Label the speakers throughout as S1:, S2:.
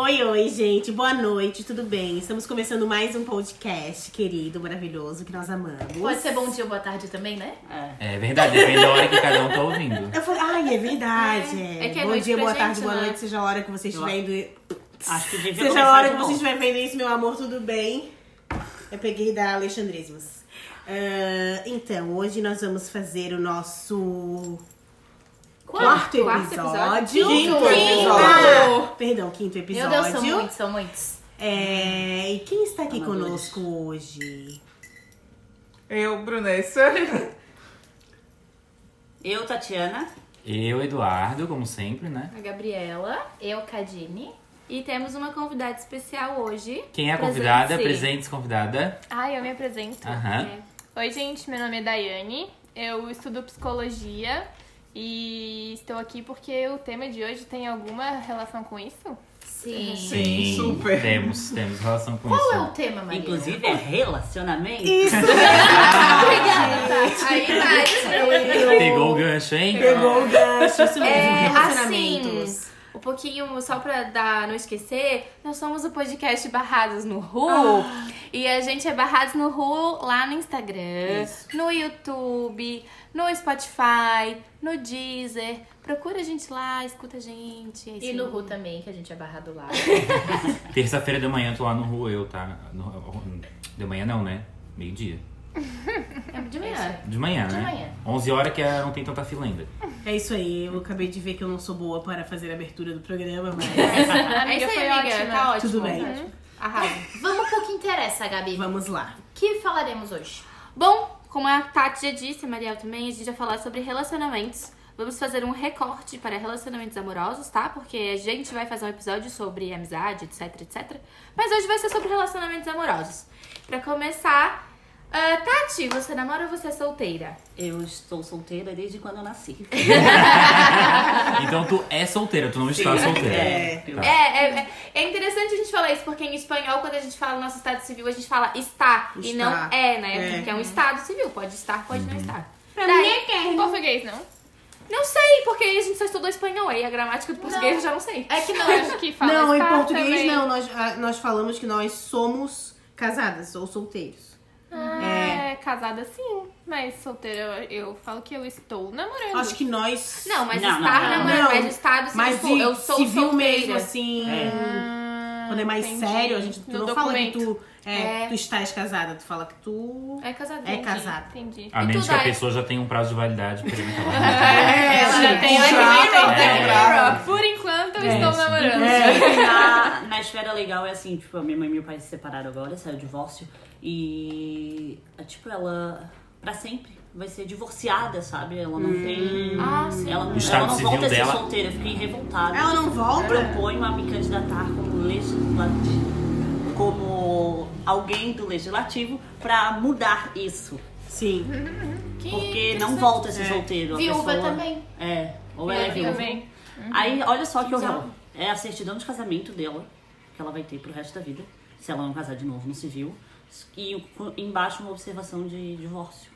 S1: Oi, oi, gente. Boa noite, tudo bem? Estamos começando mais um podcast querido, maravilhoso, que nós amamos.
S2: Pode ser bom dia ou boa tarde também, né?
S3: É verdade, depende da hora que cada um tá ouvindo.
S1: Eu falei, ai, é verdade.
S2: É. É que é
S1: Bom
S2: noite
S1: dia,
S2: pra
S1: boa
S2: gente,
S1: tarde, boa
S2: né?
S1: noite, seja a hora que você estiver indo.
S4: Acho que devia
S1: Seja a hora que você estiver vendo isso, meu amor, tudo bem? Eu peguei da Alexandrismos. Ah, então, hoje nós vamos fazer o nosso quarto, episódio.
S2: Quinto
S1: Ah, perdão, quinto
S2: Meu
S1: episódio.
S2: Deus, são muitos, são muitos.
S1: É, e quem está aqui
S4: Amadores.
S1: conosco hoje?
S5: Eu, Brunessa.
S4: Eu, Tatiana.
S3: Eu, Eduardo, como sempre, né?
S2: A Gabriela, eu, Cadine. E temos uma convidada especial hoje.
S3: Quem é a convidada?
S2: Presente.
S3: Convidada.
S6: Ai, eu me apresento.
S3: Aham.
S6: É. Oi, gente, meu nome é Daiane. Eu estudo psicologia e estou aqui porque o tema de hoje tem alguma relação com isso?
S2: Sim.
S5: Sim, super.
S3: Temos, temos relação com
S2: Qual
S3: isso.
S2: é o tema, Maria?
S4: Inclusive, é relacionamento.
S1: Isso!
S2: Obrigada, Tati. Aí, Tati.
S3: Pegou o gancho, hein?
S1: Pegou o gancho, isso mesmo,
S2: É,
S1: relacionamentos.
S2: assim, um pouquinho, só pra dar, não esquecer, nós somos o podcast Barrados no Ru. E a gente é Barrados no Ru lá no Instagram, no YouTube, no Spotify, no Deezer. Procura a gente lá, escuta a gente. é isso
S7: E no. Ru também, que a gente é barrado lá.
S3: Terça-feira de manhã eu tô lá no Rua, eu, tá? No- de manhã não, né? Meio-dia.
S2: É de manhã.
S3: De manhã,
S2: De
S3: né?
S2: manhã.
S3: 11 horas que é- não tem tanta fila ainda.
S1: É isso aí, eu acabei de ver que eu não sou boa para fazer a abertura do programa, mas
S2: É isso aí,
S6: foi
S2: amiga.
S6: ótima.
S2: Tá ótimo.
S1: tudo bem.
S2: Arrasa.
S7: Vamos pro que interessa, Gabi.
S1: Vamos lá.
S7: O que falaremos hoje?
S2: Bom, como a Tati já disse, a Mariel também, a gente vai falar sobre relacionamentos. Vamos fazer um recorte para relacionamentos amorosos, tá? Porque a gente vai fazer um episódio sobre amizade, etc, etc. Mas hoje vai ser sobre relacionamentos amorosos. Pra começar, ah, Tati, você namora ou você é solteira?
S4: Eu estou solteira desde quando eu nasci.
S3: Então tu é solteira, tu não está solteira.
S4: É.
S3: Tá.
S2: É, é, é- é interessante a gente falar isso, porque em espanhol, quando a gente fala no nosso estado civil, a gente fala está, e
S1: Está.
S2: não é, né?
S1: É.
S2: Porque é um estado civil, pode estar, pode não estar.
S6: Pra
S2: Daí-
S6: mim é Português, não?
S2: Não sei, porque a gente só estudou espanhol, aí a gramática do português eu já não sei.
S7: É que não,
S6: acho que fala
S1: não, em português
S6: também.
S1: não, nós, ah, nós falamos que nós somos casadas ou solteiros.
S6: Ah, é. casada sim, mas solteira eu, eu falo que eu estou namorando.
S1: Acho que nós.
S2: Não, mas
S4: Não,
S2: estar
S4: não,
S2: namorando,
S1: Não,
S2: mas estado, assim,
S1: mas
S2: tipo,
S1: de
S2: eu sou
S1: civil
S2: solteira.
S1: mesmo, assim.
S4: É.
S6: Ah,
S1: Quando é mais
S6: entendi.
S1: sério, a gente tu
S6: No
S1: não fala que
S6: documento.
S1: tu, é,
S2: É.
S1: tu estás casada, tu fala que tu
S2: É casado.
S1: é casada.
S6: Entendi.
S3: A menos que a pessoa já tenha um prazo de validade pra ele
S1: É,
S6: Ela já tem
S1: brava.
S6: Mirror. Por enquanto eu
S1: É,
S6: estou namorando.
S4: Inclusive, na, na esfera legal é assim, tipo, a minha mãe e meu pai se separaram agora, saiu o divórcio. E, tipo, ela, pra sempre, vai ser divorciada, sabe? Ela não tem...
S2: Ah, sim.
S4: Ela, ela não volta a ser
S3: dela-
S4: solteira, eu fiquei revoltada.
S1: Ela não volta?
S4: Proponho a me candidatar como legislativo, como alguém do legislativo pra mudar isso.
S1: Sim.
S2: Que
S4: Porque não volta a ser
S1: É.
S4: solteiro. a
S7: Viúva
S4: pessoa-
S7: também.
S4: É, ou ela é
S6: Viúva também.
S4: Aí, olha só que horror. É a certidão de casamento dela, que ela vai ter pro resto da vida, se ela não casar de novo no civil. E embaixo uma observação de divórcio.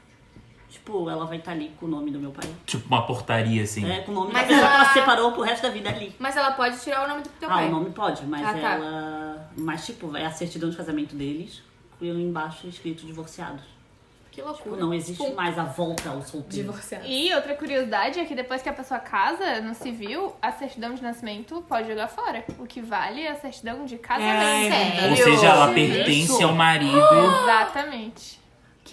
S4: Tipo, ela vai estar ali com o nome do meu pai.
S3: Tipo uma portaria, assim.
S4: É, com o nome
S2: Mas
S4: da pessoa
S2: ela-
S4: que ela se separou pro resto da vida ali.
S2: Mas ela pode tirar o nome do teu
S4: ah,
S2: pai.
S4: o nome pode, mas
S2: Ah, tá.
S4: ela. Mas, tipo, é a certidão de casamento deles, com embaixo escrito divorciados.
S2: Que loucura.
S4: Tipo, não existe
S2: Tipo,
S4: mais a volta ao solteiro.
S7: Divorciado.
S6: E outra curiosidade é que depois que a pessoa casa no civil, a certidão de nascimento pode jogar fora. O que vale é a certidão de casamento.
S1: É,
S3: Ou
S2: Sério?
S3: seja, ela pertence ao marido.
S6: Exatamente.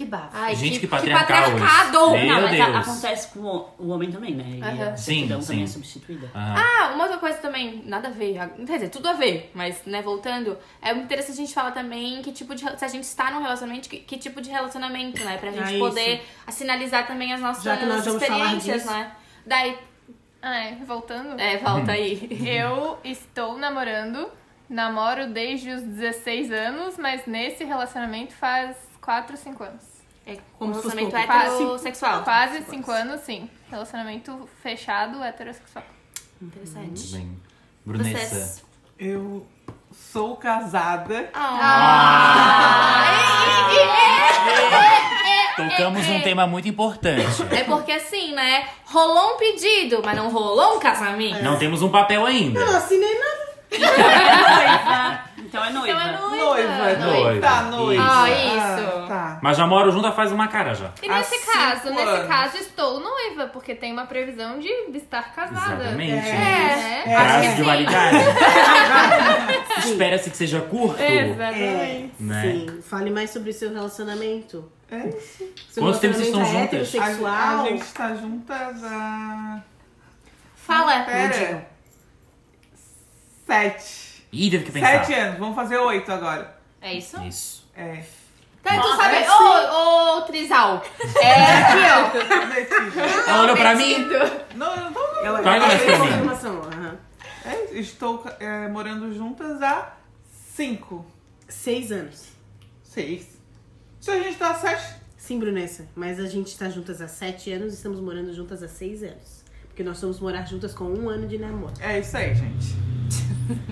S7: Que bafo.
S2: Ai,
S3: Gente, que
S2: que
S3: patriarcal
S2: patriarcado!
S3: isso.
S4: Não, mas
S3: Deus.
S4: a- acontece com o, o homem também, né? E a certidão
S3: Sim,
S4: também
S3: sim.
S4: é substituída.
S3: Aham.
S2: Ah, uma outra coisa também, nada a ver, quer dizer, tudo a ver, mas, né, voltando, é muito interessante a gente falar também que tipo de, se a gente está num relacionamento, que, que tipo de relacionamento, né, pra gente
S1: isso.
S2: poder sinalizar também as nossas
S1: Já que nós vamos falar
S2: experiências,
S1: disso.
S2: né. Daí,
S6: é, voltando.
S2: é, volta aí.
S6: Eu estou namorando, namoro desde os 16 anos, mas nesse relacionamento faz 4, 5 anos.
S2: É
S1: Como
S2: um
S1: se fosse
S2: relacionamento heterossexual.
S6: Quase 5 anos, sim. Relacionamento fechado, heterossexual.
S2: Interessante.
S3: Bem. Brunessa.
S2: Vocês...
S5: Eu sou casada.
S3: Tocamos um tema muito importante.
S2: É porque assim, né, rolou um pedido, mas não rolou um casamento.
S3: Não temos um papel ainda.
S1: Eu não assinei nada.
S5: Noiva.
S3: Noiva.
S5: Tá, noiva.
S2: Ah, isso.
S5: tá.
S3: Mas já moro junto faz uma cara já.
S2: E nesse
S5: Há
S2: caso, nesse
S5: anos.
S2: caso, estou noiva, porque tem uma previsão de estar casada.
S3: Exatamente.
S2: É,
S1: É.
S3: Prazo
S2: acho que
S3: de validade. Espera-se que seja curto.
S2: Exatamente.
S1: É,
S3: Né?
S1: sim. Fale mais sobre o seu relacionamento.
S5: É.
S1: Seu
S3: Quanto tempo vocês
S1: relacionamento
S3: estão
S1: é
S3: juntas?
S5: A, a gente tá juntas há.
S2: Fala.
S5: Pera. Sete.
S3: Ih, teve que pensar.
S5: Sete anos. Vamos fazer oito agora.
S7: É isso?
S3: Isso.
S5: É.
S2: Tá, tu sabe.
S4: é
S2: Ô, ô, Trisal. É aqui,
S5: Prometido.
S3: Ela olhou pra mim.
S5: Não, eu não tô.
S1: Ela
S3: Vai, pra mim.
S1: confirmação. aham.
S5: É, estou é, morando juntas há cinco.
S1: Seis anos.
S5: Seis. Se a gente tá há sete.
S1: Sim, Brunessa. Mas a gente tá juntas há sete anos e estamos morando juntas há seis anos. Porque nós fomos morar juntas com um ano de namoro.
S5: É isso aí, gente.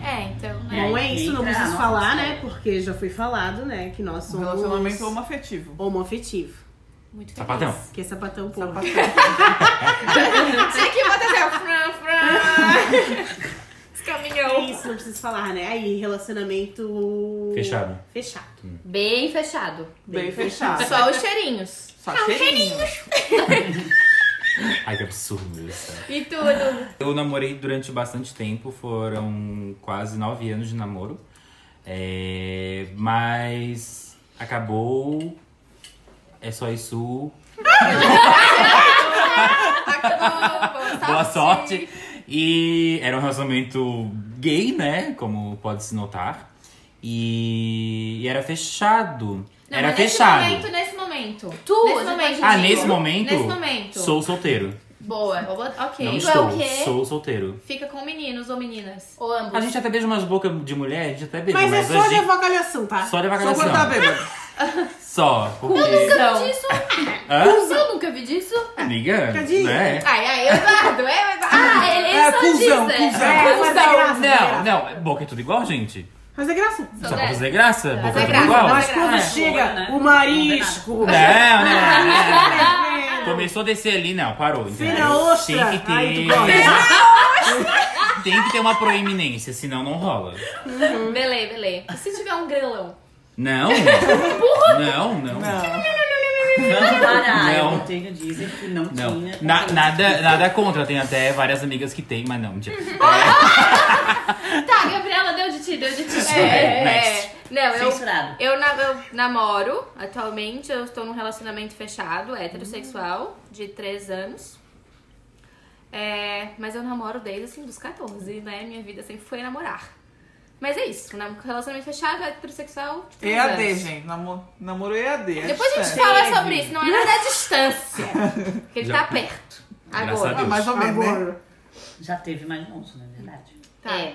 S2: É, então, né?
S1: Não é isso, não preciso falar, né? Porque já foi falado, né? Que nós
S5: Um
S1: somos
S5: relacionamento homoafetivo.
S1: homoafetivo.
S2: Muito feliz.
S3: Sapatão.
S1: Que é sapatão porra.
S5: Sapatão.
S2: Que botar assim, ó. Fran, fran. Os
S1: É
S2: caminhão.
S1: isso, não preciso falar, né? Aí, relacionamento...
S3: Fechado.
S1: Fechado.
S7: Bem fechado.
S5: Bem fechado.
S2: Só os cheirinhos.
S5: Só cheirinhos.
S3: Ai, que absurdo isso.
S2: E tudo.
S3: Eu namorei durante bastante tempo, foram quase nove anos de namoro. É, mas acabou. É só isso. Boa sorte. E era um relacionamento gay, né? Como pode se notar. E, e era fechado.
S2: Não,
S3: era fechado.
S2: momento, nesse momento.
S7: Tu,
S2: nesse
S7: você
S2: momento.
S3: Ah, nesse momento?
S2: Nesse momento.
S3: Sou solteiro.
S2: Boa. Ok.
S3: Não
S2: Tu
S3: estou.
S2: é o quê?
S3: Sou solteiro.
S2: Fica com meninos ou meninas.
S7: Ou ambos.
S3: A gente até beija umas bocas de mulher, a gente até beija,
S1: Mas
S3: mas,
S1: é
S3: a
S1: só
S3: gente...
S1: de avaliação, tá?
S3: Só de
S5: Só quando tá bêbado.
S3: Só. Porque...
S2: Então.
S7: Disso?
S3: Hã?
S7: Eu nunca vi disso.
S3: Amiga,
S1: Cadinho.
S3: né?
S2: Ai, ai, Eduardo, é, Eduardo.
S7: Ah, ele, ele
S5: É,
S7: só
S5: cuzão,
S7: diz, né?
S5: cuzão.
S1: É, graça, fazer
S3: Não,
S1: graça.
S3: não, boca é tudo igual, gente.
S1: Fazer graça.
S3: Só pra fazer graça? Boca é
S2: Fazer
S3: tudo
S2: graça,
S3: igual?
S2: fazer
S1: Quando
S2: graça.
S1: chega
S4: né?
S1: o marisco...
S3: Não, não, não. Começou a descer ali, não, parou. entendeu?
S1: Filha ostra.
S3: Tem que
S1: Ai,
S3: ter.
S1: gosta.
S3: Tem que ter uma proeminência, senão não rola.
S2: Belê, belê. E se tiver um grelão?
S3: Não. Não, não.
S5: Não.
S4: Vamos parar.
S3: Não.
S4: Eu tenho dizer que não,
S3: Não.
S4: tinha.
S3: Na- nada, nada contra, tem até várias amigas que tem, mas não. mentira.
S2: Tá, Gabriela, deu de ti, deu de ti.
S3: É,
S2: É,
S3: next.
S2: é. Não, eu,
S4: Censurado.
S2: eu, na- eu namoro atualmente, eu estou num relacionamento fechado, heterossexual, de 3 anos. É, mas eu namoro desde assim dos 14, né? Minha vida sempre foi namorar. Mas é isso, nam- relacionamento fechado, heterossexual, de 3
S5: EAD,
S2: anos.
S5: gente. Namoro, namoro EAD. é
S2: Depois a gente fala sobre isso, não é nada à distância. Porque ele
S3: Já-
S2: tá perto.
S3: Graças a
S2: Agora.
S5: Ah,
S3: Deus.
S5: mais ou menos, né?
S4: Já teve mais longe, na verdade.
S2: Tá.
S7: É.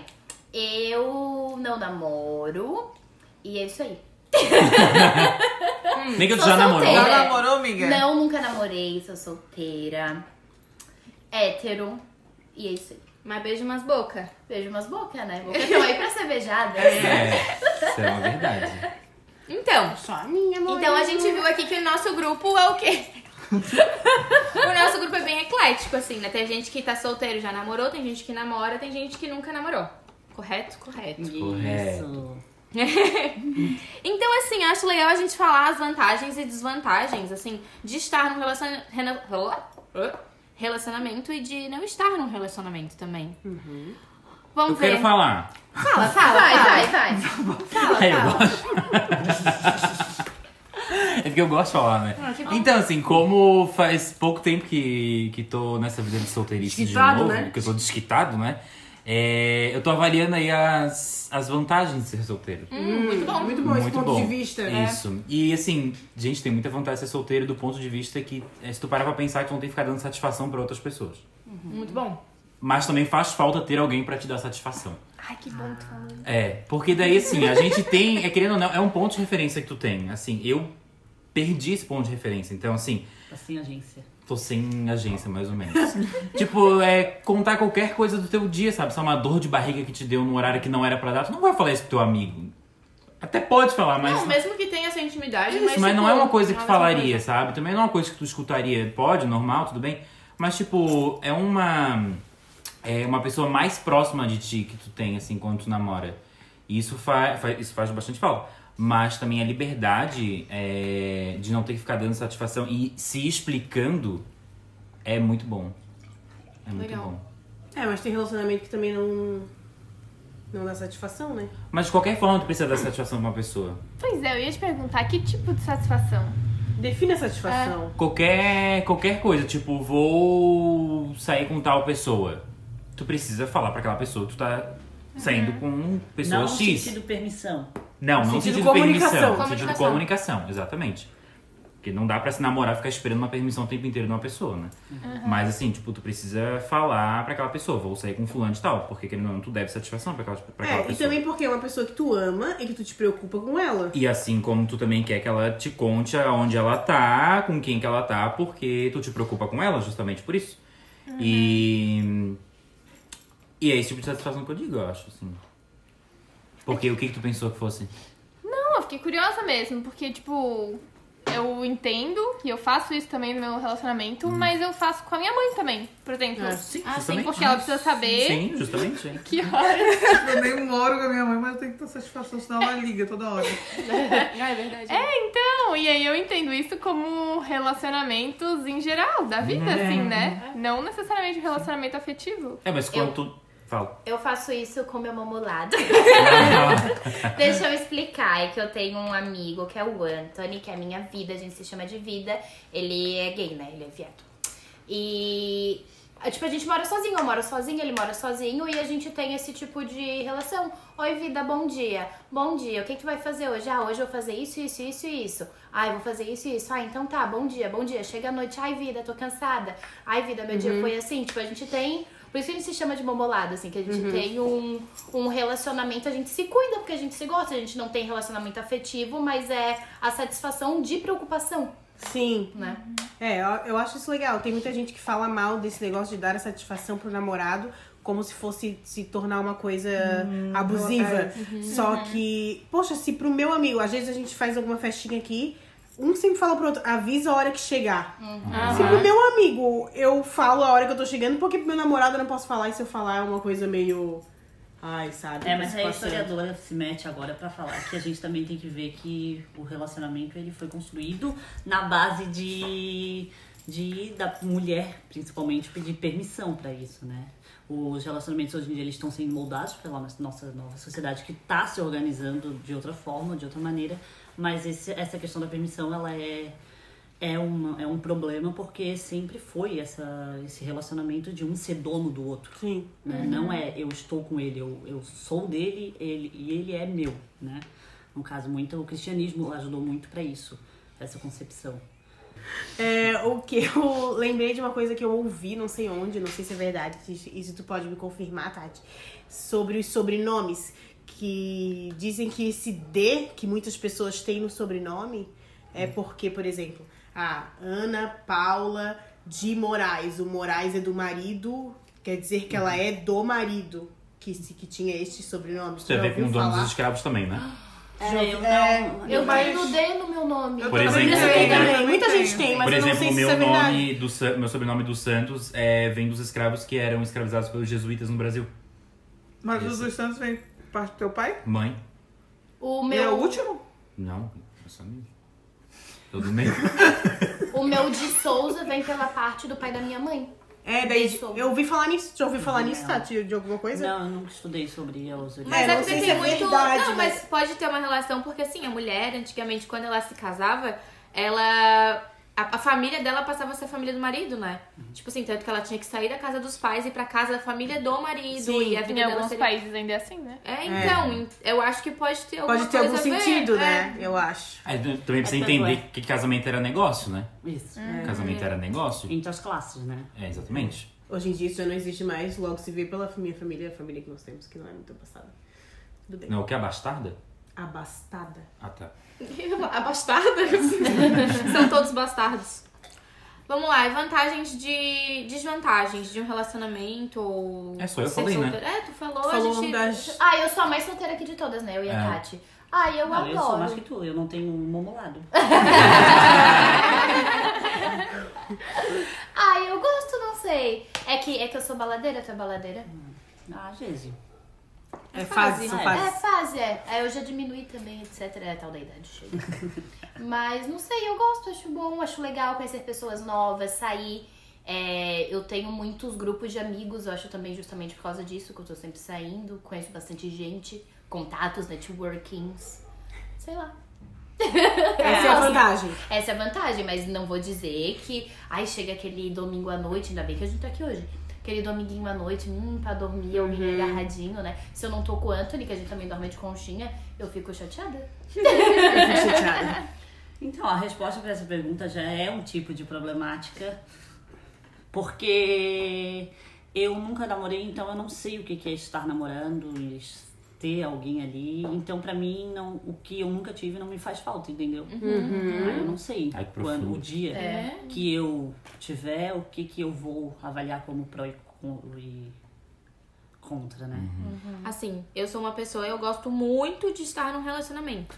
S7: Eu não namoro. E é isso aí.
S3: Nem que tu
S7: Sou
S3: já namorou.
S5: Já
S7: É.
S5: namorou, amiga?
S7: Não, nunca namorei, sou solteira. Hétero. E é isso aí.
S2: Mas beijo umas bocas.
S7: Beijo umas bocas, né? Boca estão aí pra ser beijada.
S3: É, isso é uma verdade.
S2: Então,
S1: Só a minha, amor.
S2: Então a gente viu aqui que o nosso grupo é o quê? o nosso grupo é bem eclético, assim, né? Tem gente que tá solteiro e já namorou, tem gente que namora, tem gente que nunca namorou. Correto? Correto.
S4: Isso.
S2: Então, assim, eu acho legal a gente falar as vantagens e desvantagens, assim, de estar num relaciona- relacionamento e de não estar num relacionamento também. Vamos
S3: Eu
S2: ver.
S3: quero falar.
S2: Fala, fala,
S7: Vai,
S2: fala.
S7: vai, vai.
S2: Fala,
S3: É, eu
S2: fala.
S3: gosto. É porque eu gosto de falar, né?
S2: Ah, que bom.
S3: Então, assim, como faz pouco tempo que, que tô nessa vida de solteirice
S1: Desquitado,
S3: de novo,
S1: né?
S3: que eu tô desquitado, né? É, eu tô avaliando aí as, as vantagens de ser solteiro.
S2: Hum, muito bom.
S1: Muito bom esse
S3: Muito
S1: ponto
S3: bom.
S1: de vista, né?
S3: Isso. E assim, gente, tem muita vantagem ser solteiro do ponto de vista que, eh, se tu parar pra pensar, tu não tem que ficar dando satisfação pra outras pessoas.
S2: Muito bom.
S3: Mas também faz falta ter alguém pra te dar satisfação.
S2: Ai, que bom que tu falou.
S3: É, porque daí assim, a gente tem, é querendo ou não, é um ponto de referência que tu tem. Assim, eu perdi esse ponto de referência. Então, assim,
S4: Assim, agência.
S3: tô sem agência, mais ou menos. tipo, é contar qualquer coisa do teu dia, sabe? Se é uma dor de barriga que te deu num horário que não era pra dar, tu não vai falar isso pro teu amigo. Até pode falar, mas.
S2: Não, mesmo que tenha essa intimidade,
S3: Isso,
S2: mas,
S3: mas, não
S2: tipo,
S3: é uma coisa que
S2: não
S3: tu falaria,
S2: coisa.
S3: sabe? Também não é uma coisa que tu escutaria. Pode, normal, tudo bem. Mas, tipo, é uma. É uma pessoa mais próxima de ti que tu tem, assim, quando tu namora. E isso, fa fa isso faz bastante falta. Mas também a liberdade é, de não ter que ficar dando satisfação e se explicando é muito bom. É muito
S6: Legal.
S3: bom.
S1: É, mas tem relacionamento que também não. Não dá satisfação, né?
S3: Mas de qualquer forma, tu precisa dar satisfação pra uma pessoa.
S8: Pois é, eu ia te perguntar que tipo de satisfação?
S1: Define a satisfação.
S3: Qualquer, qualquer coisa, tipo, vou sair com tal pessoa. Tu precisa falar pra aquela pessoa que tu tá saindo com pessoa
S4: Não
S3: X.
S4: sentido permissão.
S3: Não, não
S1: Sentido
S3: sentido
S1: comunicação.
S3: permissão. No sentido
S6: Comunicação.
S3: comunicação, exatamente. Porque não dá pra se namorar e ficar esperando uma permissão o tempo inteiro de uma pessoa, né? Mas assim, tipo, tu precisa falar pra aquela pessoa, vou sair com fulano de tal, porque querendo ou não, tu deve satisfação pra aquela, pra aquela
S1: É, e
S3: pessoa.
S1: também porque é uma pessoa que tu ama e que tu te preocupa com ela.
S3: E assim como tu também quer que ela te conte aonde ela tá, com quem que ela tá, porque tu te preocupa com ela, justamente por isso. E. E é esse tipo de satisfação que eu digo, eu acho, assim. Porque o que, que tu pensou que fosse?
S8: Não, eu fiquei curiosa mesmo, porque, tipo, eu entendo e eu faço isso também no meu relacionamento, mas eu faço com a minha mãe também, por exemplo.
S1: É.
S3: Sim,
S8: Ah, sim, porque ela precisa saber
S3: Sim, justamente. sim.
S8: que horas.
S5: Eu nem moro com a minha mãe, mas eu tenho que ter satisfação, senão ela liga toda hora.
S6: Ah, é verdade.
S8: É, então, e aí eu entendo isso como relacionamentos em geral, da vida,
S3: É.
S8: assim, né? Não necessariamente um relacionamento afetivo.
S3: É, mas quando
S7: Eu-
S3: tu. Fala.
S7: Eu faço isso com meu mamolado. Deixa eu explicar. É que eu tenho um amigo que é o Anthony, que é a minha vida, a gente se chama de vida. Ele é gay, né? Ele é viado. E. Tipo, a gente mora sozinho, eu moro sozinha, ele mora sozinho e a gente tem esse tipo de relação. Oi, vida, bom dia. Bom dia, o que, que tu vai fazer hoje? Ah, hoje eu vou fazer isso, isso, isso e isso. Ah, eu vou fazer isso e isso. Ah, então tá, bom dia, bom dia. Chega a noite, ai, vida, tô cansada. Ai, vida, meu dia foi assim. Tipo, a gente tem. Por isso que a gente se chama de mamolado, assim, que a gente tem um, um relacionamento, a gente se cuida porque a gente se gosta, a gente não tem relacionamento afetivo, mas é a satisfação de preocupação,
S1: Sim.
S7: né?
S1: É, eu, eu acho isso legal. Tem muita gente que fala mal desse negócio de dar a satisfação pro namorado como se fosse se tornar uma coisa abusiva. Só que, poxa, se pro meu amigo, às vezes a gente faz alguma festinha aqui, um sempre fala pro outro, avisa a hora que chegar. Se pro meu amigo eu falo a hora que eu tô chegando, porque pro meu namorado eu não posso falar, e se eu falar é uma coisa meio. Ai, sabe?
S4: É, mas
S1: tá
S4: a historiadora se mete agora pra falar que a gente também tem que ver que o relacionamento ele foi construído na base de, de da mulher, principalmente, pedir permissão pra isso, né? Os relacionamentos hoje em dia eles estão sendo moldados pela nossa nova sociedade que está se organizando de outra forma, de outra maneira, mas esse, essa questão da permissão ela é é, uma, é um problema porque sempre foi essa, esse relacionamento de um ser dono do outro.
S1: Sim.
S4: né? Não é eu estou com ele, eu, eu sou dele ele, e ele é meu, né? No caso, muito o cristianismo ajudou muito para isso, essa concepção.
S1: É, o que eu lembrei de uma coisa que eu ouvi, não sei onde, não sei se é verdade, isso tu pode me confirmar, Tati, sobre os sobrenomes, que dizem que esse D que muitas pessoas têm no sobrenome é porque, por exemplo, a Ana Paula de Moraes, o Moraes é do marido, quer dizer que ela é do marido, que, se- que tinha este sobrenome.
S3: Isso tem a ver com o dono dos escravos também, né?
S4: É, eu não,
S7: Eu
S4: eu
S7: no D no meu nome.
S5: Eu
S3: Por
S5: também
S3: exemplo,
S1: também,
S5: também
S1: muita gente tem, mas
S3: Por
S1: eu não
S3: exemplo,
S1: sei
S3: o
S1: se
S3: meu
S1: isso é verdade.
S3: nome do meu sobrenome dos Santos é, vem dos escravos que eram escravizados pelos jesuítas no Brasil.
S5: Mas os dos Santos vem parte do teu pai?
S3: Mãe?
S7: O
S5: E é o
S7: meu,
S5: último?
S3: Não, essa não. Eu do meio.
S7: o meu de Souza vem pela parte do pai da minha mãe.
S1: É, daí
S7: Isso.
S1: eu ouvi falar nisso. Já ouvi falar
S4: Não.
S1: nisso, Tati, de alguma coisa?
S4: não, eu nunca estudei sobre origens.
S6: Mas
S1: É,
S6: é,
S1: não
S6: porque
S1: sei se
S6: tem
S1: é
S6: muito.
S1: verdade,
S6: não, mas...
S1: mas-
S6: pode ter uma relação, porque assim, a mulher, antigamente, quando ela se casava, ela. A, a família dela passava a ser a família do marido, né? Tipo assim, tanto que ela tinha que sair da casa dos pais e ir pra casa da família do marido.
S1: Sim,
S6: e a
S8: Em
S6: vida dela
S8: alguns
S6: seria...
S8: países ainda é assim, né?
S6: É, então, eu acho que pode ter alguma
S1: Pode ter algum
S6: coisa a ver.
S1: sentido,
S6: É.
S1: né? Eu acho.
S3: Aí também precisa
S4: É,
S3: entender que casamento era negócio, né?
S4: Isso.
S3: Casamento era negócio.
S4: Entre as classes, né?
S3: É, exatamente.
S1: Hoje em dia isso não existe mais, logo se vê pela minha família, a família que nós temos, que não é muito abastada. Tudo bem.
S3: Não, o que é bastarda?
S1: Abastada.
S3: Ah, tá.
S6: A bastarda? São todos bastardos. Vamos lá, e vantagens de. desvantagens de um relacionamento ou.
S3: É, só eu
S6: ser
S3: falei, né?
S6: É, tu falou,
S1: Falou
S6: a gente.
S1: das-
S7: Ah, eu sou a mais solteira aqui de todas, né? Eu e a
S3: É.
S7: Tati. Ah, eu
S4: Não, eu sou
S7: adoro.
S4: mais que tu, eu não tenho um momolado.
S7: Ah, eu gosto, não sei. É que, é que eu sou baladeira, tu é baladeira?
S4: Ah, Gese.
S1: É fase, são
S7: É
S1: fases.
S7: fase, fase, é. Aí eu já diminui também, etc. É tal da idade, chega. Mas não sei, eu gosto, acho bom, acho legal conhecer pessoas novas, sair. É, eu tenho muitos grupos de amigos, eu acho também justamente por causa disso, que eu tô sempre saindo, conheço bastante gente, contatos, networkings, sei lá.
S1: Essa é a vantagem.
S7: Essa é a vantagem, mas não vou dizer que. Ai, chega aquele domingo à noite, ainda bem que a gente tá aqui hoje. Aquele dominguinho à noite, hum, pra dormir, eu me agarradinho, né? Se eu não tô com o Anthony, que a gente também dorme de conchinha, eu fico chateada.
S1: Eu fico chateada.
S4: Então, a resposta para essa pergunta já é um tipo de problemática, porque eu nunca namorei, então eu não sei o que é estar namorando ter alguém ali. Então, pra mim, não, o que eu nunca tive não me faz falta, entendeu? Aí eu não sei
S3: Ai,
S4: quando o dia
S7: É.
S4: que eu tiver, o que que eu vou avaliar como pró e e contra, né?
S2: Assim, eu sou uma pessoa, eu gosto muito de estar num relacionamento.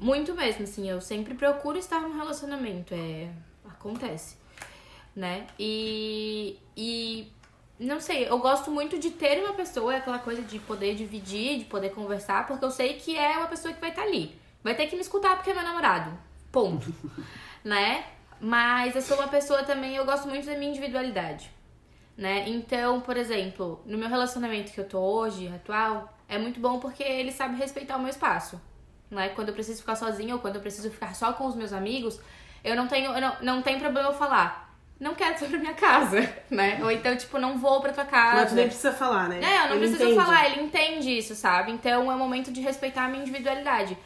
S2: Muito mesmo, assim, eu sempre procuro estar num relacionamento. É. Acontece. Né? E. E. Não sei, eu gosto muito de ter uma pessoa, aquela coisa de poder dividir, de poder conversar, porque eu sei que é uma pessoa que vai estar ali. Vai ter que me escutar porque é meu namorado. Ponto. né? Mas eu sou uma pessoa também, eu gosto muito da minha individualidade né? Então, por exemplo, no meu relacionamento que eu tô hoje, atual, é muito bom porque ele sabe respeitar o meu espaço, né? Quando eu preciso ficar sozinha ou quando eu preciso ficar só com os meus amigos, eu não tenho, eu não, não tem problema eu falar, não quero ir pra minha casa, né? Ou então, tipo, não vou pra tua casa.
S1: Mas tu nem precisa falar, né?
S2: É, eu não
S1: Ele
S2: preciso
S1: entende.
S2: falar, ele entende isso, sabe? Então é o momento de respeitar a minha individualidade.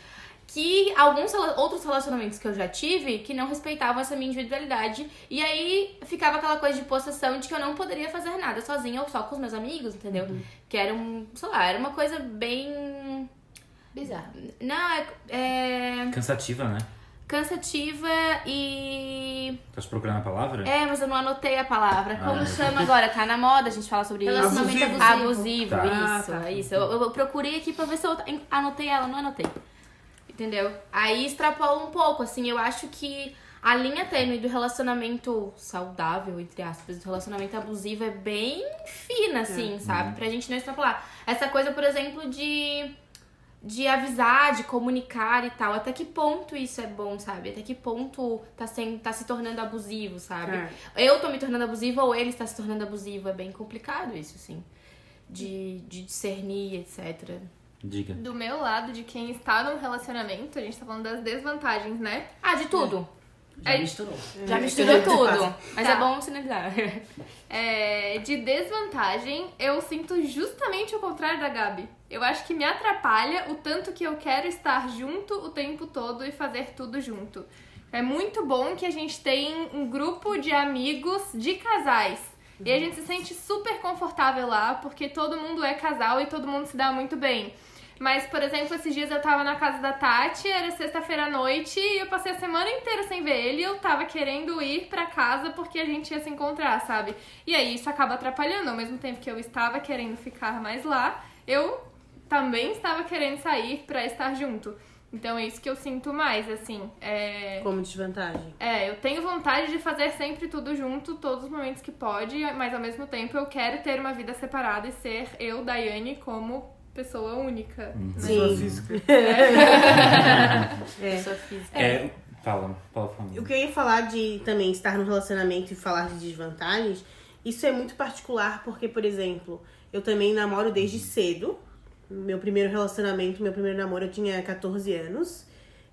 S2: Que alguns outros relacionamentos que eu já tive que não respeitavam essa minha individualidade. E aí ficava aquela coisa de possessão de que eu não poderia fazer nada sozinha ou só com os meus amigos, entendeu?
S1: Uhum.
S2: Que era um, sei lá, era uma coisa bem.
S7: Bizarro.
S2: Não, é, é
S3: Cansativa, né?
S2: Cansativa e.
S3: Tá te procurando a palavra?
S2: É, mas eu não anotei a palavra. Como
S3: Ah.
S2: chama agora? Tá na moda a gente falar sobre isso.
S7: Relacionamento
S5: Abusivo.
S2: Abusivo,
S3: Tá.
S2: isso,
S1: Ah, tá.
S2: isso. Eu, eu procurei aqui pra ver se eu anotei ela, não anotei. Entendeu? Aí extrapola um pouco, assim, eu acho que a linha tênue do relacionamento saudável, entre aspas, do relacionamento abusivo é bem fina, assim, sabe? Pra gente não extrapolar. Essa coisa, por exemplo, de de avisar, de comunicar e tal. Até que ponto isso é bom, sabe? Até que ponto tá, sendo, tá se tornando abusivo, sabe?
S1: É.
S2: Eu tô me tornando abusiva ou ele está se tornando abusivo. É bem complicado isso, assim. De, de discernir, etc.
S3: Diga.
S8: Do meu lado, de quem está num relacionamento, a gente tá falando das desvantagens, né?
S2: Ah, de tudo.
S4: Já
S8: É-
S4: misturou.
S2: Já
S1: É,
S2: misturou tudo. Mas
S8: Tá.
S2: é bom sinalizar.
S8: É, de desvantagem, eu sinto justamente o contrário da Gabi. Eu acho que me atrapalha o tanto que eu quero estar junto o tempo todo e fazer tudo junto. É muito bom que a gente tem um grupo de amigos de casais. E a gente se sente super confortável lá, porque todo mundo é casal e todo mundo se dá muito bem. Mas, por exemplo, esses dias eu tava na casa da Tati, era sexta-feira à noite, e eu passei a semana inteira sem ver ele, e eu tava querendo ir pra casa porque a gente ia se encontrar, sabe? E aí isso acaba atrapalhando, ao mesmo tempo que eu estava querendo ficar mais lá, eu também estava querendo sair pra estar junto. Então é isso que eu sinto mais, assim. É...
S1: Como desvantagem.
S8: É, eu tenho vontade de fazer sempre tudo junto, todos os momentos que pode, mas ao mesmo tempo eu quero ter uma vida separada e ser eu, Daiane, como pessoa única.
S5: Pessoa
S1: Sim.
S5: física.
S1: É.
S2: Pessoa física.
S3: É, fala, fala, fala.
S1: O que eu ia falar de também estar no relacionamento e falar de desvantagens, isso é muito particular porque, por exemplo, eu também namoro desde cedo. Meu primeiro relacionamento, meu primeiro namoro, eu tinha 14 anos.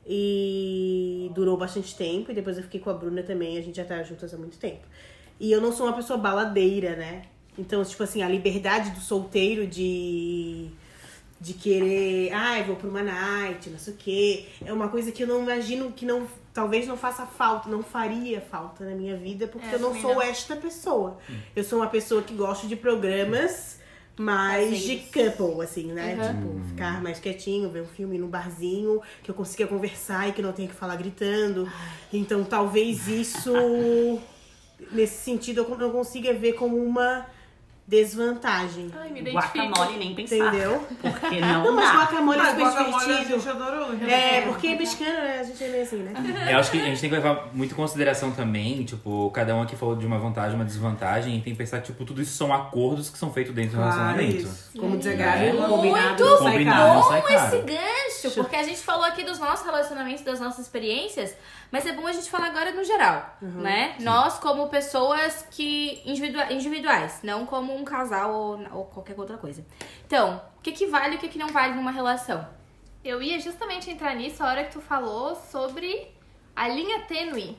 S1: E durou bastante tempo. E depois eu fiquei com a Bruna também, a gente já tá juntas há muito tempo. E eu não sou uma pessoa baladeira, né? Então, tipo assim, a liberdade do solteiro de de querer, ai, vou pra uma night, não sei o quê. É uma coisa que eu não imagino que não, talvez não faça falta, não faria falta na minha vida, porque
S8: É,
S1: eu não sou
S8: não.
S1: esta pessoa. Eu sou uma pessoa que gosta de programas mais de couple, assim, né? Tipo, ficar mais quietinho, ver um filme num barzinho, que eu consiga conversar e que não tenha que falar gritando. Então, talvez isso, nesse sentido, eu não consiga ver como uma desvantagem.
S8: Ai, me identifico.
S4: Guacamole nem pensar.
S1: Entendeu?
S4: Porque não,
S1: Não, mas
S4: dá.
S1: guacamole é
S5: Mas
S1: super
S5: guacamole a
S1: divertido.
S5: gente adorou.
S1: É, porque mexicano, né, a gente é meio assim, né?
S3: Eu acho que a gente tem que levar muito em consideração também, tipo, cada um aqui falou de uma vantagem, uma desvantagem, e tem que pensar que, tipo, tudo isso são acordos que são feitos dentro do
S5: Claro,
S3: relacionamento.
S5: isso.
S1: Como diz a
S3: É.
S1: Gabi,
S2: Muito
S1: combinado não sai caro.
S3: sai
S2: Bom
S3: caro.
S2: esse gancho, porque a gente falou aqui dos nossos relacionamentos, das nossas experiências, mas é bom a gente falar agora no geral, né? Nós como pessoas que individua- individuais, não como um casal ou, ou qualquer outra coisa. Então, o que que vale e o que que não vale numa relação?
S8: Eu ia justamente entrar nisso a hora que tu falou sobre a linha tênue.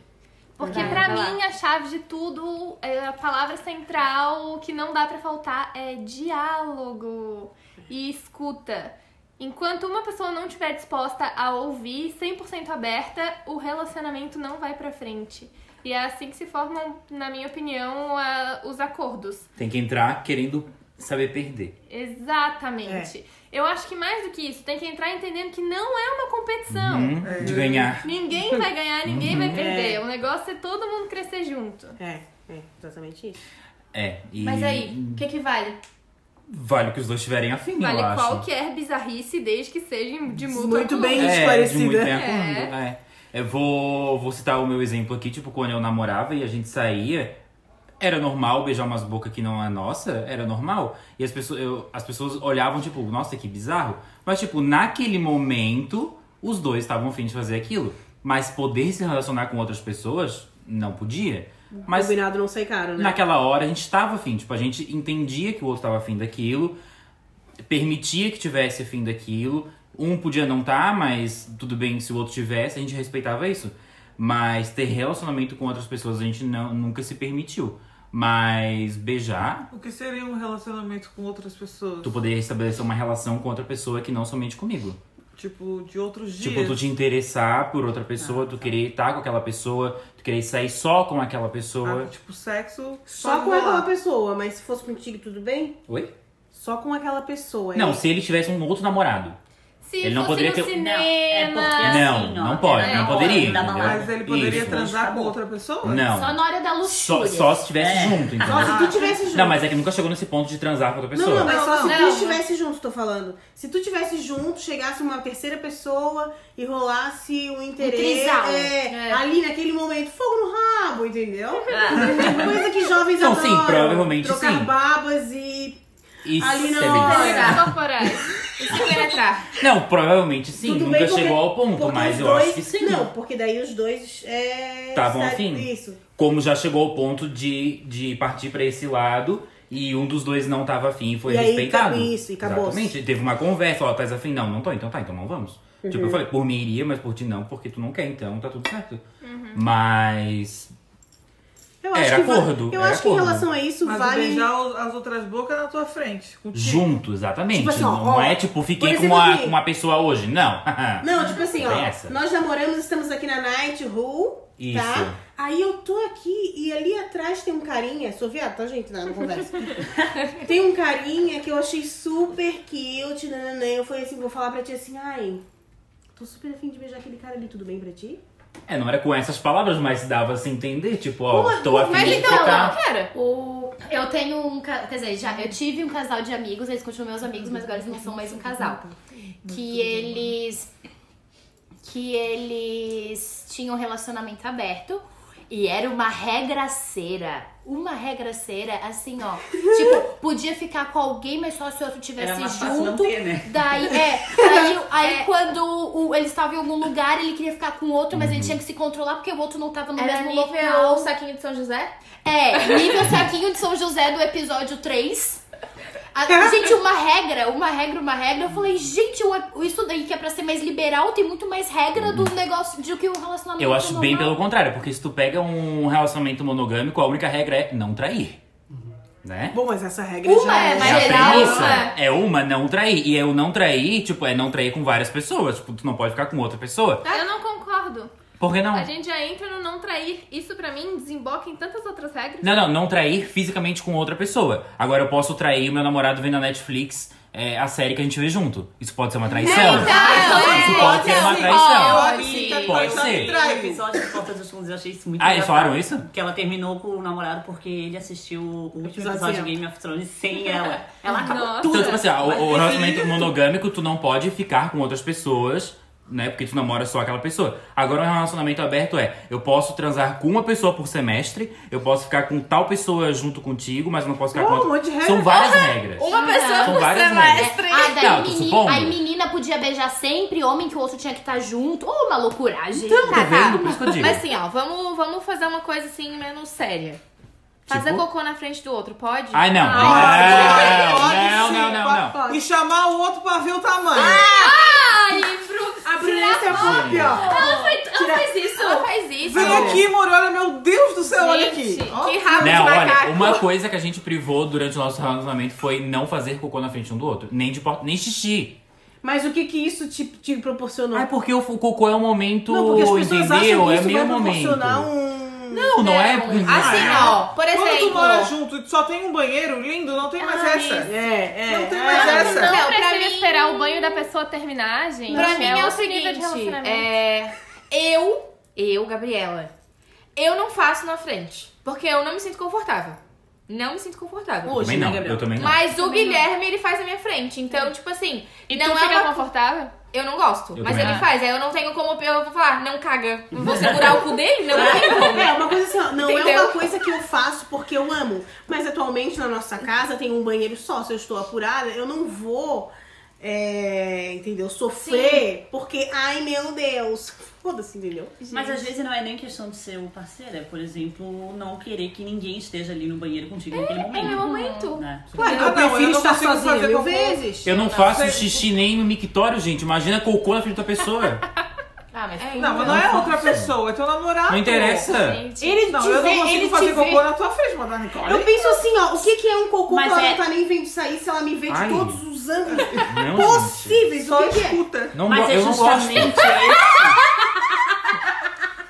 S8: Porque
S2: Vai,
S8: pra
S2: vai lá.
S8: mim a chave de tudo, é, a palavra central que não dá pra faltar é diálogo e escuta. Enquanto uma pessoa não estiver disposta a ouvir 100% aberta, o relacionamento não vai pra frente. E é assim que se formam, na minha opinião, a- os acordos.
S3: Tem que entrar querendo saber perder.
S8: Exatamente. Eu acho que mais do que isso, tem que entrar entendendo que não é uma competição.
S3: Uhum, De ganhar.
S8: Ninguém vai ganhar, ninguém vai perder.
S1: É.
S8: O negócio é todo mundo crescer junto.
S1: É, é, exatamente isso.
S3: É. E
S2: Mas aí, o que que vale?
S3: Vale o que os dois tiverem afim,
S8: Vale
S3: eu acho.
S8: qualquer bizarrice, desde que seja de mútuo
S1: Muito bem
S3: É, de
S1: esclarecida.
S3: muito bem acordo. É. Eu vou, vou citar o meu exemplo aqui, tipo, quando eu namorava e a gente saía, era normal beijar umas bocas que não é nossa, era normal. E as pessoas, eu- as pessoas olhavam, tipo, nossa, que bizarro. Mas, tipo, naquele momento, os dois estavam afim de fazer aquilo. Mas poder se relacionar com outras pessoas, não podia. Mas
S1: Combinado não sai caro, né?
S3: naquela hora a gente tava afim, tipo, a gente entendia que o outro tava afim daquilo, permitia que tivesse afim daquilo. Um podia não estar, mas tudo bem se o outro tivesse, a gente respeitava isso. Mas ter relacionamento com outras pessoas a gente não, nunca se permitiu. Mas beijar,
S5: O que seria um relacionamento com outras pessoas?
S3: tu poderia estabelecer uma relação com outra pessoa que não somente comigo.
S5: Tipo, de outros dias.
S3: Tipo, tu te interessar por outra pessoa, tu querer estar com aquela pessoa, tu querer sair só com aquela pessoa.
S5: Ah, tipo, sexo.
S1: Só com
S5: rolar.
S1: aquela pessoa, mas se fosse contigo, tudo bem?
S3: Oi?
S1: Só com aquela pessoa.
S3: Não,
S1: é
S3: se ele tivesse um outro namorado.
S8: Se
S3: Ele não poderia
S8: no
S3: ter-
S8: cinema...
S4: Não, é porque assim,
S3: Não,
S4: ó,
S3: não pode, não poderia.
S5: Mas ele poderia
S3: Isso.
S5: transar com outra pessoa?
S3: Não.
S7: Só na hora da
S3: Só,
S7: luxúria.
S3: só se estivesse
S4: É.
S3: junto, entendeu?
S1: Só se tu tivesse junto.
S3: Não, mas é que nunca chegou nesse ponto de transar com outra pessoa.
S1: Não, não, mas só se
S8: Não,
S1: tu
S8: não.
S1: estivesse junto, tô falando. Se tu estivesse junto, chegasse uma terceira pessoa e rolasse um interesse.
S7: trisal.
S1: é,
S2: É.
S1: Ali naquele momento, fogo no rabo, entendeu?
S4: Ah,
S1: Coisa que jovens
S3: Não,
S1: adoram.
S3: sim, provavelmente
S1: trocar
S3: sim.
S1: babas e.
S3: Isso
S1: Ali
S3: é
S8: Interesses corporais.
S2: Isso é penetrar.
S3: Não, provavelmente sim,
S1: Tudo
S3: nunca
S1: bem porque-
S3: chegou ao ponto,
S1: porque
S3: mas
S1: os
S3: eu
S1: dois,
S3: acho que sim.
S1: Não, porque daí os dois. É,
S3: Estavam
S1: sabe,
S3: afim.
S1: Isso.
S3: Como já chegou ao ponto de, de partir pra esse lado e um dos dois não tava afim e foi
S1: E aí,
S3: respeitado.
S1: ca- isso, e acabou.
S3: Exatamente. Teve uma conversa, ó, tá afim? Não, não tô, então tá, então não vamos. Tipo,
S1: Uhum.
S3: eu falei, por mim iria, mas por ti não, porque tu não quer, então tá tudo certo.
S1: Uhum.
S3: Mas.
S1: Eu
S3: Era
S1: acho que va-
S3: acordo,
S1: Eu
S3: era
S1: acho que em relação a isso,
S5: Mas
S1: vale.
S5: beijar as outras bocas na tua frente. Contigo.
S3: Junto, exatamente.
S1: Tipo assim, ó,
S3: não
S1: ó,
S3: é tipo, fiquei com uma,
S1: aqui.
S3: com uma pessoa hoje. Não.
S1: Não, tipo assim, ó.
S3: Essa.
S1: Nós namoramos, estamos aqui na Night Who,
S3: Isso.
S1: tá? Aí eu tô aqui e ali atrás tem um carinha. Sou viado, tá, gente? Não, não conversa. tem um carinha que eu achei super cute, nananã. Eu falei assim, vou falar pra ti assim, ai. Tô super afim de beijar aquele cara ali, tudo bem pra ti?
S3: É, não era com essas palavras, mas dava a se entender, tipo, ó, tô afim
S2: Mas
S3: de
S2: então,
S3: ficar.
S2: não quero.
S7: O, eu tenho um. Quer dizer, já, eu tive um casal de amigos, eles continuam meus amigos, mas agora eles não são mais um casal. Que eles. Que eles tinham um relacionamento aberto. E era uma regraceira. Uma regraceira, assim, ó. Tipo, podia ficar com alguém, mas só se o outro tivesse
S4: Era mais fácil
S7: junto.
S4: manter, né?
S7: Daí, é. Aí, aí quando o, ele estava em algum lugar, ele queria ficar com o outro, mas ele tinha que se controlar porque o outro não tava no
S2: Era
S7: mesmo
S2: nível
S7: local.
S2: saquinho de São José?
S7: É, nível saquinho de São José do episódio 3. A- gente, uma regra, uma regra, uma regra. Eu falei, gente, o- isso daí que é pra ser mais liberal tem muito mais regra do negócio do que o relacionamento
S3: Eu acho bem
S7: normal.
S3: pelo contrário, porque se tu pega um relacionamento monogâmico, a única regra é não trair. Né?
S1: Bom, mas essa regra
S7: Uma
S1: já
S7: é
S3: É
S7: mais
S3: a
S7: geral,
S3: premissa.
S7: uma-
S3: É uma não trair. E é o não trair, tipo, é não trair com várias pessoas. Tipo, tu não pode ficar com outra pessoa.
S8: Eu não concordo.
S3: Por que não?
S8: A gente já entra no não trair. Isso pra mim desemboca em tantas outras regras.
S3: Não, não, não trair fisicamente com outra pessoa. Agora eu posso trair o meu namorado vendo a Netflix é, a série que a gente vê junto. Isso pode ser uma traição?
S8: Então,
S3: Isso pode ser uma traição.
S5: Eu
S8: Pode.
S3: ser.
S5: traindo.
S4: episódio de Porta dos Fundos eu achei isso muito
S3: Ah, eles falaram isso?
S4: Que ela terminou com o namorado porque ele assistiu o último
S1: Episódio
S4: de Game of Thrones sem ela. Ela acabou
S8: Nossa.
S3: Então, tipo assim, o, o relacionamento monogâmico, tu não pode ficar com outras pessoas, né? Porque tu namora só aquela pessoa. Agora, o relacionamento aberto é: eu posso transar com uma pessoa por semestre, eu posso ficar com tal pessoa junto contigo, mas eu não posso ficar
S1: Oh,
S3: com
S1: um monte de regra.
S3: São várias regras.
S2: Uma pessoa
S3: São
S2: por
S3: várias
S2: semestre.
S7: Ah, daí
S3: Não,
S7: menina,
S3: supondo.
S7: aí menina podia beijar sempre, homem que o outro tinha que estar junto. Ô, uma loucuragem.
S3: Então, tá
S2: Tá, tá.
S3: vendo? Por isso que eu digo.
S2: Mas assim, ó, vamos, vamos fazer uma coisa assim menos séria. Fazer
S3: Tipo?
S2: cocô na frente do outro, pode?
S3: Ai, não.
S1: Ah, pode
S3: não,
S1: sim,
S3: não, não, não, não.
S1: pode.
S5: E chamar o outro pra ver o tamanho.
S7: Ai, Bru...
S1: A Brunessa é pop, ó.
S7: Ela, foi, ela fez isso.
S2: Ela faz isso.
S5: Vem aqui, amor, olha, meu Deus do céu, olha aqui.
S8: Gente,
S5: Ó.
S2: Que rabo
S3: Não,
S2: de
S3: olha,
S2: macaco.
S3: uma coisa que a gente privou durante o nosso relacionamento foi não fazer cocô na frente um do outro. Nem de porta, nem xixi.
S1: Mas o que que isso te, te proporcionou?
S3: Ah, porque o, cocô é um momento,
S1: não, porque as pessoas acham
S3: entendeu?
S1: que
S3: É
S1: isso
S3: meio
S1: vai
S3: momento.
S1: proporcionar um...
S3: Não, não é porque.
S2: Assim, ó, por
S5: Quando tu
S2: exemplo.
S5: mora junto e só tem um banheiro lindo, não tem mais
S7: Ah,
S5: essa.
S1: É, é.
S5: Não tem
S1: é.
S5: mais essa.
S8: Não
S2: Não, pra
S8: precisa
S2: mim-
S8: esperar o banho da pessoa terminar, gente.
S2: Pra mim é o
S8: outro nível de
S2: seguinte,
S8: relacionamento.
S2: é, eu, eu, Gabriela, eu não faço na frente, porque eu não me sinto confortável. Não me sinto confortável.
S1: Hoje,
S3: Também
S1: né,
S3: não,
S1: Gabriel?
S3: eu também não.
S2: Mas o Guilherme, ele faz na minha frente. Então, tipo assim,
S8: E
S2: não
S8: tu
S2: é
S8: fica
S2: uma...
S8: confortável?
S2: Eu não gosto,
S3: Eu
S2: mas ele
S3: não.
S2: faz. Aí eu não tenho como eu vou falar, não caga. Eu vou segurar o cu dele? Não tem como.
S1: É, uma coisa assim, ó, não é
S2: Entendeu?
S1: uma coisa que eu faço porque eu amo. Mas atualmente na nossa casa tem um banheiro só. Se eu estou apurada, eu não vou, é, entendeu? Sofrer porque, ai meu Deus. Foda-se, entendeu?
S4: Mas às vezes não é nem questão de ser o parceiro, é, por exemplo, não querer que ninguém esteja ali no banheiro contigo naquele
S2: É
S4: momento.
S2: meu momento.
S4: Né?
S1: Claro,
S5: Ah,
S1: eu prefiro
S5: eu não
S1: estar sozinha mil vezes.
S3: Eu não faço xixi nem no mictório, gente. Imagina cocô na frente da pessoa.
S7: Ah, mas
S2: É,
S5: Não, mas não é outra pessoa, é teu namorado.
S3: Não interessa.
S8: Gente,
S1: Ele
S5: Não,
S1: te
S5: eu
S1: vê,
S5: não consigo fazer cocô
S1: vê.
S5: na tua frente, mas Nicole.
S1: Eu penso assim, ó, o que, que é um cocô
S4: Mas
S1: que ela
S4: é-
S1: não tá nem vendo sair se ela me vê de
S3: Ai.
S1: todos os ângulos possíveis?
S5: Só
S1: o que, que é?
S5: escuta.
S3: Não,
S4: Mas é
S3: eu não gosto.
S4: justamente esse.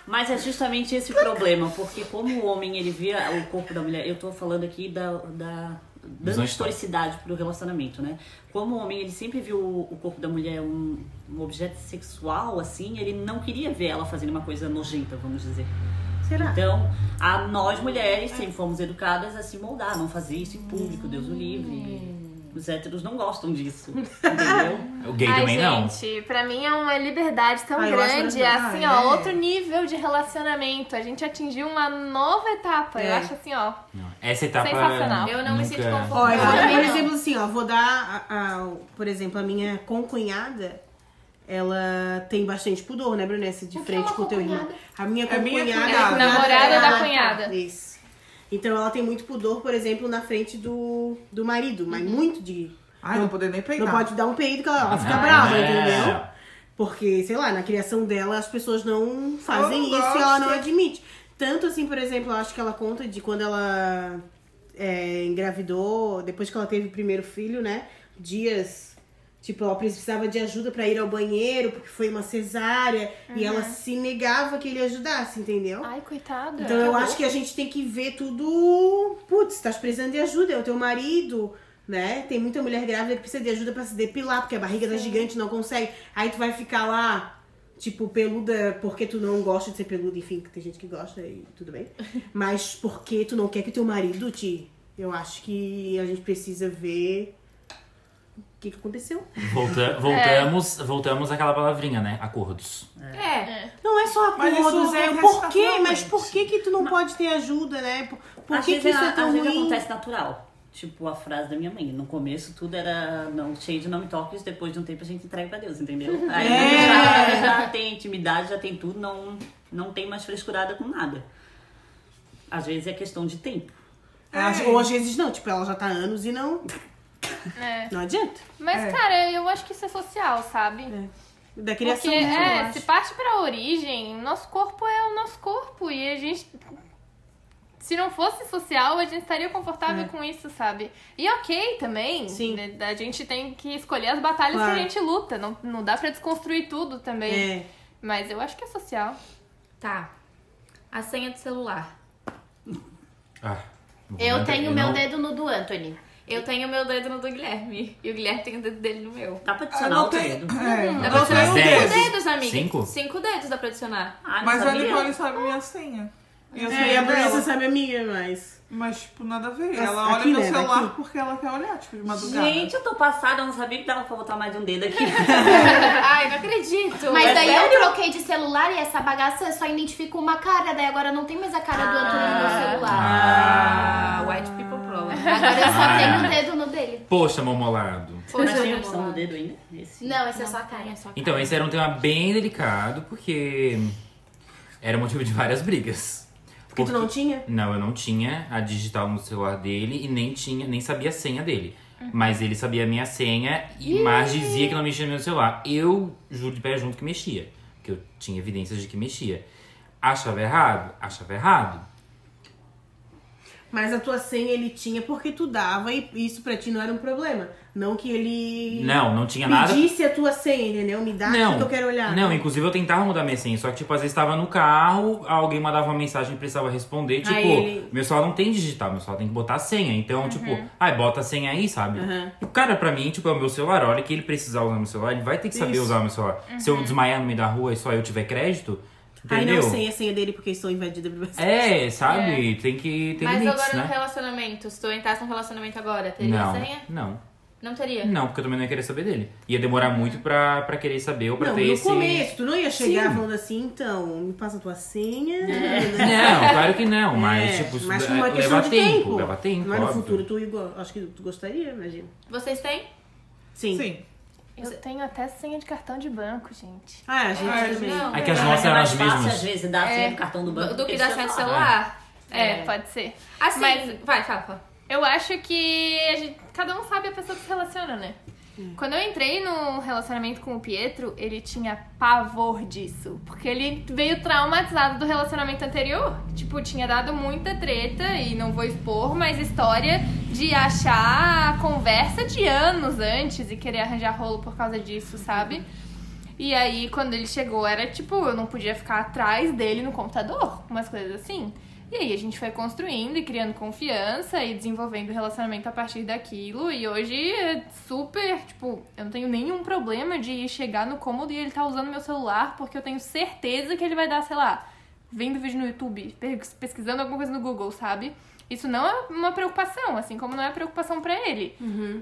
S4: Mas é justamente esse o problema, porque como o homem ele via o corpo da mulher, eu tô falando aqui da, da dando historicidade pro relacionamento, né? Como o homem ele sempre viu o corpo da mulher um, um objeto sexual, assim, ele não queria ver ela fazendo uma coisa nojenta, vamos dizer.
S1: Será?
S4: Então, a nós mulheres sempre fomos educadas a se moldar, não fazer isso em público, Deus o livre. Os héteros não gostam disso, entendeu?
S3: O gay
S8: Ai,
S3: também não.
S8: gente, pra mim é uma liberdade tão
S1: Ah, eu acho
S8: grande, assim,
S5: Ah,
S8: ó,
S5: é.
S8: outro nível de relacionamento. A gente atingiu uma nova etapa. Eu
S1: É.
S8: acho assim, ó.
S3: Não. Essa etapa.
S8: Sensacional.
S2: Eu não me sinto
S3: nunca-
S2: confortável.
S1: Eu um
S8: não.
S1: exemplo assim, ó. Vou dar, a- a- por exemplo, a minha concunhada. Ela tem bastante pudor, né, Brunessa? De
S7: O
S1: frente
S7: é uma
S1: com o teu irmão.
S7: concunhada?
S1: A minha
S5: É minha
S1: concunhada.
S5: cunhada.
S8: Namorada da
S1: Ah,
S8: cunhada.
S1: Isso. Então ela tem muito pudor, por exemplo, na frente do, do marido, mas muito de.
S5: Ai, não poder nem peidar.
S1: Não pode dar um peido que ela, ela fica
S3: Ah,
S1: brava,
S3: é.
S1: entendeu? Porque, sei lá, na criação dela as pessoas não fazem
S5: não
S1: isso e ela não admite. Tanto assim, por exemplo, eu acho que ela conta de quando ela é, engravidou, depois que ela teve o primeiro filho, né? Dias. Tipo, ela precisava de ajuda pra ir ao banheiro, porque foi uma cesárea. E ela se negava que ele ajudasse, entendeu?
S8: Ai, coitada.
S1: Então eu acho que a gente tem que ver tudo. Putz, tá precisando de ajuda, é o teu marido, né? Tem muita mulher grávida que precisa de ajuda pra se depilar, porque a barriga tá gigante, não consegue. Aí tu vai ficar lá, tipo, peluda porque tu não gosta de ser peluda, enfim, que tem gente que gosta e tudo bem. Mas porque tu não quer que teu marido te. Eu acho que a gente precisa ver que, que aconteceu.
S3: Volta- voltamos, voltamos àquela palavrinha, né? Acordos.
S2: É.
S1: Não é só
S5: Mas
S1: acordos, é o
S5: acontece
S1: porquê, mas por que que tu não pode ter ajuda, né? Por, por
S4: às
S1: que,
S4: vezes,
S1: que isso é tão
S4: às
S1: ruim?
S4: acontece natural. Tipo a frase da minha mãe. No começo tudo era não, cheio de não me toques, depois de um tempo a gente entrega pra Deus, entendeu? Aí
S1: É.
S4: já, já tem intimidade, já tem tudo, não, não tem mais frescurada com nada. Às vezes é questão de tempo.
S1: É, Ou às vezes não, tipo, ela já tá há anos e não.
S8: É.
S1: Não adianta.
S8: Mas,
S5: É.
S8: cara, eu acho que isso é social, sabe?
S1: Da criação
S8: Porque,
S1: mesmo, eu
S8: é,
S1: acho.
S8: se parte pra origem, nosso corpo é o nosso corpo. E a gente. Se não fosse social, a gente estaria confortável com isso, sabe? E ok também.
S1: Sim.
S8: né, A gente tem que escolher as batalhas
S1: Claro.
S8: que a gente luta. Não, não dá pra desconstruir tudo também.
S1: É.
S8: Mas eu acho que é social.
S2: Tá. A senha do celular.
S3: Ah,
S7: Eu tenho
S3: eu
S7: meu
S3: não-
S7: dedo no do Anthony.
S2: Eu tenho meu dedo no do Guilherme. E o Guilherme tem o dedo dele no meu.
S4: Dá pra
S5: Ah,
S4: adicionar outro
S5: tem.
S4: dedo.
S5: É,
S2: Dá pra adicionar cinco
S5: dedo.
S2: dedos, amiga.
S3: Cinco?
S2: Cinco dedos dá pra adicionar.
S4: Ah, não
S5: Mas a
S4: sabia.
S5: Nicole sabe minha senha. E eu
S1: É,
S5: a
S1: a Brisa
S5: dela.
S1: sabe a minha, mas.
S5: Mas, tipo, nada a ver.
S1: Mas
S5: Ela olha
S1: aqui,
S5: meu
S1: né,
S5: celular
S1: daqui.
S5: porque ela quer olhar, tipo, de madrugada.
S4: Gente, eu tô passada, eu não sabia que dava pra botar mais de um dedo aqui.
S2: Ai, não acredito.
S7: Mas
S4: É
S7: daí
S4: sério?
S7: eu troquei de celular e essa bagaça só identifica uma cara, daí agora não tem mais a cara do Antônio no meu celular.
S2: Ah, white people problem.
S7: Agora eu só
S3: Ah.
S7: tenho o dedo no dele.
S3: Poxa, momolado.
S4: Mas tem
S2: vamos
S4: opção do dedo ainda? Esse.
S7: Não, esse é só a cara.
S2: É só
S3: Então, esse era um tema bem delicado, porque era motivo de várias brigas.
S1: Porque tu não tinha?
S3: Não, eu não tinha a digital no celular dele e nem tinha, nem sabia a senha dele. Mas ele sabia a minha senha, e mas dizia que não mexia no meu celular. Eu juro de pé junto que mexia. Porque eu tinha evidências de que mexia. Achava errado? Achava errado.
S1: Mas a tua senha ele tinha porque tu dava e isso pra ti não era um problema. Não que ele
S3: Não, não tinha nada.
S1: pedisse a tua senha, entendeu? Me dá aqui que eu quero olhar.
S3: Não, inclusive eu tentava mudar minha senha, só que, tipo, às vezes tava no carro, alguém mandava uma mensagem e precisava responder, tipo,
S1: ele-
S3: meu celular não tem digital, meu celular tem que botar a senha. Então, tipo, ai, bota a senha aí, sabe? E o cara, pra mim, tipo, é o meu celular, a hora que ele precisar usar meu celular, ele vai ter que saber
S1: Isso.
S3: usar o meu celular. Se eu desmaiar no meio da rua e só eu tiver crédito,
S1: Aí
S3: entendeu?
S1: não sei a senha dele porque estou invadida por você.
S3: É, sabe? Tem que ter
S2: Mas
S3: limites,
S2: agora no
S3: né?
S2: relacionamento, se tu entrasse num relacionamento agora, teria
S3: Não,
S2: senha?
S3: não.
S2: Não teria.
S3: Não, porque eu também não ia querer saber dele. Ia demorar muito pra, pra querer saber ou pra
S1: Não,
S3: ter
S1: no
S3: esse...
S1: começo, tu não ia chegar
S3: Sim.
S1: falando assim, então, me passa a tua senha.
S3: Não, claro que não, mas,
S1: É,
S3: tipo,
S1: mas
S3: é-
S1: uma questão
S3: leva
S1: de
S3: tempo,
S1: tempo.
S3: leva tempo,
S1: Mas no
S3: óbvio.
S1: futuro tu igual, acho que tu gostaria, imagina.
S2: Vocês têm?
S1: Sim.
S5: Sim.
S8: Eu tenho até senha de cartão de banco, gente.
S1: Ah, a gente
S5: Ah,
S1: também.
S2: Não.
S3: É que as
S4: É,
S3: nossas
S4: é
S3: eram
S4: mais
S3: as
S4: fácil,
S3: mesmas.
S4: às vezes, dar a senha do cartão do banco.
S2: Do que
S4: do
S2: da senha do celular?
S8: É,
S2: É.
S8: pode ser.
S2: Assim,
S8: Mas-
S2: vai, fala, fala.
S8: Eu acho que a gente- cada um sabe a pessoa que se relaciona, né? Quando eu entrei no relacionamento com o Pietro, ele tinha pavor disso. Porque ele veio traumatizado do relacionamento anterior. Tipo, tinha dado muita treta, e não vou expor, mas história de achar conversa de anos antes e querer arranjar rolo por causa disso, sabe? E aí, quando ele chegou, era tipo, eu não podia ficar atrás dele no computador, umas coisas assim. E aí a gente foi construindo e criando confiança e desenvolvendo o relacionamento a partir daquilo. E hoje é super, tipo, eu não tenho nenhum problema de chegar no cômodo e ele tá usando meu celular, porque eu tenho certeza que ele vai dar, sei lá, vendo vídeo no YouTube, pes- pesquisando alguma coisa no Google, sabe? Isso não é uma preocupação, assim como não é preocupação pra ele.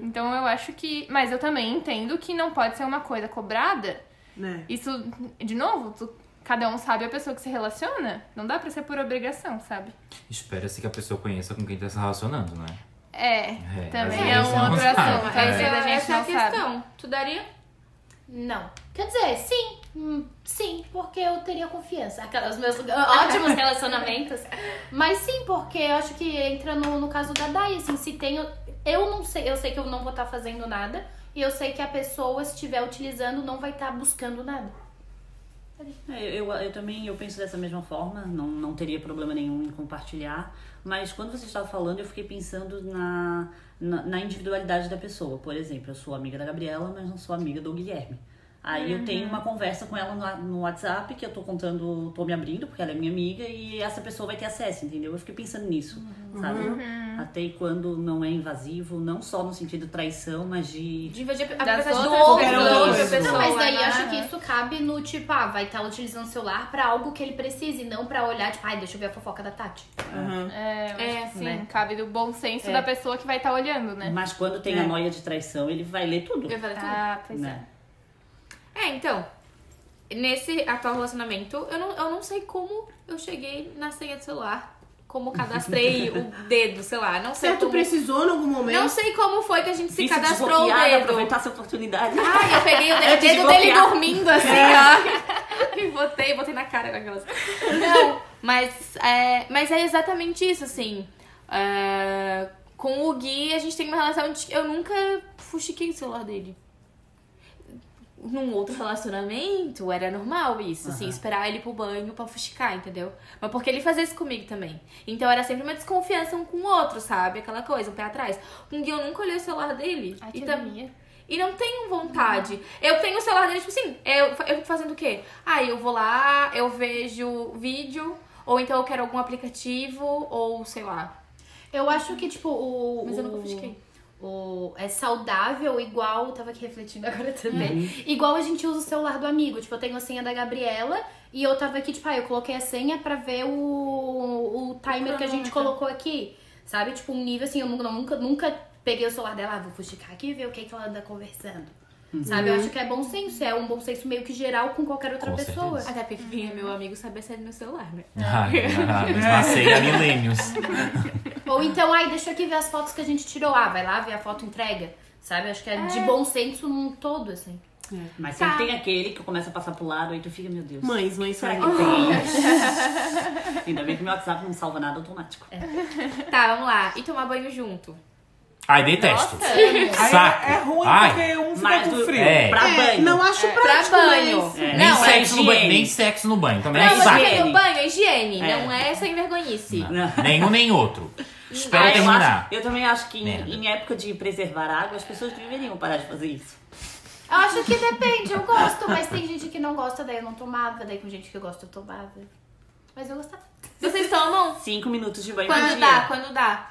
S8: Então eu acho que. Mas eu também entendo que não pode ser uma coisa cobrada.
S1: Né?
S8: Isso, de novo, tu- cada um sabe a pessoa que se relaciona. Não dá pra ser por obrigação, sabe?
S3: Espera-se que a pessoa conheça com quem tá se relacionando, né?
S8: É,
S3: É,
S8: também
S3: às
S8: é
S3: vezes
S8: um
S3: não
S8: outro assunto.
S2: Essa,
S8: Aí
S3: É.
S8: a gente
S2: essa é a
S8: não sabe.
S2: questão. Tu daria?
S7: Não. Quer dizer, sim. Hum, sim, porque eu teria confiança. Aquelas meus ótimos relacionamentos. Mas sim, porque eu acho que entra no, no caso da Dai, assim, se tenho. Eu não sei, eu sei que eu não vou estar fazendo nada. E eu sei que a pessoa, se estiver utilizando, não vai estar buscando nada.
S4: É, eu, eu também eu penso dessa mesma forma, não, não teria problema nenhum em compartilhar, mas quando você estava falando, eu fiquei pensando na, na, na individualidade da pessoa. Por exemplo, eu sou amiga da Gabriela, mas não sou amiga do Guilherme. Aí eu tenho uma conversa com ela no, no WhatsApp, que eu tô contando, tô me abrindo, porque ela é minha amiga, e essa pessoa vai ter acesso, entendeu? Eu fiquei pensando nisso, sabe? Até e quando não é invasivo, não só no sentido traição, mas de
S2: De invadir a
S8: Das
S2: privacidade do
S8: outras
S2: outro, pessoa.
S7: Não, mas daí
S2: né?
S7: acho que isso cabe no tipo, ah, vai estar utilizando o celular pra algo que ele precise, não pra olhar, tipo, ai, deixa eu ver a fofoca da Tati.
S1: Aham.
S8: É,
S2: É,
S8: sim,
S4: né?
S8: cabe do bom senso
S4: É.
S8: da pessoa que vai estar olhando, né?
S4: Mas quando tem
S1: É.
S4: a noia de traição, ele vai ler tudo.
S2: Eu falei tudo.
S8: Ah, pois
S4: Né?
S2: É, então, nesse atual relacionamento, eu não, eu não sei como eu cheguei na senha do celular. Como cadastrei o dedo, sei lá. Não sei
S1: Certo, tu
S2: como.
S1: precisou em algum momento.
S2: Não sei como foi que a gente se
S4: Difícil
S2: cadastrou o dedo.
S4: aproveitar essa oportunidade.
S2: Ai, eu peguei o dedo,
S4: É,
S2: dedo dele dormindo, assim, ó. E botei, botei na cara com aquelas. Não, mas é, mas é exatamente isso, assim. É, com o Gui, a gente tem uma relação de. Eu nunca fuxiquei o celular dele. Num outro relacionamento, era normal isso, assim,
S4: Aham.
S2: esperar ele ir pro banho pra fuxicar, entendeu? Mas porque ele fazia isso comigo também. Então era sempre uma desconfiança um com o outro, sabe? Aquela coisa, um pé atrás. Com o Gui, eu nunca olhei o celular dele.
S8: Ai,
S2: e
S8: que
S2: tam-
S8: agonia.
S2: e não tenho vontade. Eu tenho o celular dele, tipo assim, eu, eu fico fazendo o quê? Ah, eu vou lá, eu vejo vídeo, ou então eu quero algum aplicativo, ou sei lá.
S7: Eu acho que, tipo, o.
S2: Mas eu nunca fuxiquei.
S7: O, é saudável igual. Tava aqui refletindo agora também.
S4: Uhum.
S7: Igual a gente usa o celular do amigo. Tipo, eu tenho a senha da Gabriela e eu tava aqui, tipo, ah, eu coloquei a senha pra ver o, o timer que a gente colocou aqui. Sabe? Tipo, um nível assim, eu nunca, nunca, nunca peguei o celular dela, ah, vou fuxicar aqui e ver o que, que ela anda conversando. Sabe? Eu acho que é bom senso, é um bom senso meio que geral com qualquer outra
S3: Com
S7: pessoa.
S3: certeza.
S2: Até porque vinha meu amigo saber sair do meu celular, né?
S3: Ai, ah, Passei há milênios.
S7: Ou então, ai, deixa eu aqui ver as fotos que a gente tirou. Ah, vai lá ver a foto entrega. Sabe? Acho que é, de bom senso num todo, assim.
S4: Mas sempre tem aquele que começa a passar pro lado, aí tu fica, meu Deus.
S1: Mães, mães
S4: Será que tem? Ainda bem que meu WhatsApp não salva nada automático.
S2: Tá, vamos lá. E tomar banho junto.
S3: Ai, detesto.
S5: Aí
S3: Saco.
S5: é ruim
S3: Ai.
S5: porque um fica
S4: Mas
S5: com
S4: do-
S5: frio.
S3: É.
S4: Pra
S1: É,
S4: banho.
S1: não acho
S2: Pra
S1: prático,
S2: banho.
S1: mas-
S4: É.
S3: Nem,
S4: Não, é
S3: sexo no banho,
S4: higiene.
S3: nem sexo no banho. Também
S2: Não,
S3: é
S2: mas
S3: saco.
S2: porque no banho é higiene,
S4: É.
S2: não é sem vergonhice.
S4: Não.
S3: Nenhum nem outro. Espera
S4: Ah, eu,
S3: terminar.
S4: acho- eu também acho que em,
S3: Merda.
S4: em época de preservar água, as pessoas deveriam parar de fazer isso.
S7: Eu acho que depende, eu gosto, mas tem gente que não gosta, daí eu não tomava, daí com gente que gosta eu tomava. Mas eu gostava.
S2: Vocês tomam?
S4: Cinco minutos de banho por
S2: Quando
S4: dia.
S2: dá, quando dá.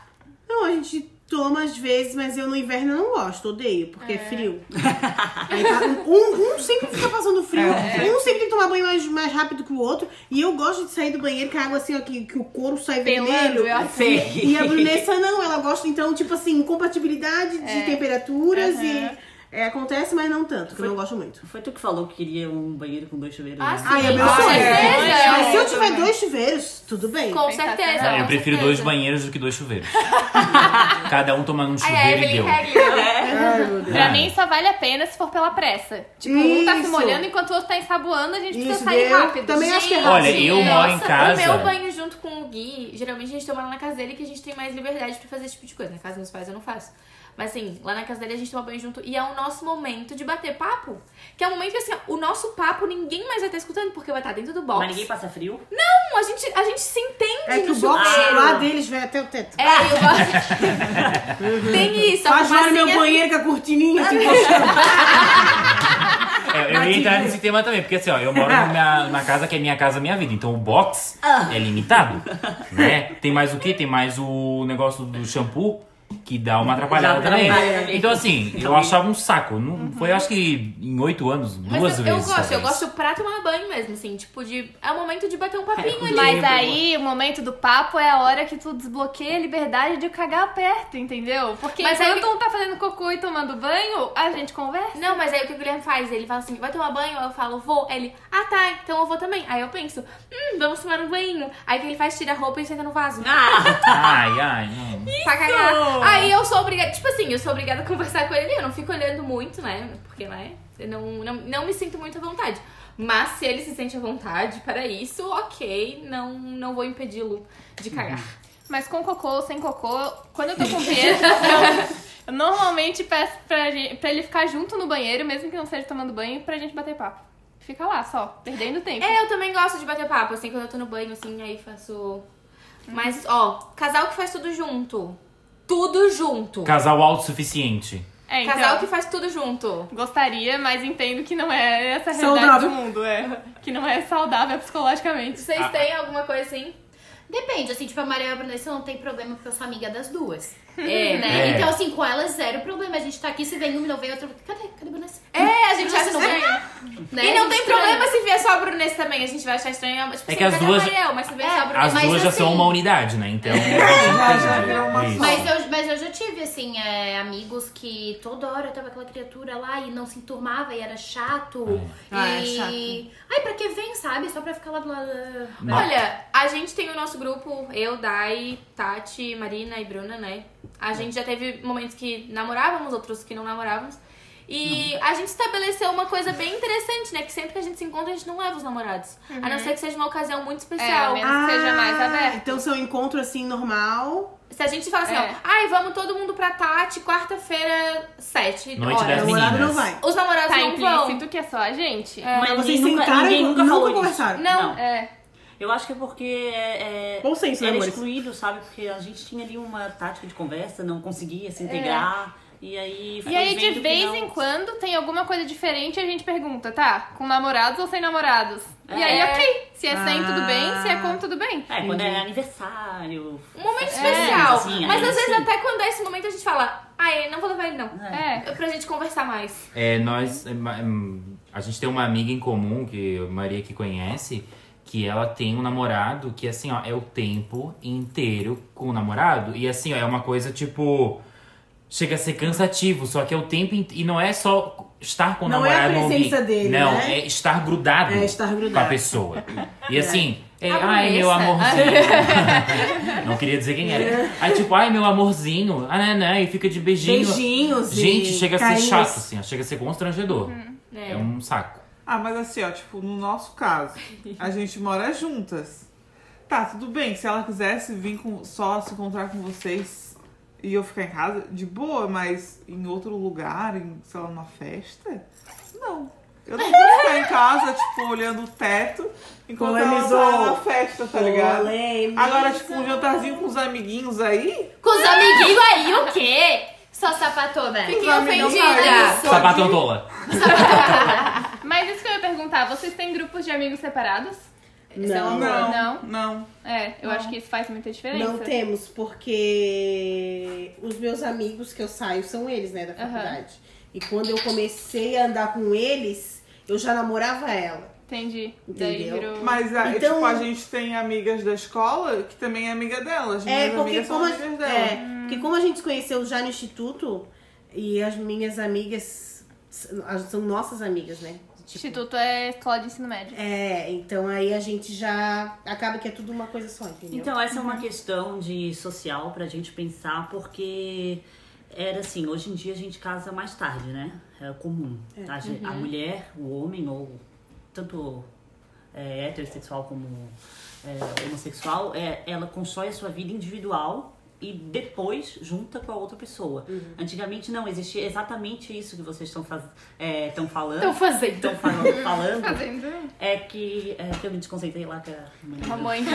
S1: Não, a gente toma às vezes, mas eu no inverno não gosto, odeio, porque é, frio. Aí tá- um, um sempre fica passando frio, um sempre tem que tomar banho mais, mais rápido que o outro. E eu gosto de sair do banheiro com a água assim, ó, que, que o couro sai
S8: Pelando,
S1: vermelho.
S8: eu
S4: sei.
S1: E a Brunessa não, ela gosta, então, tipo assim, incompatibilidade de temperaturas e. é, acontece, mas não tanto, que eu não gosto muito.
S4: Foi tu que falou que queria um banheiro com dois chuveiros.
S2: Ah,
S4: né?
S2: sim.
S1: Ai, é meu sonho.
S2: certeza.
S1: Mas se eu tiver dois chuveiros, tudo bem.
S2: Com certeza.
S3: Ah, eu
S2: com
S3: prefiro
S2: certeza.
S3: dois banheiros do que dois chuveiros. Cada um tomando um
S2: Ai, a
S3: chuveiro e deu.
S1: Ai, Deus.
S8: Pra mim só vale a pena se for pela pressa. Tipo, um tá se
S1: Isso.
S8: molhando enquanto o outro tá ensaboando, a gente
S1: Isso,
S8: precisa sair
S1: eu
S8: rápido.
S1: também acho que é
S2: Gente,
S3: Olha,
S1: rápido.
S3: eu moro em casa.
S2: O meu banho junto com o Gui, geralmente a gente toma lá na casa dele que a gente tem mais liberdade pra fazer esse tipo de coisa. Na casa dos meus pais eu não faço. Mas assim, lá na casa dele a gente toma banho junto e é o nosso momento de bater papo. Que é um momento que assim, ó, o nosso papo ninguém mais vai estar escutando porque vai estar dentro do box.
S4: Mas ninguém passa frio?
S2: Não, a gente, a gente se entende
S1: É que
S2: no
S1: o box
S2: chuveiro.
S1: lá deles vai até o teto.
S2: É, eu gosto. Tem isso, a
S1: Faz lá no meu banheiro com a cortininha, assim, puxando.
S3: É, eu ia entrar nesse tema também, porque assim, ó, eu moro numa, numa casa que é minha casa, minha vida. Então o box é limitado, né? Tem mais o quê? Tem mais o negócio do shampoo, que dá uma atrapalhada
S4: Já
S3: também.
S4: atrapalha.
S3: Então assim, eu achava um saco. Não, Foi acho que em oito anos,
S2: Mas
S3: duas
S2: eu,
S3: vezes.
S2: eu gosto, eu
S3: talvez.
S2: gosto pra tomar banho mesmo, assim, tipo, de. É o momento de bater um papinho
S4: É,
S2: ali.
S8: Mas aí, o momento do papo é a hora que tu desbloqueia a liberdade de cagar perto, entendeu? Porque
S2: Mas aí-
S8: enquanto um tá fazendo cocô e tomando banho, a gente conversa.
S2: Não, mas aí o que o Guilherme faz? Ele fala assim, vai tomar banho? Eu falo, vou. Ele, ah tá, então eu vou também. Aí eu penso, hum, vamos tomar um banho. Aí o que ele faz? Tira a roupa e senta no vaso.
S4: Ah!
S3: Ai, ai, não.
S2: Pra cagar. Aí eu sou obrigada, tipo assim, eu sou obrigada a conversar com ele. Eu não fico olhando muito, né? Porque, né? Eu não, não, não me sinto muito à vontade. Mas se ele se sente à vontade para isso, ok. Não, não vou impedi-lo de cagar.
S8: Mas com cocô ou sem cocô, quando eu tô com o Pietro, eu, normalmente peço pra, gente, pra ele ficar junto no banheiro, mesmo que não seja tomando banho, pra gente bater papo. Fica lá só, perdendo tempo.
S2: É, eu também gosto de bater papo, assim, quando eu tô no banho, assim, aí faço. Mas, ó, casal que faz tudo junto. Tudo junto.
S3: Casal autossuficiente.
S8: É, então,
S2: Casal que faz tudo junto.
S8: gostaria, mas entendo que não é essa a
S1: Saudável.
S8: realidade do mundo, é. Que não é saudável psicologicamente.
S2: Vocês têm alguma coisa assim?
S7: Depende, assim, tipo, a Maria e a Brunessa não tem problema porque eu sou amiga das duas.
S2: É,
S7: Né?
S3: É.
S7: Então, assim, com elas, zero problema. A gente tá aqui, se vem uma e não vem outra. Cadê? Cadê a Brunessa?
S2: É, a gente acha
S7: não
S2: estranho.
S7: vem? Né?
S2: E não
S7: A
S2: tem problema se vier só a Brunessa também. A gente vai achar estranho. Tipo,
S3: É
S2: se
S3: que as duas-
S2: Mariel, mas se vier
S7: É,
S2: só a Brunessa.
S3: As
S7: Mas
S3: duas já
S7: assim-
S3: são uma unidade, né? Então.
S5: Já, já virou uma
S3: Isso.
S5: só.
S7: Mas eu, mas eu já tive, assim, é, amigos que toda hora tava aquela criatura lá e não se enturmava e era chato.
S1: Ah, é
S7: e.
S1: chato.
S7: Ai, pra que vem, sabe? Só pra ficar lá do lado.
S3: Não.
S2: Olha, a gente tem o nosso grupo, eu, Dai, Tati, Marina e Bruna, né? A gente já teve momentos que namorávamos, outros que não namorávamos. E a gente estabeleceu uma coisa bem interessante, né? Que sempre que a gente se encontra, a gente não leva os namorados. A não ser que seja uma ocasião muito
S8: É,
S2: especial.
S8: ao menos que seja mais aberto.
S1: Então, seu encontro assim, normal.
S2: Se a gente fala assim,
S8: É.
S2: ó, ai, vamos todo mundo pra Tati, quarta-feira, sete
S3: Noite
S2: horas.
S3: das
S1: namorado não vai.
S2: Os namorados
S8: Tá
S2: não vão.
S8: implícito que é só a gente.
S4: Mas
S1: Vocês
S4: ninguém nunca,
S1: sentaram
S4: ninguém
S1: e
S4: nunca
S1: nunca conversaram.
S4: isso.
S2: Não.
S8: É.
S4: Eu acho que é porque é, é,
S1: Bom senso, né,
S4: era
S1: amores?
S4: excluído, sabe? Porque a gente tinha ali uma tática de conversa, não conseguia se integrar. E aí foi
S8: E aí, de vez
S4: não-
S8: em quando, tem alguma coisa diferente e a gente pergunta, tá? Com namorados ou sem namorados? E aí,
S2: É.
S8: ok. Se é sem, tudo bem. Se é
S1: Ah.
S8: com, tudo bem.
S4: É, quando é aniversário.
S2: Um momento
S4: É,
S2: especial.
S4: assim,
S2: Mas às vezes
S4: sim.
S2: até quando é esse momento a gente fala,
S6: Ai, não vou levar ele, não.
S8: É.
S6: É pra gente conversar mais.
S3: É, nós. é, hum, A gente tem uma amiga em comum, que a Maria que conhece, que ela tem um namorado que, assim, ó, é o tempo inteiro com o namorado. E assim, ó, é uma coisa tipo. Chega a ser cansativo, só que é o tempo inte- E não é só estar com o
S1: Não é a
S3: namorado no
S1: presença
S3: ambiente.
S1: dele,
S3: Não,
S1: né?
S3: é estar grudado,
S1: É estar grudado.
S3: com a pessoa. E assim, é,
S6: A
S3: ai, meu amorzinho. não queria dizer quem era. Aí, tipo, ai, meu amorzinho. Ah, né, né, e fica de beijinho.
S1: Beijinhos.
S3: Gente, chega a ser
S1: carinhos.
S3: chato, assim, ó, chega a ser constrangedor.
S6: É.
S3: É um saco.
S5: Ah, mas assim, ó, tipo, no nosso caso, a gente mora juntas. Tá, tudo bem. Se ela quisesse vir com, só se encontrar com vocês e eu ficar em casa, de boa, mas em outro lugar, em, sei lá, numa festa, não. Eu não vou ficar em casa, tipo, olhando o teto enquanto ela
S1: Polemizou.
S5: tá na festa, tá ligado?
S1: Polêmica.
S5: Agora, tipo, um jantarzinho com os amiguinhos aí,
S7: Com os amiguinhos aí, o quê? Só sapatona.
S6: Fiquei
S5: os
S6: ofendida.
S5: aí, só
S3: Sapatão tola.
S8: Mas isso que eu ia perguntar, vocês têm grupos de amigos separados?
S6: É
S1: Não.
S5: Não,
S8: Não?
S5: não.
S8: É, eu acho que isso faz muita diferença.
S1: Não temos, porque os meus amigos que eu saio são eles, né, da faculdade. E quando eu comecei a andar com eles, eu já namorava ela.
S8: Entendi. Daí
S1: Entendeu?
S8: virou...
S5: Mas a,
S1: Então-
S5: tipo, a gente tem amigas da escola que também é amiga delas.
S1: É, porque
S5: amigas são
S1: como, a,
S5: amigas dela.
S1: é, porque como a gente se conheceu já no instituto, e as minhas amigas são nossas amigas, né? Tipo,
S8: Instituto é escola de ensino médio.
S1: É, então aí a gente já acaba que é tudo uma coisa só, entendeu?
S4: Então, essa é uma questão de social pra gente pensar, porque era assim, hoje em dia a gente casa mais tarde, né? É comum. A, ge- a mulher, o homem, ou tanto é, heterossexual como é, homossexual, é, ela constrói a sua vida individual e depois junta com a outra pessoa. Antigamente não, existia exatamente isso que vocês estão faz, é, tão falando.
S6: Estão fazendo.
S4: Estão falando, falando
S8: Fazendo
S4: é que, é que eu me desconcentrei lá com a
S8: uma mãe.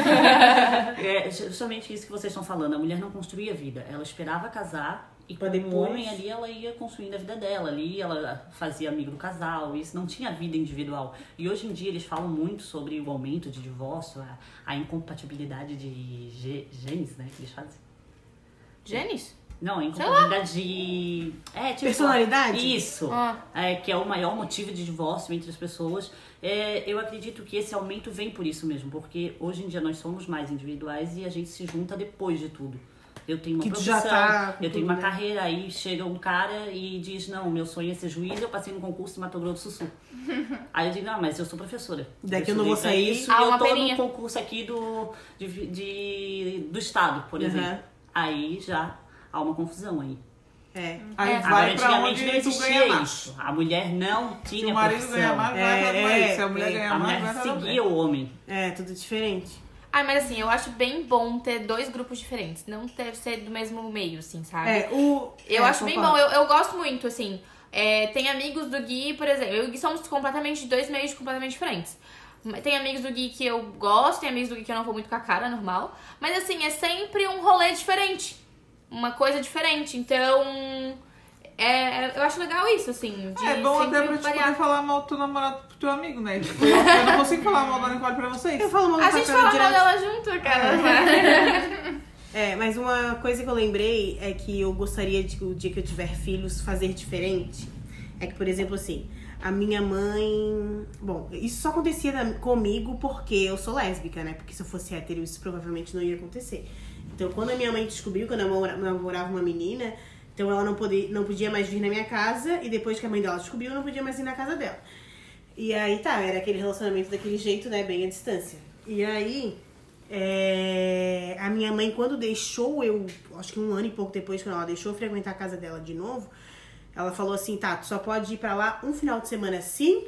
S4: é justamente isso que vocês estão falando. A mulher não construía vida. Ela esperava casar e
S1: Pra
S4: com
S1: depois.
S4: o homem ali ela ia construindo a vida dela. Ali ela fazia amigo do casal. Isso não tinha vida individual. E hoje em dia eles falam muito sobre o aumento de divórcio, a, a incompatibilidade de ge- genes, né? Que eles fazem.
S6: Gênis?
S4: Não, a incompatibilidade de. É, tipo.
S1: Personalidade?
S4: Isso.
S6: Ah.
S4: É, que é o maior motivo de divórcio entre as pessoas. É, eu acredito que esse aumento vem por isso mesmo, porque hoje em dia nós somos mais individuais e a gente se junta depois de tudo. Eu tenho uma
S1: Que tu
S4: profissão,
S1: já tá com
S4: eu tenho uma
S1: né?
S4: carreira, aí chega um cara e diz, não, meu sonho é ser juiz, eu passei no concurso em Mato Grosso do Sul. aí eu digo, não, mas eu sou professora.
S1: Daqui eu não
S4: estudei
S1: vou sair.
S4: Isso,
S6: Ah,
S4: e eu
S6: uma
S4: tô
S6: peninha.
S4: no concurso aqui do, de, de- do estado, por
S1: Aham.
S4: exemplo. Aí já há uma confusão aí.
S1: É.
S5: Aí
S6: É.
S4: Agora,
S5: vai pra
S4: antigamente
S5: onde
S4: não existia isso. A mulher não
S5: Se
S4: tinha
S5: o marido
S4: profissão.
S5: ganha mais, vai
S1: É,
S5: pra mais.
S1: é,
S5: Se a mulher
S1: é.
S5: ganha
S4: A
S5: mais,
S4: mulher
S5: vai pra
S4: seguia o homem.
S1: É, tudo diferente.
S6: Ai, mas assim, eu acho bem bom ter dois grupos diferentes. Não ter ser do mesmo meio, assim, sabe?
S1: É, o.
S6: Eu
S1: é,
S6: acho bem bom, eu, eu gosto muito, assim. É, tem amigos do Gui, por exemplo. Eu e o Gui somos completamente de dois meios completamente diferentes. Tem amigos do Gui que eu gosto, tem amigos do Gui que eu não vou muito com a cara, normal. Mas assim, é sempre um rolê diferente. Uma coisa diferente. Então. É, eu acho legal isso, assim. De
S5: É bom até pra te poder falar mal do teu namorado pro teu amigo, né? Tipo, eu eu não consigo falar mal da Nicole pra vocês.
S1: Eu falo mal
S6: A gente fala mal dela junto, cara.
S1: É, mas uma coisa que eu lembrei é que eu gostaria de, o dia que eu tiver filhos, fazer diferente. É que, por exemplo, assim, a minha mãe. Bom, isso só acontecia comigo porque eu sou lésbica, né? Porque se eu fosse hétero, isso provavelmente não ia acontecer. Então, quando a minha mãe descobriu que eu namora- namorava uma menina, então ela não, podia, não podia mais vir na minha casa, e depois que a mãe dela descobriu, eu não podia mais ir na casa dela. E aí tá, era aquele relacionamento daquele jeito, né? Bem à distância. E aí, é, a minha mãe, quando deixou eu, acho que um ano e pouco depois, quando ela deixou eu frequentar a casa dela de novo, ela falou assim: tá, tu só pode ir pra lá um final de semana sim,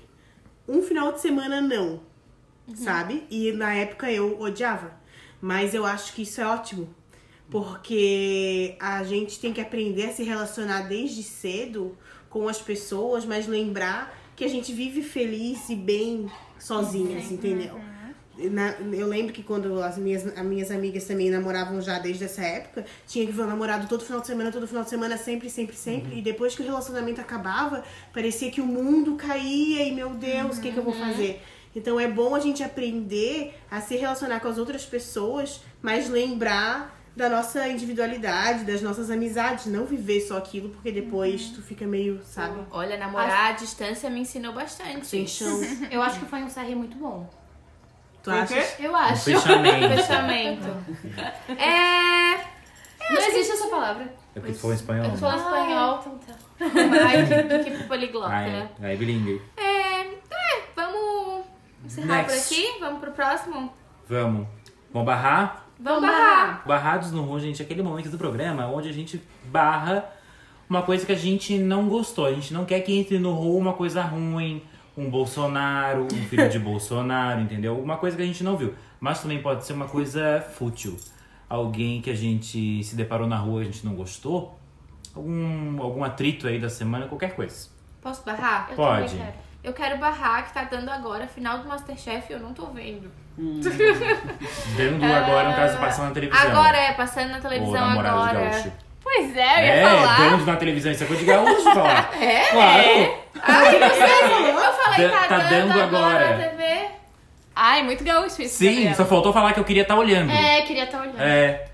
S1: um final de semana não. Sabe? E na época eu odiava. Mas eu acho que isso é ótimo. Porque a gente tem que aprender a se relacionar desde cedo com as pessoas, mas lembrar que a gente vive feliz e bem sozinhas, entendeu? Na- eu lembro que quando as minhas, as minhas amigas também namoravam já desde essa época, tinha que ver o namorado todo final de semana, todo final de semana, sempre, sempre, sempre. E depois que o relacionamento acabava, parecia que o mundo caía e, meu Deus, o que, que eu vou fazer? Então é bom a gente aprender a se relacionar com as outras pessoas, mas lembrar da nossa individualidade, das nossas amizades, não viver só aquilo, porque depois tu fica meio, sabe,
S2: Olha, namorar à distância me ensinou bastante.
S1: sem chão.
S7: Eu acho que foi um CR muito bom.
S1: Tu acha?
S7: Eu
S3: Um
S7: acho.
S3: fechamento.
S2: Fechamento. É.
S7: Não existe essa palavra.
S3: É porque tu falou espanhol.
S2: Eu
S3: né?
S2: falo espanhol.
S7: então tá.
S2: Ai, que, que poliglota,
S3: Ai,
S2: né?
S3: é bilingue.
S2: É, é, vamos encerrar
S3: Next.
S2: por aqui? Vamos pro próximo?
S3: Vamos. Vamos barrar?
S2: Vamos
S7: Vamos
S2: barrar.
S3: Barrados no Rumo, gente, é aquele momento do programa onde a gente barra uma coisa que a gente não gostou. A gente não quer que entre no rumo uma coisa ruim, um Bolsonaro, um filho de Bolsonaro, entendeu? Uma coisa que a gente não viu. Mas também pode ser uma coisa fútil. Alguém que a gente se deparou na rua e a gente não gostou. Algum, algum atrito aí da semana, qualquer coisa.
S2: Posso barrar?
S7: Eu
S3: Pode.
S7: quero.
S2: Eu quero barrar que tá dando agora, final do Masterchef, eu não tô vendo.
S3: Dando agora, no caso, passando na televisão.
S2: Agora é, passando na televisão
S3: namorado de
S2: agora.
S3: gaúcho.
S8: Pois é, eu ia
S3: É,
S8: falar.
S3: dando na televisão, isso é coisa de gaúcho falar. É? Claro.
S2: Ai, você Eu falei, tá,
S3: tá
S2: dando,
S3: dando
S2: agora
S3: agora.
S2: na TV.
S8: Ai, muito gaúcho isso.
S3: Sim, só faltou falar que eu queria estar olhando.
S7: É, queria estar olhando.
S3: É.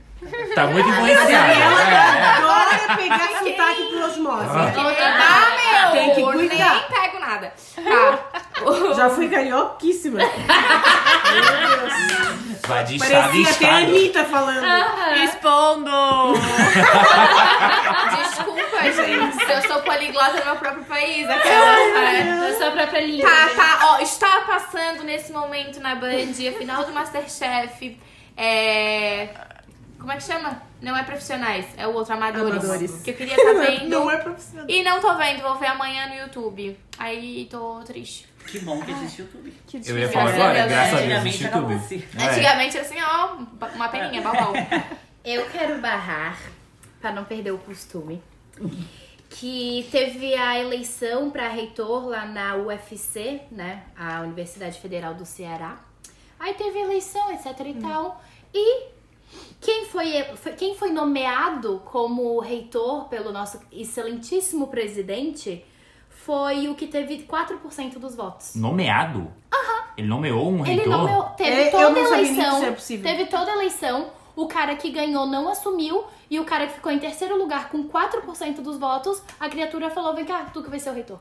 S3: Tá muito influenciada. É,
S1: Adora pegar sotaque por osmose.
S3: Ah.
S2: Ah, meu!
S1: Tem que cuidar.
S2: Nem pego nada. Tá.
S1: Já fui carioquíssima. Meu Deus.
S3: é. Vai de estado em
S1: Parecia até a
S3: estado.
S1: Anitta falando.
S8: Expondo!
S2: Desculpa, gente. Eu sou poliglota no meu próprio país. Aquela, né?
S7: Eu sou a própria língua.
S2: Tá, tá. Ó, está passando nesse momento na Band a final do Masterchef. É. Como é que chama? Não é profissionais, é o outro, amadores.
S1: Amadores.
S2: Que eu queria estar vendo.
S1: Não é profissional.
S2: E não tô vendo, vou ver amanhã no YouTube. Aí tô triste.
S4: Que bom que existe YouTube.
S8: Que
S3: Eu ia
S8: difícil.
S3: falar
S2: Graças a
S3: agora,
S2: Deus,
S3: graças a Deus,
S4: Antigamente
S3: existe
S4: era
S3: YouTube. É.
S2: Antigamente era assim, ó, uma peninha, babau.
S7: Eu quero barrar, pra não perder o costume, que teve a eleição para reitor lá na UFC, né? A Universidade Federal do Ceará. Aí teve eleição, etc e tal. E quem foi, foi- quem foi nomeado como reitor pelo nosso excelentíssimo presidente foi o que teve 4% dos votos.
S3: Nomeado? Ele nomeou um
S7: Ele
S3: reitor?
S7: nomeou, teve
S1: É, eu
S7: toda
S1: não
S7: a
S1: sabia nem que
S7: eleição.
S1: possível.
S7: Teve toda a eleição. O cara que ganhou não assumiu. E o cara que ficou em terceiro lugar com 4% dos votos, a criatura falou: vem cá, tu que vai ser o reitor.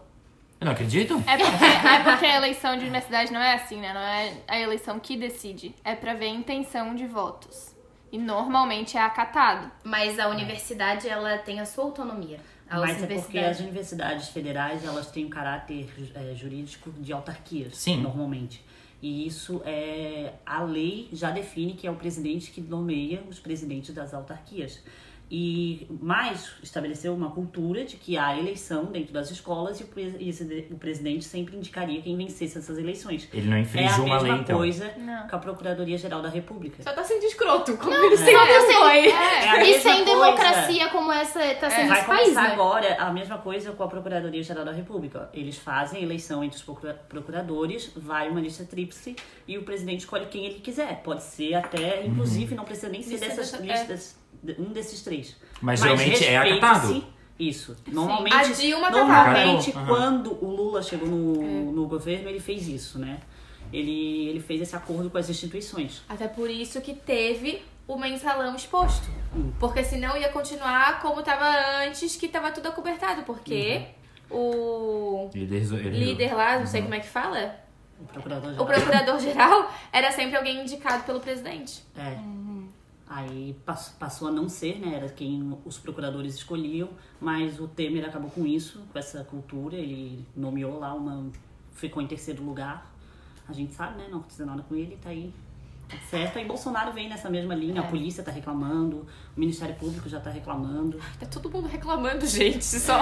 S3: Eu não acredito.
S8: É porque, é porque a eleição de universidade não é assim, né? Não é a eleição que decide. É pra ver a intenção de votos. E normalmente é acatado.
S7: Mas a universidade, ela tem a sua autonomia. A
S4: Mas é porque as universidades federais elas têm um caráter é, jurídico de autarquias,
S3: Sim.
S4: normalmente. E isso é a lei já define que é o presidente que nomeia os presidentes das autarquias. E mais estabeleceu uma cultura de que há eleição dentro das escolas e o, pre- e esse- o presidente sempre indicaria quem vencesse essas eleições.
S3: Ele não
S4: É a
S3: infringiu uma
S4: mesma
S3: lei, então.
S4: coisa
S8: Não.
S4: com a Procuradoria-Geral da República.
S2: Só tá sendo escroto, como ele
S7: Só
S2: sempre
S7: sendo-
S2: foi.
S4: É a
S7: E
S4: mesma
S7: sem
S4: coisa.
S7: democracia como essa tá sendo
S4: Vai
S7: esse país,
S4: começar
S7: né?
S4: agora a mesma coisa com a Procuradoria-Geral da República. Eles fazem eleição entre os procura- procuradores, vai uma lista tríplice e o presidente escolhe quem ele quiser. Pode ser até, inclusive, não precisa nem ser
S2: Lista
S4: dessas
S2: dessa-
S4: listas, um desses três.
S3: Mas geralmente é acatado.
S4: Isso. Normalmente,
S2: A Dilma acatava.
S4: normalmente
S3: Acatou,
S4: quando o Lula chegou no, no governo, ele fez isso, né? Ele, ele fez esse acordo com as instituições.
S2: Até por isso que teve o mensalão exposto. Porque senão ia continuar como tava antes, que tava tudo acobertado. Porque o
S3: Líder,
S2: líder lá, não sei como é que fala,
S4: O procurador
S2: o procurador-geral era sempre alguém indicado pelo presidente.
S4: É. Aí pass- passou a não ser, né? Era quem os procuradores escolhiam, mas o Temer acabou com isso, com essa cultura. Ele nomeou lá uma. ficou em terceiro lugar. A gente sabe, né? Não aconteceu nada com ele, tá aí. Tá certo. Aí Bolsonaro vem nessa mesma linha, a polícia tá reclamando, o Ministério Público já tá reclamando.
S2: Tá todo mundo reclamando, gente. Só.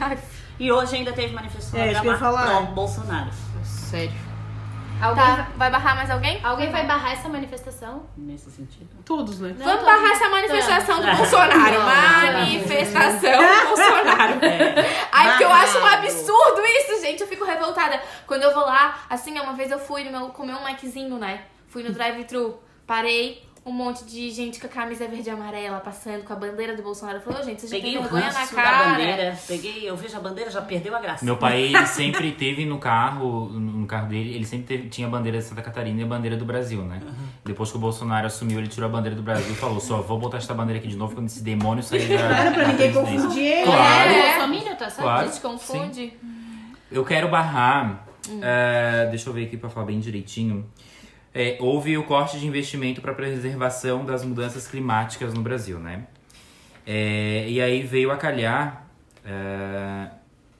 S2: Ai,
S4: E hoje ainda teve manifestação
S1: É,
S4: Beira-Mar
S1: falar.
S4: pró-Bolsonaro.
S2: sério.
S7: Alguém,
S2: Tá, vai barrar mais alguém?
S7: alguém vai barrar essa manifestação?
S4: Nesse sentido.
S1: Todos, né?
S7: Não,
S2: Vamos barrar essa manifestação do. Bolsonaro.
S7: Não.
S2: Manifestação do Bolsonaro. Ai, porque eu acho um absurdo isso, gente. Eu fico revoltada. Quando eu vou lá, assim, uma vez eu fui no meu, comer um Maczinho, né? Fui no drive-thru, parei, um monte de gente com a camisa verde e amarela passando com a bandeira do Bolsonaro. Falou, "Ô, gente, vocês já
S4: Peguei
S2: têm
S4: o
S2: vergonha na
S4: da
S2: cara.
S4: bandeira. Peguei, eu vejo a bandeira, já perdeu a graça.
S3: Meu pai, ele sempre teve no carro, no carro dele, ele sempre teve- tinha a bandeira de Santa Catarina e a bandeira do Brasil, né? Depois que o Bolsonaro assumiu, ele tirou a bandeira do Brasil e falou: só vou botar essa bandeira aqui de novo quando esse demônio sair da.
S1: Claro, pra ninguém
S3: presidência."
S1: confundir ele.
S3: Claro.
S7: É,
S2: É.
S7: Bolsominion, tá certo?
S2: A
S3: Claro.
S2: gente confunde.
S3: Eu quero barrar. eh, deixa eu ver aqui pra falar bem direitinho. É, houve o corte de investimento para preservação das mudanças climáticas no Brasil, né? É, e aí veio a calhar. eh,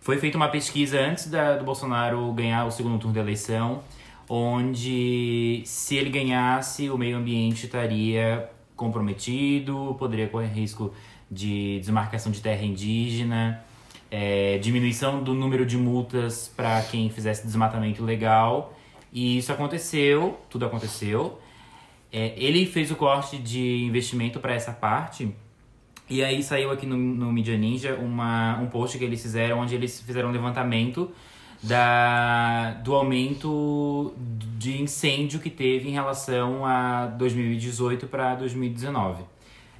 S3: foi feita uma pesquisa antes da- do Bolsonaro ganhar o segundo turno da eleição, onde se ele ganhasse, o meio ambiente estaria comprometido, poderia correr risco de desmarcação de terra indígena, é, diminuição do número de multas para quem fizesse desmatamento ilegal. E isso aconteceu, tudo aconteceu. É, ele fez o corte de investimento para essa parte. E aí saiu aqui no, no Media Ninja uma, um post que eles fizeram, onde eles fizeram um levantamento da, do aumento de incêndio que teve em relação a 2018 para 2019.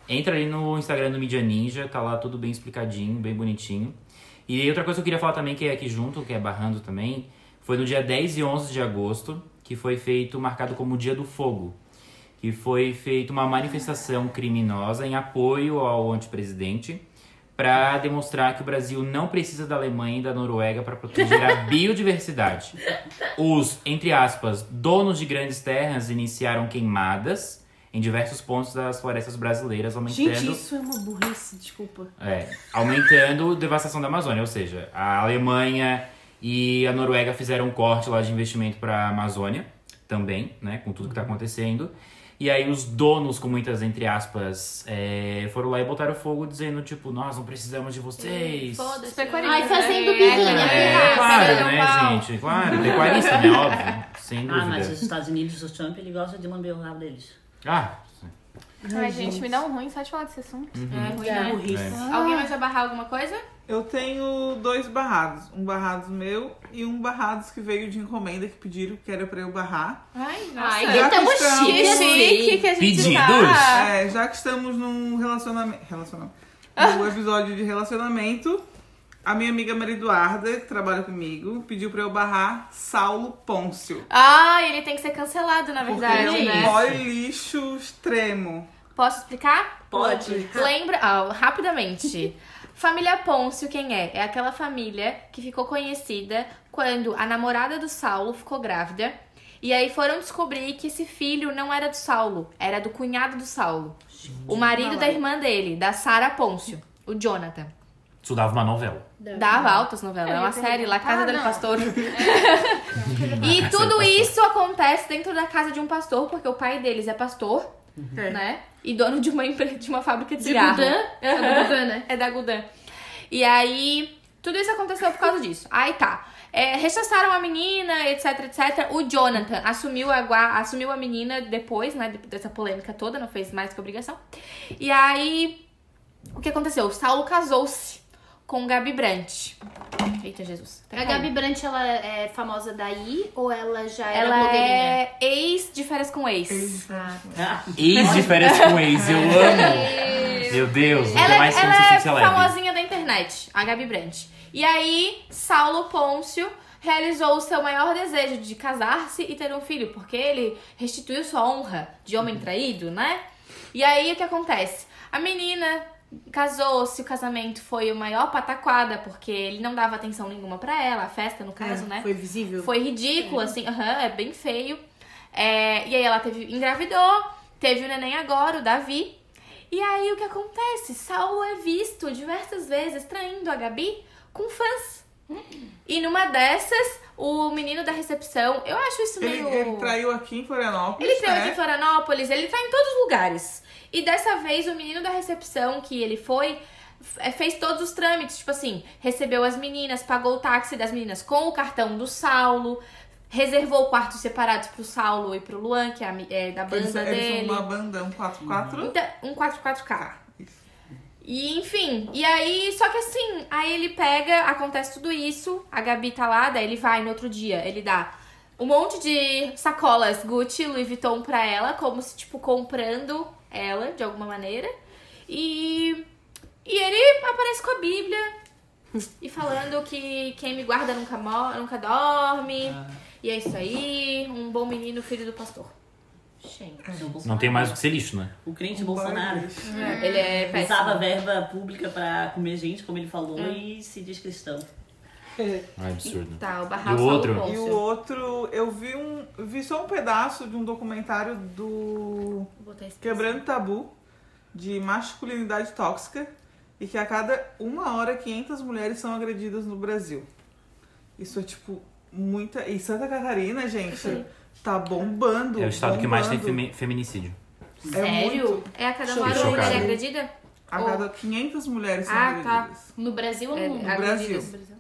S3: Entra ali no Instagram do Media Ninja, tá lá tudo bem explicadinho, bem bonitinho. E outra coisa que eu queria falar também, que é aqui junto, que é barrando também, foi no dia 10 e 11 de agosto, que foi feito, marcado como Dia do Fogo, que foi feita uma manifestação criminosa em apoio ao antipresidente para demonstrar que o Brasil não precisa da Alemanha e da Noruega para proteger a biodiversidade. Os, entre aspas, donos de grandes terras iniciaram queimadas em diversos pontos das florestas brasileiras, aumentando
S1: Gente, isso é uma burrice, desculpa.
S3: é, aumentando a devastação da Amazônia, ou seja, a Alemanha e a Noruega fizeram um corte lá de investimento para a Amazônia também, né, com tudo que tá acontecendo. E aí os donos, com muitas entre aspas, é, foram lá e botaram fogo dizendo tipo, nós não precisamos de vocês.
S2: Foda-se.
S8: Pecuarista,
S7: Ai, fazendo
S8: né?
S7: birrinha,
S3: É,
S7: pirraça.
S3: claro,
S2: São
S3: né,
S2: Paulo.
S3: gente? Claro, pecuarista, né? Óbvio, sem
S4: Ah, mas
S3: dúvida.
S4: os Estados Unidos, o Trump, ele gosta de lamber o rabo deles.
S3: Ah,
S8: Ai, gente, me dá um ruim só de falar desse assunto.
S2: É ruim,
S1: É
S2: né?
S1: burrice.
S3: É.
S2: Alguém vai barrar alguma coisa?
S5: Eu tenho dois barrados. Um barrados meu e um barrados que veio de encomenda que pediram que era pra eu barrar.
S2: Ai,
S7: Ai,
S2: nossa.
S5: Já
S7: tamo
S5: que estamos-
S7: chique,
S2: que chique
S7: assim.
S2: que a gente
S3: Pedidos?
S2: tá.
S5: É, já que estamos num relacionamento. Relacionamento. No episódio de relacionamento, a minha amiga Maria Eduarda, que trabalha comigo, pediu pra eu barrar Saulo Pôncio.
S2: Ah, ele tem que ser cancelado, na
S5: Porque
S2: verdade,
S5: ele é um
S2: né?
S5: boy lixo extremo.
S2: Posso explicar?
S4: Pode.
S2: Lembra, ah, rapidamente. Família Pôncio, quem é? É aquela família que ficou conhecida quando a namorada do Saulo ficou grávida. E aí foram descobrir que esse filho não era do Saulo, era do cunhado do Saulo. O marido da irmã dele, da Sara Pôncio, o Jonathan.
S3: isso dava uma novela.
S2: Dava altas novelas, é uma série lá, Casa
S8: Ah,
S2: del
S8: não.
S2: Pastor.
S3: A
S2: E tudo isso acontece dentro da casa de um pastor, porque o pai deles é pastor,
S1: É.
S2: né? E dono de uma, de uma fábrica de
S8: De
S2: cigarro.
S8: Gudan? É do Gudan, né?
S2: É da Gudan. E aí, tudo isso aconteceu por causa disso. Aí tá. É, rechaçaram a menina, etc, etc. O Jonathan assumiu a, assumiu a menina depois, né? de- Dessa polêmica toda, não fez mais que obrigação. E aí, o que aconteceu? O Saulo casou-se com Gabi Brandt. Eita, Jesus. Até
S7: A. Gabi Brandt, ela é famosa daí ou ela já era
S2: Ela
S7: blogueirinha?
S2: é ex de férias com ex.
S4: Ah,
S3: Ex de férias com ex, eu amo. Meu Deus, o que
S2: Ela,
S3: mais
S2: é- ela
S3: se
S2: é
S3: leve.
S2: famosinha da internet, a Gabi Brandt. E aí, Saulo Pôncio realizou o seu maior desejo de casar-se e ter um filho, porque ele restituiu sua honra de homem traído, né? E aí, o que acontece? A menina casou-se, o casamento foi o maior pataquada, porque ele não dava atenção nenhuma pra ela, a festa, no caso,
S1: É,
S2: né?
S1: Foi visível.
S2: Foi ridículo, assim, aham, é bem feio. É, e aí ela teve, engravidou, teve o neném agora, o Davi. E aí o que acontece? Saulo é visto diversas vezes traindo a Gabi com fãs. E numa dessas, o menino da recepção, eu acho isso
S5: Ele,
S2: meio.
S5: ele traiu aqui em Florianópolis.
S2: Ele traiu
S5: né?
S2: aqui em Florianópolis, ele tá em todos os lugares. E dessa vez, o menino da recepção que ele foi, é, fez todos os trâmites. Tipo assim, recebeu as meninas, pagou o táxi das meninas com o cartão do Saulo, reservou quartos separados pro Saulo e pro Luan, que é, é da banda
S5: Eles, eles
S2: dele.
S5: são uma banda, um 4x4.
S2: Então, um 44K.
S5: Tá, isso.
S2: E enfim, e aí, só que assim, aí ele pega, acontece tudo isso, a Gabi tá lá, daí ele vai no outro dia, ele dá um monte de sacolas Gucci, Louis Vuitton pra ela, como se, tipo, comprando ela de alguma maneira. E, e ele aparece com a Bíblia e falando que quem me guarda nunca, nunca dorme. E é isso aí, um bom menino, filho do pastor.
S7: Gente.
S3: Não tem mais o que ser lixo, né?
S4: O crente Bolsonaro
S2: Ele é péssimo.
S4: usava verba pública pra comer gente, como ele falou, e se diz cristão.
S3: É absurdo.
S2: Tá, o
S3: E
S2: barraco
S3: o outro?
S2: Saulo
S5: E o outro, eu vi um. Vi só um pedaço de um documentário do
S2: Vou botar esse
S5: Quebrando Tabu de masculinidade tóxica e que a cada uma hora 500 mulheres são agredidas no Brasil. Isso é tipo muita. E Santa Catarina, gente, tá bombando.
S3: É o estado que mais tem
S5: bombando.
S3: femi- feminicídio.
S5: É
S7: Sério?
S5: muito.
S2: É a cada uma hora uma mulher é agredida?
S5: A cada 500 mulheres são
S2: Ah, tá.
S5: agredidas.
S7: No Brasil ou no
S2: É,
S7: mundo?
S2: agredidas.
S5: Brasil.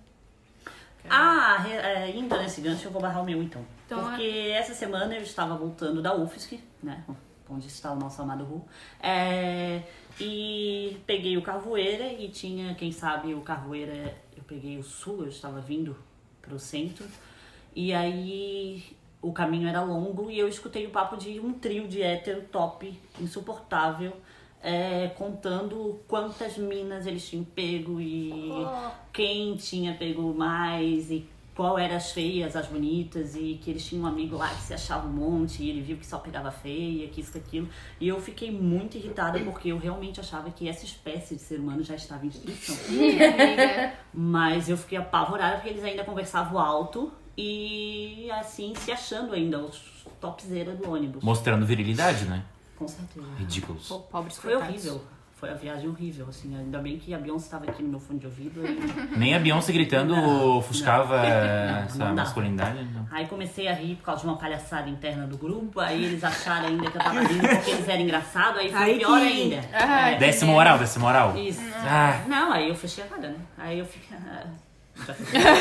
S4: Ah, re- é, nesse gancho, eu vou barrar o meu então.
S2: Então,
S4: Porque essa semana eu estava voltando da UFSC, né? Onde está o nosso amado Ru. É, e peguei o Carvoeira e tinha, quem sabe, o Carvoeira, eu peguei o sul, eu estava vindo pro centro. E aí o caminho era longo e eu escutei o papo de um trio de hétero top, insuportável. É, contando quantas minas eles tinham pego e quem tinha pego mais e qual eram as feias, as bonitas e que eles tinham um amigo lá que se achava um monte e ele viu que só pegava feia, que isso, que aquilo. E eu fiquei muito irritada porque eu realmente achava que essa espécie de ser humano já estava em extinção. Mas eu fiquei apavorada porque eles ainda conversavam alto e assim se achando ainda os topzera do ônibus.
S3: Mostrando virilidade, né?
S4: Com certeza.
S3: Ridículos.
S2: Pô, pobres
S4: Foi
S2: coitados.
S4: horrível. Foi a viagem horrível, assim. Ainda bem que a Beyoncé estava aqui no meu fone de ouvido. e-
S3: Nem a Beyoncé gritando ofuscava
S4: Não,
S3: essa
S4: não
S3: masculinidade. Não.
S4: Aí comecei a rir por causa de uma palhaçada interna do grupo. Aí eles acharam ainda que eu tava rindo porque eles eram engraçados. Aí foi
S1: Aí
S4: pior
S1: que-
S4: ainda.
S2: Ai,
S4: É,
S3: Desce moral, desce moral.
S4: Isso.
S3: Ah,
S4: Não, aí eu fechei a cara, né? Aí eu fiquei... ah, já fechei.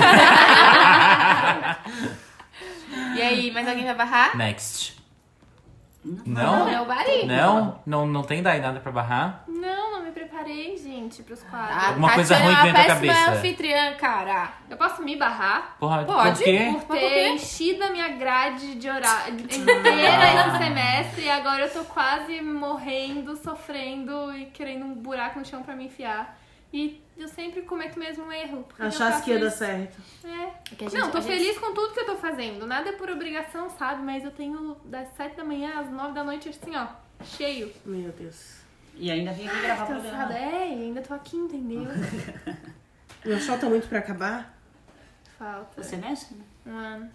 S2: E aí, mais alguém vai barrar?
S3: next.
S2: Não,
S3: Não?
S2: é o Bari.
S3: Não? Não, não tem daí nada pra barrar?
S8: Não, não me preparei, gente, pros quadros.
S2: A
S3: Alguma coisa
S2: Tatiana
S3: ruim
S2: é
S3: que vem na cabeça.
S2: anfitriã, cara.
S8: Eu posso me barrar
S3: Porra,
S2: Pode.
S3: por quê?
S8: por
S2: por
S8: ter
S2: quê?
S8: enchido a minha grade de horário inteira esse semestre e agora eu tô quase morrendo, sofrendo e querendo um buraco no chão pra me enfiar. E eu sempre cometo o mesmo erro. faço
S1: que ia dar certo.
S8: É.
S2: que a gente-
S8: Não, tô
S2: a gente-
S8: feliz com tudo que eu tô fazendo. Nada é por obrigação, sabe? Mas eu tenho das 7 da manhã às 9 da noite, assim, ó, cheio.
S1: Meu Deus.
S4: E ainda vim aqui gravar o
S8: Cansada.
S4: programa.
S8: É, e ainda tô aqui, entendeu?
S1: Não falta muito pra acabar?
S8: Falta.
S4: O semestre, né?
S8: Um ano.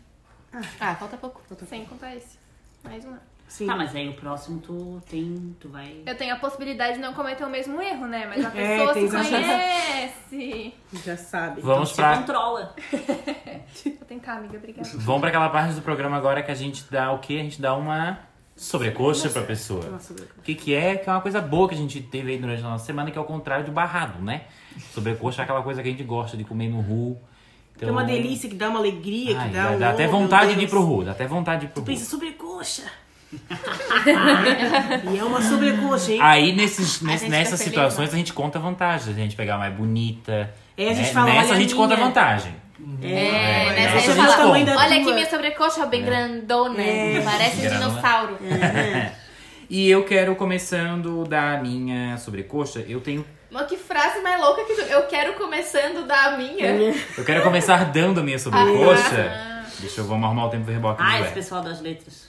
S2: Ah, falta pouco.
S8: Sem contar esse. Mais um ano.
S1: Sim.
S4: Tá, mas aí o próximo tu tem... Tu vai...
S8: Eu tenho a possibilidade de não cometer o mesmo erro, né? Mas a
S1: É,
S8: pessoa se
S1: a chance.
S8: conhece.
S1: Já sabe.
S3: Vamos
S4: Te
S3: pra,
S4: controla.
S8: Vou tentar, amiga. Obrigada.
S3: vamos pra aquela parte do programa agora que a gente dá o quê? A gente dá uma sobrecoxa pra pessoa. O que, que é? Que é uma coisa boa que a gente teve aí durante a nossa semana, que é o contrário de barrado, né? Sobrecoxa é aquela coisa que a gente gosta de comer no ru. Então,
S1: Que é uma delícia, que dá uma alegria,
S3: Ai,
S1: que dá
S3: dá,
S1: um.
S3: dá até vontade de ir pro ru, dá até vontade de ir pro
S1: Tu
S3: ru.
S1: pensa sobrecoxa. E é uma sobrecoxa, hein?
S3: Aí nesses,
S2: A
S3: ness-
S2: gente
S3: nessas
S2: fica
S3: situações a gente conta vantagem. A gente pegar mais bonita.
S1: É, a gente
S3: né?
S1: fala,
S3: Nessa a gente
S1: a
S3: conta
S1: minha.
S3: vantagem.
S2: É,
S3: É,
S2: nessa
S3: essa
S2: a gente fala, olha aqui minha sobrecoxa bem grandona,
S1: É.
S2: parece um
S3: Grandona.
S2: dinossauro.
S3: E eu quero, começando da minha sobrecoxa, eu tenho.
S2: Mas que frase mais louca que tu... Eu quero começando da minha.
S3: Eu quero começar dando a minha sobrecoxa. Deixa eu vamos arrumar o tempo verbal aqui
S4: Ah, esse pessoal das letras.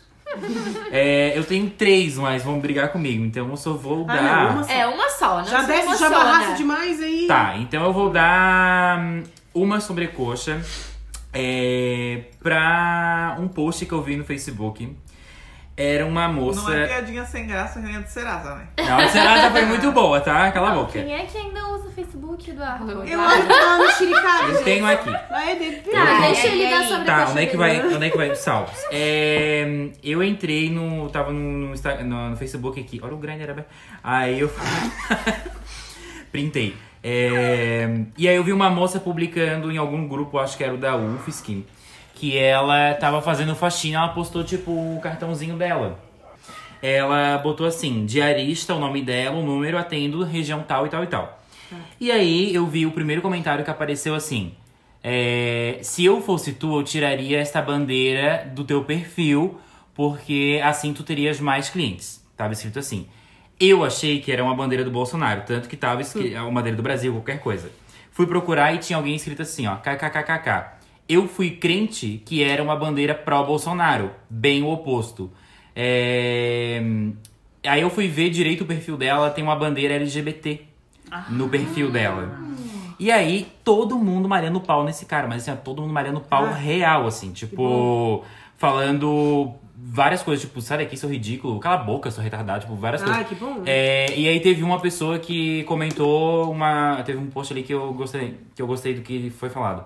S3: É, eu tenho três, mas vão brigar comigo, então eu só vou
S1: Ah,
S3: dar.
S1: não, uma só.
S2: É, uma só, não
S1: Já
S2: se
S1: desce, já
S2: emociona.
S1: barraça demais aí.
S3: Tá, então eu vou dar hum, uma sobrecoxa é, pra um post que eu vi no Facebook. Era uma moça.
S5: Não é piadinha sem graça, nem a de Serasa, né?
S3: Não, a Serasa foi muito boa, tá? Cala a boca.
S8: Quem é que ainda usa o Facebook, Eduardo?
S1: Eu acho que tá no xiricado.
S3: Eu tenho aqui.
S1: Vai.
S3: Eu
S8: Tá, deixa ele dar sobre
S3: Tá, onde é que vai? Onde é que vai? Salves. É, eu entrei no. Tava no, no, no- no Facebook aqui. Olha o grinder aberto. Aí eu. Printei. É, e aí eu vi uma moça publicando em algum grupo, acho que era o da UFSC, que ela tava fazendo faxina, ela postou tipo o cartãozinho dela. Ela botou assim, diarista, o nome dela, o número, atendo, região tal e tal e tal. E aí eu vi o primeiro comentário que apareceu assim: é, se eu fosse tu, eu tiraria esta bandeira do teu perfil, porque assim tu terias mais clientes. Tava escrito assim. Eu achei que era uma bandeira do Bolsonaro, tanto que tava escrito, uma bandeira do Brasil, qualquer coisa. Fui procurar e tinha alguém escrito assim, ó, kkkk. Eu fui crente que era uma bandeira pró-Bolsonaro, bem o oposto. É... Aí eu fui ver direito o perfil dela, ela tem uma bandeira LGBT no perfil dela. E aí, todo mundo malhando pau nesse cara, mas assim, todo mundo malhando pau
S1: Ah,
S3: real, assim, tipo, falando várias coisas, tipo, sai daqui, sou ridículo, cala a boca, sou retardado, tipo, várias
S1: Ah,
S3: coisas.
S1: que bom.
S3: É, e aí teve uma pessoa que comentou uma. Teve um post ali que eu gostei, que eu gostei do que foi falado.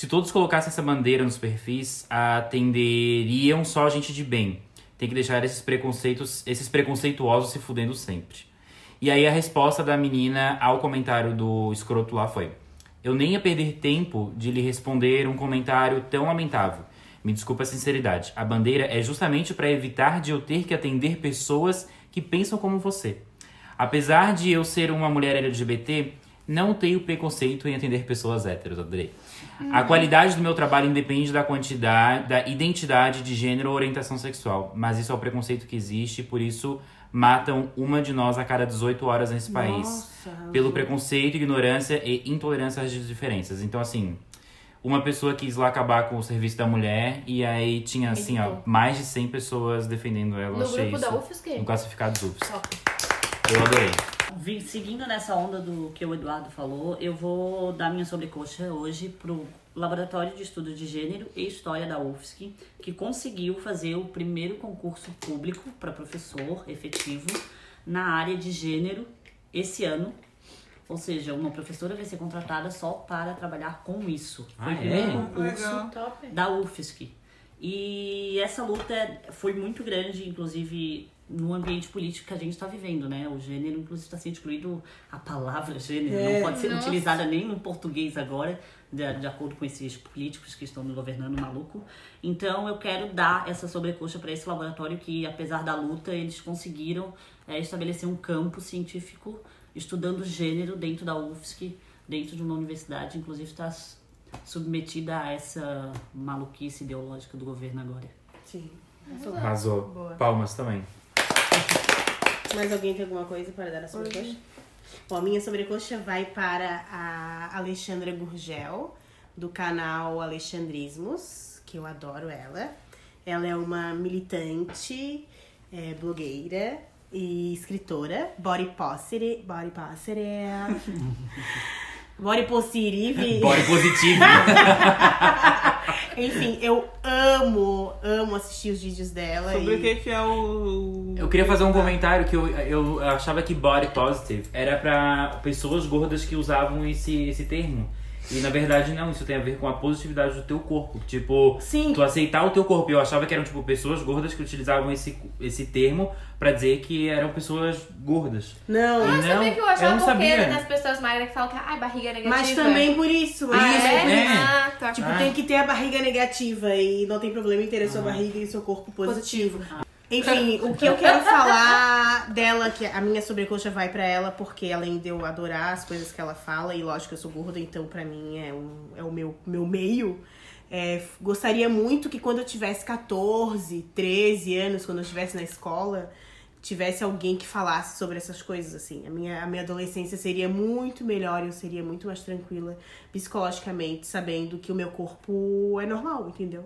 S3: Se todos colocassem essa bandeira nos perfis, atenderiam só gente de bem. Tem que deixar esses preconceitos, esses preconceituosos se fudendo sempre. E aí a resposta da menina ao comentário do escroto lá foi: Eu nem ia perder tempo de lhe responder um comentário tão lamentável. Me desculpa a sinceridade. A bandeira é justamente para evitar de eu ter que atender pessoas que pensam como você. Apesar de eu ser uma mulher LGBT, não tenho preconceito em atender pessoas héteros, adorei. A qualidade do meu trabalho independe da quantidade, da identidade de gênero ou orientação sexual. Mas isso é o preconceito que existe, por isso matam uma de nós a cada 18 horas nesse país.
S1: Nossa,
S3: Pelo preconceito, ignorância e intolerância às diferenças. Então, assim, uma pessoa quis lá acabar com o serviço da mulher e aí tinha, assim, ó, mais de 100 pessoas defendendo ela.
S6: No grupo
S3: isso
S6: da UFSC.
S3: no classificado UFS.
S6: Top.
S3: Eu adorei.
S4: Seguindo nessa onda do que o Eduardo falou, eu vou dar minha sobrecoxa hoje pro Laboratório de Estudos de Gênero e História da UFSC, que conseguiu fazer o primeiro concurso público para professor efetivo na área de gênero esse ano. Ou seja, uma professora vai ser contratada só para trabalhar com isso. Foi
S3: Ah,
S4: o primeiro
S3: é?
S4: concurso
S5: Legal.
S4: Da UFSC. E essa luta foi muito grande, inclusive no ambiente político que a gente está vivendo, né? O gênero, inclusive, está sendo excluído a palavra gênero,
S1: É.
S4: não pode ser
S8: Nossa.
S4: utilizada nem no português agora, de, de acordo com esses políticos que estão nos governando maluco. Então, eu quero dar essa sobrecoxa para esse laboratório que, apesar da luta, eles conseguiram é, estabelecer um campo científico estudando gênero dentro da UFSC, dentro de uma universidade, inclusive está submetida a essa maluquice ideológica do governo agora.
S1: Sim.
S3: Arrasou.
S1: Boa.
S3: Palmas também.
S1: Mais alguém tem alguma coisa para dar na sobrecoxa? Bom, a minha sobrecoxa vai para a Alexandra Gurgel, do canal Alexandrismos, que eu adoro ela. Ela é uma militante, é, blogueira e escritora. Body Positive. Body Positive. Body Positive.
S3: Body positivo.
S1: Enfim, eu amo, amo assistir os vídeos dela.
S5: Sobre
S1: e...
S5: o que, que é o.
S3: Eu queria fazer um comentário que eu, eu achava que body positive era pra pessoas gordas que usavam esse, esse termo. E na verdade não, isso tem a ver com a positividade do teu corpo. Tipo,
S1: Sim.
S3: tu aceitar o teu corpo. Eu achava que eram tipo pessoas gordas que utilizavam esse, esse termo pra dizer que eram pessoas gordas.
S1: Não,
S3: E
S6: Ah, sabia
S3: não,
S6: que eu achava
S3: não sabia.
S6: das pessoas magras que falam que ai, barriga negativa.
S1: mas também por isso.
S6: Ah,
S1: também
S6: é?
S1: isso.
S6: Ah, tá.
S1: Tipo,
S3: Ah.
S1: tem que ter a barriga negativa e não tem problema em ter a sua barriga e seu corpo positivo. Enfim, o que eu quero falar dela, que a minha sobrecoxa vai pra ela, porque além de eu adorar as coisas que ela fala, e lógico, eu sou gorda, então pra mim é, um, é o meu, meu meio. é, gostaria muito que quando eu tivesse 14, 13 anos, quando eu estivesse na escola, tivesse alguém que falasse sobre essas coisas, assim. A minha, a minha adolescência seria muito melhor, eu seria muito mais tranquila psicologicamente, sabendo que o meu corpo é normal, entendeu?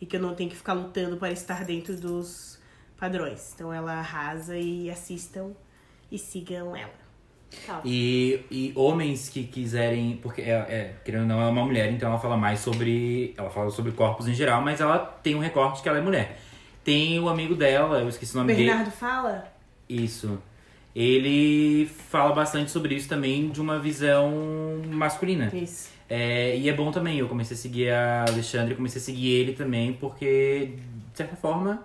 S1: E que eu não tenho que ficar lutando para estar dentro dos padrões. Então ela arrasa e assistam e sigam ela.
S3: E, e homens que quiserem. Porque, é, é, querendo ou não, ela é uma mulher, então ela fala mais sobre. Ela fala sobre corpos em geral, mas ela tem um recorte que ela é mulher. Tem o amigo dela, eu esqueci o nome dele.
S1: Bernardo fala?
S3: Isso. Ele fala bastante sobre isso também de uma visão masculina.
S1: Isso.
S3: É, e é bom também, eu comecei a seguir a Alexandre, comecei a seguir ele também, porque, de certa forma,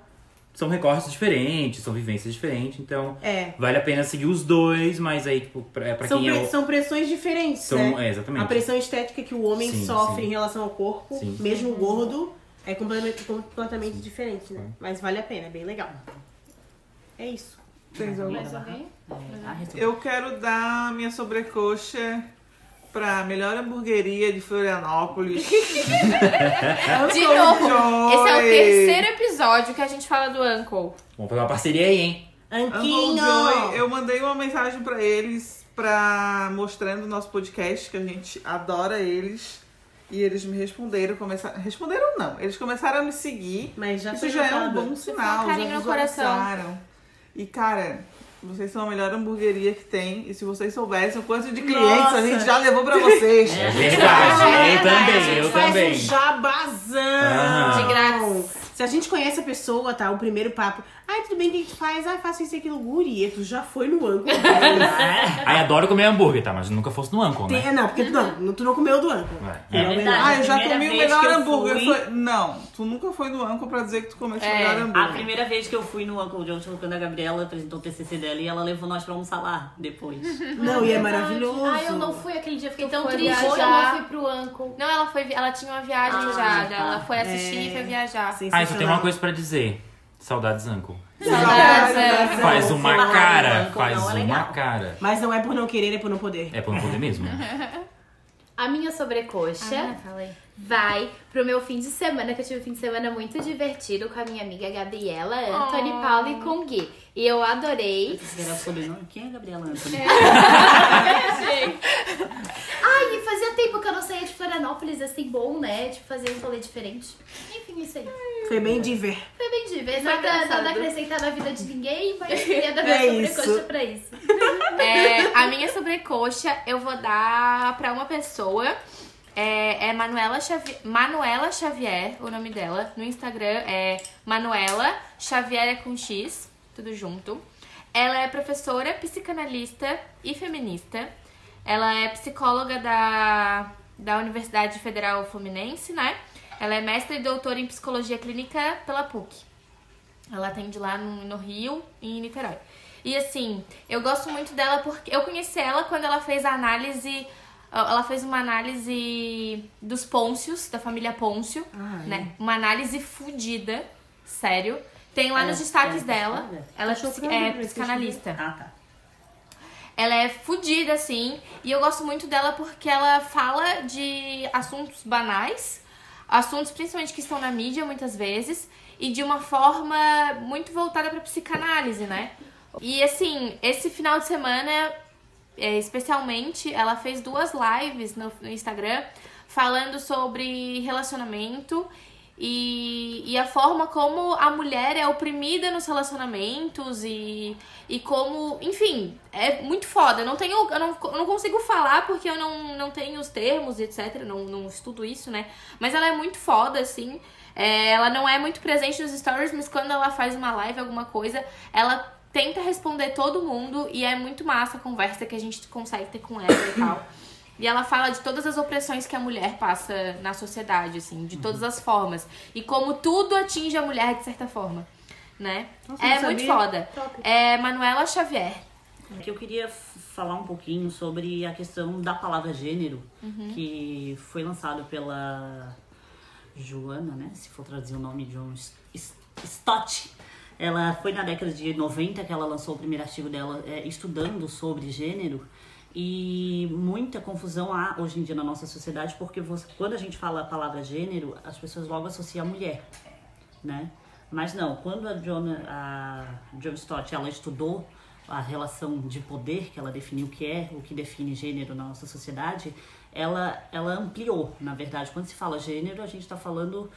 S3: são recortes diferentes, são vivências diferentes, então
S1: É.
S3: vale a pena seguir os dois, mas aí, tipo, pra, pra
S1: São,
S3: quem
S1: pre-
S3: é o...
S1: são pressões diferentes,
S3: São,
S1: né?
S3: é, exatamente.
S1: A pressão estética que o homem
S3: Sim,
S1: sofre
S3: sim.
S1: em relação ao corpo,
S3: Sim.
S1: mesmo gordo, é completamente, completamente diferente, né? Mas vale a pena, é bem legal. É isso.
S6: Mais alguém?
S4: É.
S5: Eu quero dar minha sobrecoxa pra melhor hamburgueria de Florianópolis.
S2: De novo, esse é o terceiro episódio que a gente fala do Uncle.
S3: Vamos fazer uma parceria aí, hein?
S1: Anquinho!
S5: Joy, eu mandei uma mensagem pra eles pra mostrando o nosso podcast, que a gente adora eles. E eles me responderam, começaram. Responderam não, eles começaram a me seguir.
S1: Mas já
S5: Isso já é um bom sinal,
S2: carinho
S5: já
S2: no coração.
S5: E cara, vocês são a melhor hamburgueria que tem. E se vocês soubessem o quanto de clientes
S1: Nossa.
S5: a gente já levou pra vocês.
S3: É verdade,
S1: É
S3: eu também,
S1: gente
S3: eu
S1: faz
S3: também.
S1: Um jabazão.
S3: Ah.
S2: De grátis.
S1: Se a gente conhece a pessoa, tá? O primeiro papo. Ai, tudo bem, o que que tu faz? Ah, faço isso e aquilo. Guria, tu já foi no ângulo.
S3: Ai, adoro comer hambúrguer, tá? Mas nunca fosse no Uncle, né?
S1: Tem- não, porque tu não, tu não comeu do ângulo.
S3: É.
S4: É verdade.
S5: Ah, eu já
S4: A primeira
S5: comi o
S4: vez
S5: melhor
S4: que eu
S5: hambúrguer.
S4: fui-
S5: Foi... Não, tu nunca foi no Anco pra dizer que tu comeste o
S2: É,
S5: melhor
S4: A
S5: hambúrguer.
S4: primeira vez que eu fui no Uncle Joe, quando a Gabriela apresentou o TCC dela e ela levou nós pra almoçar lá depois.
S1: Não, e é maravilhoso.
S7: Ai, eu não fui aquele dia, fiquei tão
S2: foi
S7: triste. Eu
S2: viajar.
S7: não fui pro Uncle.
S2: Não, ela foi, ela tinha uma viagem
S4: Ah,
S2: já,
S4: tá.
S2: ela foi assistir
S1: É.
S2: e foi viajar.
S3: Ah, isso tem uma coisa pra dizer. Saudades, Uncle.
S2: Saudades,
S1: Saudades.
S3: Faz uma cara,
S4: Uncle
S3: faz
S4: não é
S3: uma
S4: legal.
S3: cara.
S1: Mas não é por não querer, é por não poder.
S3: É por não poder mesmo.
S7: A minha sobrecoxa vai pro meu fim de semana, que eu tive um fim de semana muito divertido com a minha amiga Gabriela, Anthony,
S2: Oh.
S7: Paula e com Gui. E eu adorei.
S4: O sobrenome. Quem é Gabriela Anthony?
S7: Tempo que eu não saía de Florianópolis, assim, bom, né? Tipo, fazer um rolê diferente. Enfim, isso aí.
S1: Foi bem diver.
S7: Foi bem divertido. Nada,
S2: engraçado.
S7: nada a acrescentar na vida de ninguém, mas queria dar minha
S1: É
S7: sobrecoxa
S1: isso.
S7: pra isso.
S2: É, a minha sobrecoxa eu vou dar pra uma pessoa. É, é Manuela, Xavier, Manuela Xavier, o nome dela. No Instagram é Manuela Xavier é com X, tudo junto. Ela é professora, psicanalista e feminista. Ela é psicóloga da, da Universidade Federal Fluminense, né? Ela é mestre e doutora em psicologia clínica pela PUC. Ela atende lá no, no Rio e em Niterói. E assim, eu gosto muito dela porque eu conheci ela quando ela fez a análise. Ela fez uma análise dos Pôncios, da família Pôncio, né? Uma análise fodida, sério. Tem lá
S4: Ela-
S2: nos destaques
S4: ela é
S2: dela. Ela é, é psicanalista.
S4: Ah, tá.
S2: Ela é fodida, assim, e eu gosto muito dela porque ela fala de assuntos banais, assuntos principalmente que estão na mídia muitas vezes, e de uma forma muito voltada pra psicanálise, né? E assim, esse final de semana, é, especialmente, ela fez duas lives no, no Instagram falando sobre relacionamento e, e a forma como a mulher é oprimida nos relacionamentos e, e como, enfim, é muito foda. Eu não tenho, eu não, eu não consigo falar porque eu não, não tenho os termos, etc. Não, não estudo isso, né? Mas ela é muito foda, assim. É, ela não é muito presente nos stories, mas quando ela faz uma live, alguma coisa, ela tenta responder todo mundo e é muito massa a conversa que a gente consegue ter com ela e tal. E ela fala de todas as opressões que a mulher passa na sociedade, assim, de todas as formas. E como tudo atinge a mulher de certa forma, né?
S1: Nossa,
S2: é muito foda. É Manuela Xavier.
S4: Que eu queria falar um pouquinho sobre a questão da palavra gênero, que foi lançado pela Joana, né? Se for traduzir o nome de um Stott. Ela foi na década de 90 que ela lançou o primeiro artigo dela é, estudando sobre gênero. E muita confusão há hoje em dia na nossa sociedade, porque você- quando a gente fala a palavra gênero, as pessoas logo associam a mulher né? Mas não, quando a John, a John Stott ela estudou a relação de poder, que ela definiu o que é, o que define gênero na nossa sociedade, ela, ela ampliou, na verdade. Quando se fala gênero, a gente está falando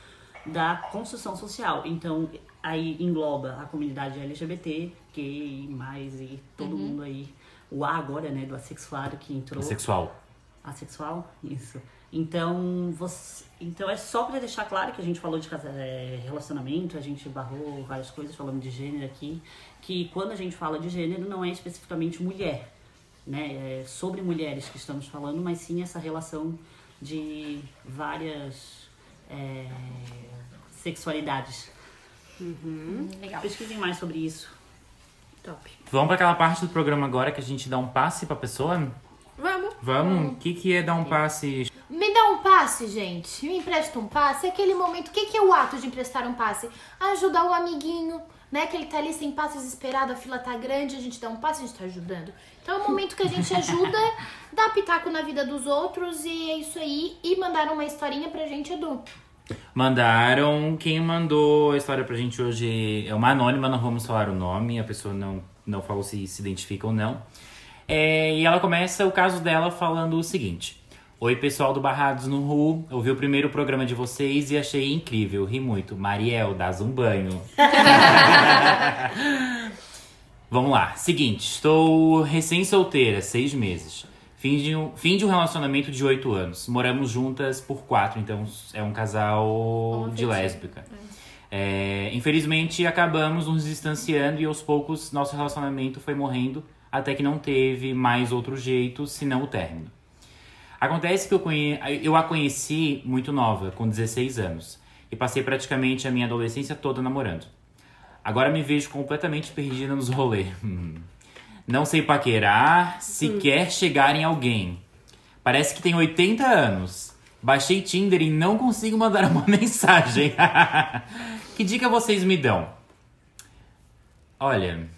S4: da construção social. Então, aí engloba a comunidade LGBT, gay, mais e todo mundo aí. O A agora, né, do assexuado que entrou.
S3: Sexual.
S4: Asexual? Isso. Então, você, então é só pra deixar claro que a gente falou de é, relacionamento, a gente barrou várias coisas falando de gênero aqui, que quando a gente fala de gênero não é especificamente mulher, né? É sobre mulheres que estamos falando, mas sim essa relação de várias é, sexualidades.
S2: Legal.
S4: Pesquisem mais sobre isso.
S1: Top.
S3: Vamos pra aquela parte do programa agora que a gente dá um passe pra pessoa?
S2: Vamos.
S3: Vamos? O que, que é dar um passe?
S7: Me dá um passe. passe, gente. Me empresta um passe. É aquele momento. O que, que é o ato de emprestar um passe? Ajudar o amiguinho, né? Que ele tá ali sem passe desesperado, a fila tá grande, a gente dá um passe, a gente tá ajudando. Então é o momento que a gente ajuda, dá pitaco na vida dos outros e é isso aí. E mandaram uma historinha pra gente, Edu.
S3: Mandaram. Quem mandou a história pra gente hoje é uma anônima, não vamos falar o nome, a pessoa não, não falou se se identifica ou não. É, e ela começa o caso dela falando o seguinte: Oi, pessoal do Barrados no Ru, ouvi o primeiro programa de vocês e achei incrível, ri muito. Mariel, dás um banho. Vamos lá, seguinte, estou recém-solteira, seis meses. Fim de, um, fim de um relacionamento de oito anos. Moramos juntas por quatro, então é um casal de lésbica. É, infelizmente, acabamos nos distanciando e aos poucos nosso relacionamento foi morrendo até que não teve mais outro jeito senão o término. Acontece que eu, conhe... eu a conheci muito nova, com 16 anos, e passei praticamente a minha adolescência toda namorando. Agora me vejo completamente perdida nos rolês. Hum. Não sei paquerar, sequer chegar em alguém. Parece que tem 80 anos. Baixei Tinder e não consigo mandar uma mensagem. que dica vocês me dão? Olha,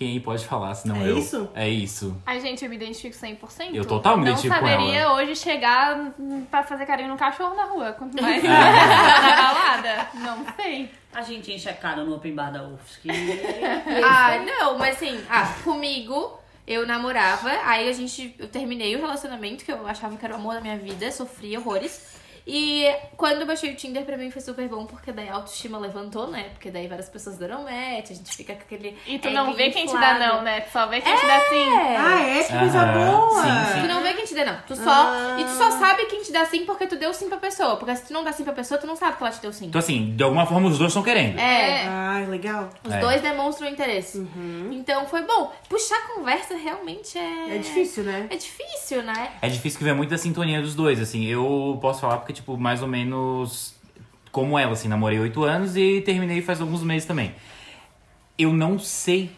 S3: quem pode falar se não
S1: É
S3: eu?
S1: isso?
S3: É isso.
S8: Ai, gente, eu me identifico 100%.
S3: Eu total me
S8: Não
S3: identifico com
S8: saberia hoje chegar pra fazer carinho no cachorro na rua. Quanto mais
S3: É.
S8: na balada. Não sei.
S4: A gente enche a cara no open bar da UFSC.
S2: Ah, não, mas assim, ah, comigo eu namorava, aí a gente, eu terminei o relacionamento, que eu achava que era o amor da minha vida, sofri horrores. E quando eu baixei o Tinder, pra mim foi super bom, porque daí a autoestima levantou, né? Porque daí várias pessoas deram match, a gente fica com aquele.
S8: E tu não vê quem te dá não, né? Tu só vê quem te dá sim.
S1: Ah, é? Que coisa
S3: Aham,
S1: boa!
S3: sim, sim.
S2: Tu não vê quem te dá, não. Tu só.
S1: Ah.
S2: E tu só sabe quem te dá sim porque tu deu sim pra pessoa. Porque se tu não dá sim pra pessoa, tu não sabe que ela te deu sim.
S3: Então, assim, de alguma forma os dois estão querendo.
S2: É.
S1: Ai, legal.
S2: Os
S3: É.
S2: dois demonstram interesse. Então foi bom. Puxar conversa realmente é.
S1: É difícil, né?
S2: É difícil, né?
S3: É difícil que ver muita sintonia dos dois, assim. Eu posso falar porque, tipo, mais ou menos como ela, assim, namorei oito anos e terminei faz alguns meses também. Eu não sei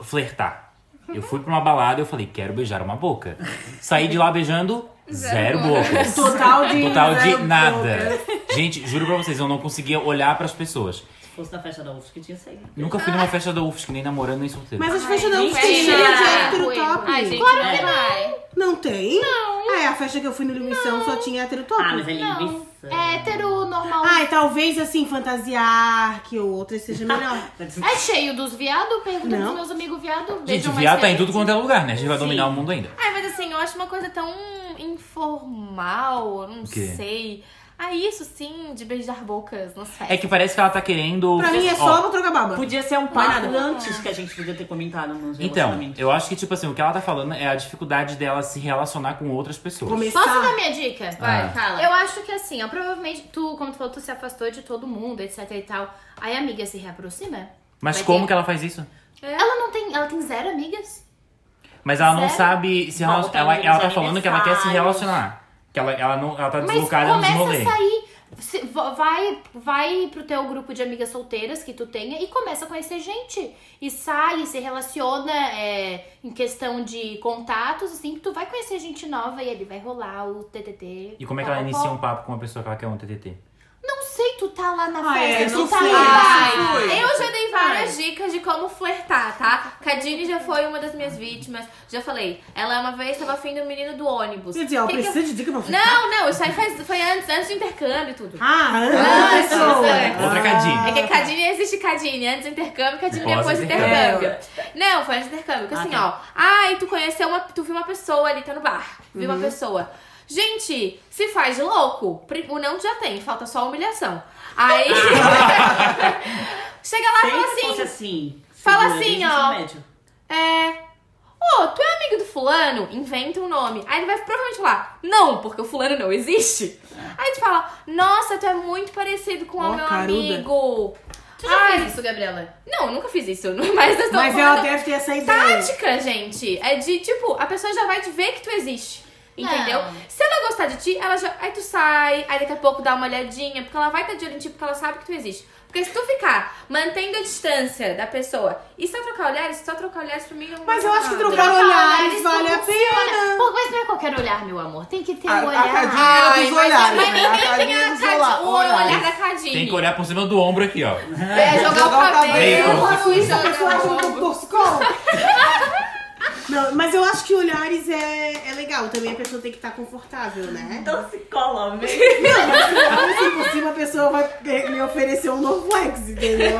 S3: flertar. Eu fui pra uma balada e eu falei, quero beijar uma boca. Saí de lá beijando zero bocas.
S1: Total de.
S3: Total de
S1: zero
S3: nada.
S1: boca.
S3: Gente, juro pra vocês, eu não conseguia olhar pras pessoas.
S4: Se fosse na festa da UFSC, tinha saído.
S3: Nunca fui numa festa da UFSC, nem namorando, nem solteiro.
S1: Mas as festas da UFSC tem cheio de
S8: Ah,
S1: hétero top.
S8: Ai, gente,
S7: Claro
S8: não
S7: que
S8: vai.
S1: Não tem? Não. Ah, é a festa que eu fui no Missão só tinha hétero top.
S4: Ah, mas é
S7: Não.
S4: linguiça.
S7: É hétero normal.
S1: Ai, talvez assim, fantasiar, que o outro seja melhor.
S7: É cheio dos viados? Pergunta
S1: Não.
S7: pros meus amigos viados.
S3: Gente, viado tá em tudo quanto é lugar, né? A gente vai
S4: Sim.
S3: dominar o mundo ainda.
S2: Ai, mas assim, eu acho uma coisa tão informal, eu não
S3: O quê?
S2: sei. Ah, isso sim, de beijar bocas nas festas.
S3: É que parece que ela tá querendo.
S1: Pra mim é só pra trocar baba.
S4: Podia ser um
S1: Mais
S4: papo antes que a gente podia ter comentado nos
S3: Então, eu acho que, tipo assim, o que ela tá falando é a dificuldade dela se relacionar com outras pessoas.
S1: Começar.
S7: Posso dar minha dica?
S2: Vai,
S3: Ah.
S2: fala.
S7: Eu acho que assim, ó, provavelmente tu, como tu falou, tu se afastou de todo mundo, etc e tal. Aí a amiga se reaproxima.
S3: Mas
S7: Vai
S3: como
S7: ter-
S3: que ela faz isso?
S7: Ela não tem. Ela tem zero amigas.
S3: Mas ela não
S7: Sério?
S3: sabe se
S4: Volta
S3: relacionar. Ela,
S4: nos
S3: ela tá falando que ela quer se
S4: aniversários.
S3: relacionar. Que ela, ela, não, ela tá
S7: Mas
S3: deslocada nos
S7: começa
S3: rolês.
S7: a sair. vai, vai pro teu grupo de amigas solteiras que tu tenha e começa a conhecer gente. E sai, e se relaciona é, em questão de contatos, assim, que tu vai conhecer gente nova e ali vai rolar o TTT.
S3: E como é que ela
S7: pó,
S3: inicia um papo com uma pessoa que ela quer um TTT?
S7: Não sei, tu tá lá na
S5: Ah, é,
S7: festa,
S5: não
S7: tu tá lá.
S5: Ah,
S2: Ai, eu já dei várias dicas de como flertar, tá? Cadine já foi uma das minhas vítimas. Já falei, ela uma vez tava afim do menino do ônibus.
S1: Quer dizer, ela
S2: Que que
S1: precisa de dica pra flertar?
S2: Não, não, isso aí faz- foi antes, antes do intercâmbio e tudo.
S1: Ah,
S2: Ah,
S1: antes.
S2: antes.
S3: Outra Cadine.
S2: É que Cadine existe Cadine, antes do intercâmbio, Cadine depois do
S3: intercâmbio.
S2: intercâmbio. Não, foi antes do intercâmbio. Que
S4: Ah,
S2: assim,
S4: tá.
S2: ó. Ai, tu conheceu uma. Tu viu uma pessoa ali, tá no bar. Viu uma pessoa. Gente, se faz de louco. O não já tem, falta só a humilhação. Aí. Chega lá e fala assim.
S4: assim.
S2: fala assim, ó. É. Ô, tu é amigo do fulano? Inventa um nome. Aí ele vai provavelmente falar, não, porque o fulano não existe. Aí tu fala, nossa, tu é muito parecido com
S1: Ó,
S2: o meu
S1: caruda.
S2: amigo.
S7: Tu já
S2: Ai,
S7: fez isso, Gabriela?
S2: Não, eu nunca fiz isso. Mas eu tô
S1: Mas ela deve ter essa ideia.
S2: tática, gente. É de, tipo, a pessoa já vai te ver que tu existe. Entendeu?
S7: Não.
S2: Se ela gostar de ti, ela já. Aí tu sai, aí daqui a pouco dá uma olhadinha, porque ela vai estar de olho em ti, porque ela sabe que tu existe. Porque se tu ficar mantendo a distância da pessoa e só trocar olhares, só trocar olhares pra mim não
S1: Mas eu acho que
S2: trocar
S1: trocar olhares
S7: olhares
S1: vale a pena.
S7: Pô, mas não é qualquer olhar, meu amor. Tem que ter
S5: A,
S7: um
S5: a
S7: olhar.
S5: cadinha
S2: Ai,
S5: dos
S2: mas-
S5: olhares,
S2: mas
S5: né?
S2: ninguém
S5: A
S2: tem
S5: cadinha
S2: a
S5: dos
S2: Cadi-
S5: olha-
S2: o olhar
S5: olhares.
S2: da Cadine.
S3: Tem que olhar por cima do ombro aqui, ó.
S2: É, jogar o
S5: Jogar o
S2: cabelo,
S5: cabelo.
S2: e
S1: a
S2: jogar
S1: eu
S2: o
S1: cola. Não, mas eu acho que olhares é, é legal. Também a pessoa tem que estar confortável, né?
S4: Então se cola mesmo.
S1: Não, mas se assim por cima, a pessoa vai me oferecer um novo flex, entendeu?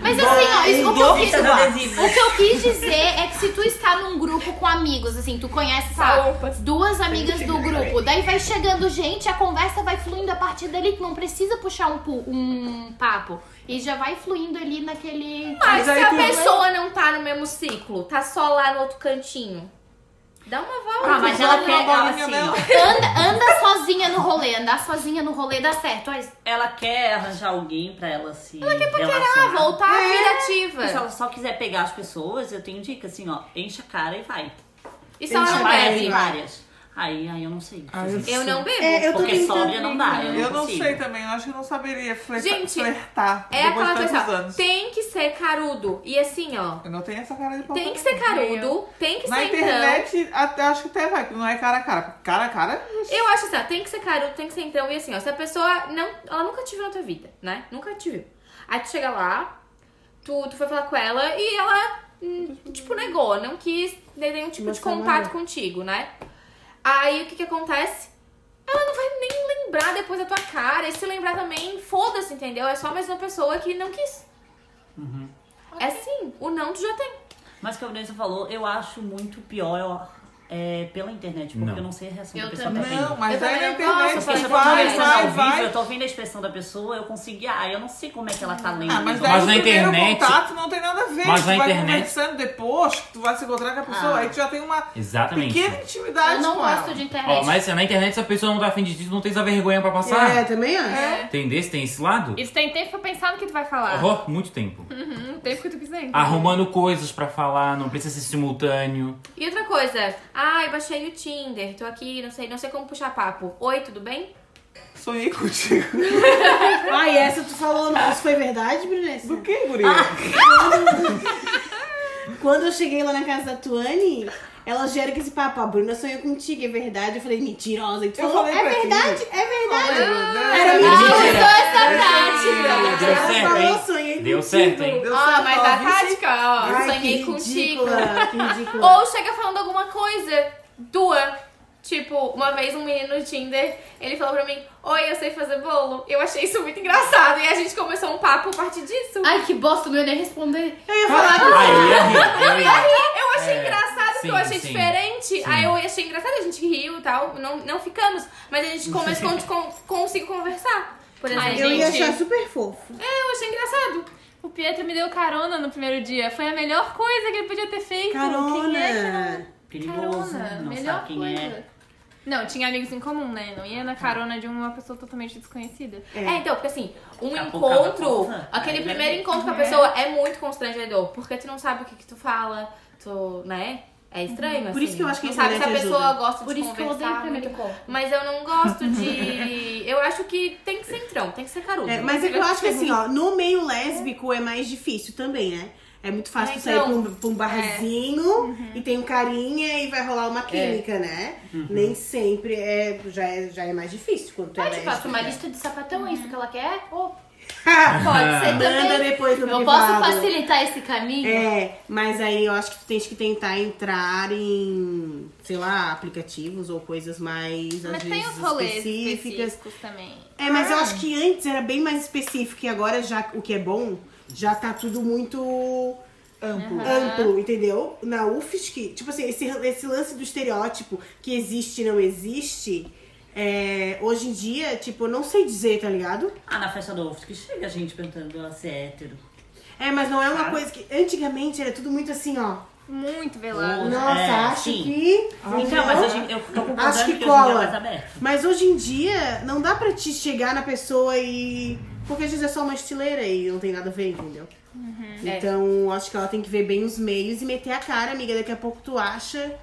S7: Mas assim, ó, isso, o, que eu quis,
S4: adesivo.
S7: o que eu quis dizer é que se tu está num grupo com amigos, assim, tu conhece, sabe, duas amigas do grupo, daí vai chegando gente, a conversa vai fluindo a partir dali, tu não precisa puxar um, um papo. E já vai fluindo ali naquele.
S2: Mas se a
S5: tu-
S2: pessoa não tá no mesmo ciclo, tá só lá no outro cantinho, dá uma volta.
S4: Ah, mas ela quer,
S5: uma
S4: ela,
S5: bolinha
S4: assim.
S7: Anda, anda sozinha no rolê, andar sozinha no rolê dá certo. Mas
S4: ela quer arranjar alguém pra ela se ela quer relacionar.
S2: voltar à vida
S4: Se
S2: ativa.
S4: ela só quiser pegar as pessoas, eu tenho dica assim, ó, enche a cara e vai.
S2: E se ela não
S4: várias. Aí, aí eu não sei.
S5: Ah, eu
S2: Eu não bebo.
S1: É, eu
S4: Porque sóbria não dá. Eu,
S5: Eu não
S4: consigo.
S5: sei também, eu acho que eu não saberia flertar,
S2: Gente,
S5: flertar
S2: É aquela
S5: de anos.
S2: tem que ser carudo. E assim, ó,
S5: Eu não tenho essa cara de pau.
S2: tem que ser carudo, tem que
S5: Na
S2: ser então.
S5: internet, até, acho que até vai, não é cara a cara. Cara a cara,
S2: Eu acho assim, ó, tem que ser carudo, tem que ser então. E assim, ó, se a pessoa não. Ela nunca te viu na tua vida, né? Nunca te viu. Aí tu chega lá, tu, tu foi falar com ela e ela, hum, tipo, negou, não quis ter nenhum tipo de
S1: Nossa,
S2: contato
S1: mano.
S2: contigo, né? Aí o que que acontece? Ela não vai nem lembrar depois da tua cara. E se lembrar também, foda-se, entendeu? É só mais uma pessoa que não quis. É sim, o não tu já tem.
S4: Mas o que a Vanessa falou, eu acho muito pior é, pela internet, porque
S3: Não.
S4: eu não sei a reação
S7: Eu
S4: da pessoa
S7: também.
S4: tá.
S5: Não, mas
S2: Eu
S5: aí na internet você
S4: eu tô
S5: vai, vai, vai.
S4: eu tô ouvindo a expressão da pessoa, eu consigo. Ah, eu não sei como é que ela tá lendo.
S5: Ah, mas
S3: Mas
S5: o
S3: na internet-
S5: contato não tem nada a ver.
S3: Mas
S5: tu
S3: na
S5: vai
S3: internet-
S5: conversando depois, que tu vai se encontrar com a pessoa,
S4: Ah.
S5: aí tu já tem uma
S3: Exatamente.
S5: pequena intimidade
S7: eu não
S5: com
S7: gosto
S5: ela.
S7: de internet.
S3: Ó, mas se na internet, se a pessoa não tá afim de ti, tu não tens a vergonha pra passar.
S1: É, também acho.
S3: Entendeu? Tem esse lado?
S8: Isso tem tempo pra pensar no que tu vai falar.
S3: Oh, muito tempo.
S8: Uhum, o tempo que tu quiser.
S3: Arrumando coisas pra falar, não precisa ser simultâneo.
S2: E outra coisa, ai, baixei o Tinder, tô aqui, não sei, não sei como puxar papo. Oi, tudo bem?
S5: Sonhei contigo.
S1: Ah, e essa tu falou, não, isso foi verdade, Brunessa?
S5: Do que, guria?
S1: Quando eu cheguei lá na casa da Tuane, ela gera com esse papo, a Bruna sonhou contigo, é verdade? Eu falei, mentirosa. E tu
S5: Eu
S1: falou,
S5: falei
S1: é
S5: pra ti.
S1: verdade, é verdade.
S5: Era
S2: Ah,
S1: mentira.
S2: essa
S3: Deu
S2: prática.
S1: Ela
S3: certo,
S1: falou,
S3: hein?
S1: sonhei
S3: Deu
S1: contigo.
S3: certo, hein?
S5: Deu
S2: Ah,
S5: certo,
S2: mas a tática, ó,
S1: Ai,
S2: sonhei
S1: que
S2: contigo.
S1: ridícula, que ridícula.
S2: Ou chega falando alguma coisa tua. Tipo, uma vez um menino no Tinder, ele falou pra mim, oi, eu sei fazer bolo. Eu achei isso muito engraçado. E a gente começou um papo a partir disso.
S7: Ai, que bosta, não ia nem responder.
S1: Eu ia falar que
S3: Ah, eu ia rir, eu ia rir.
S2: Eu achei
S3: É,
S2: engraçado, porque
S3: sim,
S2: eu achei
S3: sim,
S2: diferente.
S3: sim.
S2: Aí eu achei engraçado, a gente riu e tal. Não, não ficamos. Mas a gente começou a con conseguir conversar. Por exemplo.
S8: Ai,
S1: eu ia
S8: gente.
S1: achar super fofo.
S2: É, eu achei engraçado.
S8: O Pietro me deu carona no primeiro dia. Foi a melhor coisa que ele podia ter feito. Quem é que
S1: Carona.
S4: Perigoso,
S8: Carona,
S4: não
S8: melhor
S4: sabe quem
S8: coisa.
S4: é.
S8: Não, tinha amigos em comum, né? Não ia na carona de uma pessoa totalmente desconhecida.
S2: É, então, porque assim, um
S4: Daqui
S2: encontro, aquele primeiro
S4: ver.
S2: encontro com a pessoa é muito constrangedor. Porque tu não sabe o que, que tu fala, tu, né? É estranho, assim.
S1: Por isso que eu acho que
S2: não sabe se a pessoa
S1: ajuda.
S2: gosta
S7: Por
S2: de
S7: isso que eu odeio
S2: conversar.
S7: o primeiro
S2: muito.
S7: encontro.
S2: Mas eu não gosto de. eu acho que tem que ser entrão, tem que ser carudo.
S1: É, mas é que eu acho que assim, ó, no meio lésbico é mais difícil também, né? É muito fácil
S2: É,
S1: tu sair
S2: então.
S1: pra um, pra um barzinho e tem um carinha e vai rolar uma química, né? Nem sempre é já, é. já é mais difícil quando tu é
S7: passo uma lista de sapatão, é isso que ela quer? Pode ser
S1: Manda
S7: também.
S1: depois no
S7: Eu
S1: privado.
S7: posso facilitar esse caminho?
S1: É, mas aí eu acho que tu tens que tentar entrar em, sei lá, aplicativos ou coisas mais, às
S8: Mas tem
S1: vezes,
S8: os rolês
S1: específicas.
S8: específicos também.
S1: É, mas eu acho que antes era bem mais específico e agora já o que é bom já tá tudo muito
S5: Amplo.
S1: amplo, entendeu? Na UFSC, tipo assim, esse, esse lance do estereótipo que existe e não existe, é, hoje em dia, tipo, eu não sei dizer, tá ligado?
S4: Ah, na festa do que chega a gente perguntando ela se é hétero.
S1: É, mas não é uma
S4: Ah.
S1: coisa que. Antigamente era tudo muito assim, ó.
S8: Muito velado.
S1: Nossa,
S4: É,
S1: acho
S4: sim.
S1: que.
S4: Então,
S1: entendeu?
S4: mas hoje eu tô concordando
S1: Acho que
S4: que, hoje em dia é
S1: cola.
S4: mais aberto.
S1: Mas hoje em dia, não dá pra te chegar na pessoa e. Porque às vezes é só uma estileira e não tem nada a ver, entendeu? Então, acho que ela tem que ver bem os meios e meter a cara, amiga. Daqui a pouco tu acha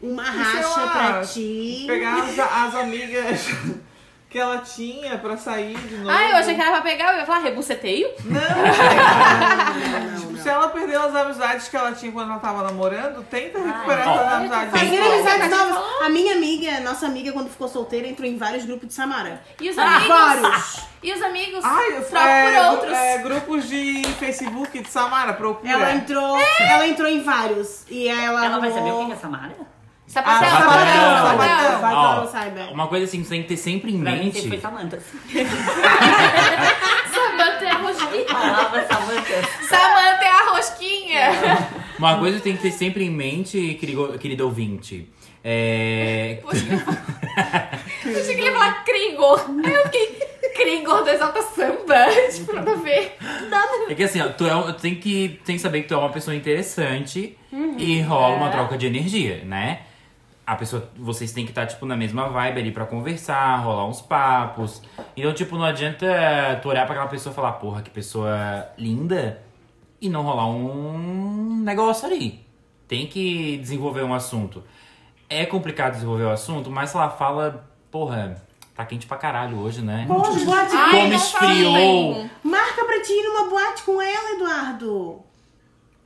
S1: uma
S5: sei
S1: racha
S5: lá,
S1: pra ti.
S5: Pegar as, as amigas que ela tinha pra sair de novo.
S6: Ah, eu achei que era pra pegar, eu ia falar rebuceteio.
S5: Não,
S1: Não, não.
S5: Se ela perdeu as amizades que ela tinha quando ela tava namorando, tenta recuperar essas amizades.
S3: tem-
S1: Fazer amizades novas. A minha amiga, nossa amiga, quando ficou solteira, entrou em vários grupos de Samara.
S6: E os
S1: Ah,
S6: amigos?
S1: vários.
S6: E os amigos?
S5: Ai,
S6: Troca
S5: é,
S6: por outros.
S5: é, grupos de Facebook de Samara, procura.
S1: Ela entrou, ela entrou em vários. E ela
S4: Ela vai saber o
S1: arrumou-
S4: que é Samara?
S6: Sapatão,
S5: Ah,
S1: Sapatão,
S6: sapatão.
S1: Vai que ela saiba.
S3: Uma coisa assim que você tem que ter sempre em
S4: Pra mim sempre foi
S3: mente.
S4: Samantha.
S6: Samanta é a rosquinha.
S4: Falava Samantha.
S6: Samanta é a rosquinha.
S3: Uma coisa que tem que ter sempre em mente, querido, querido ouvinte. É.
S6: Eu achei que ele ia falar Krigor. Aí eu fiquei, Krigor do Exalta Samba. Tipo, nada a ver.
S3: É que assim, ó, tu, é, tu tem que, tem que saber que tu é uma pessoa interessante e rola uma troca de energia, né? A pessoa, vocês têm que estar, tipo, na mesma vibe ali pra conversar, rolar uns papos. Então, tipo, não adianta tu olhar pra aquela pessoa e falar, porra, que pessoa linda, e não rolar um negócio ali. Tem que desenvolver um assunto. É complicado desenvolver o assunto, mas ela fala, porra, tá quente pra caralho hoje, né?
S1: Pode, boate.
S6: Ai,
S3: Como
S6: não
S3: esfriou.
S6: falem.
S1: Marca pra ti ir numa boate com ela, Eduardo.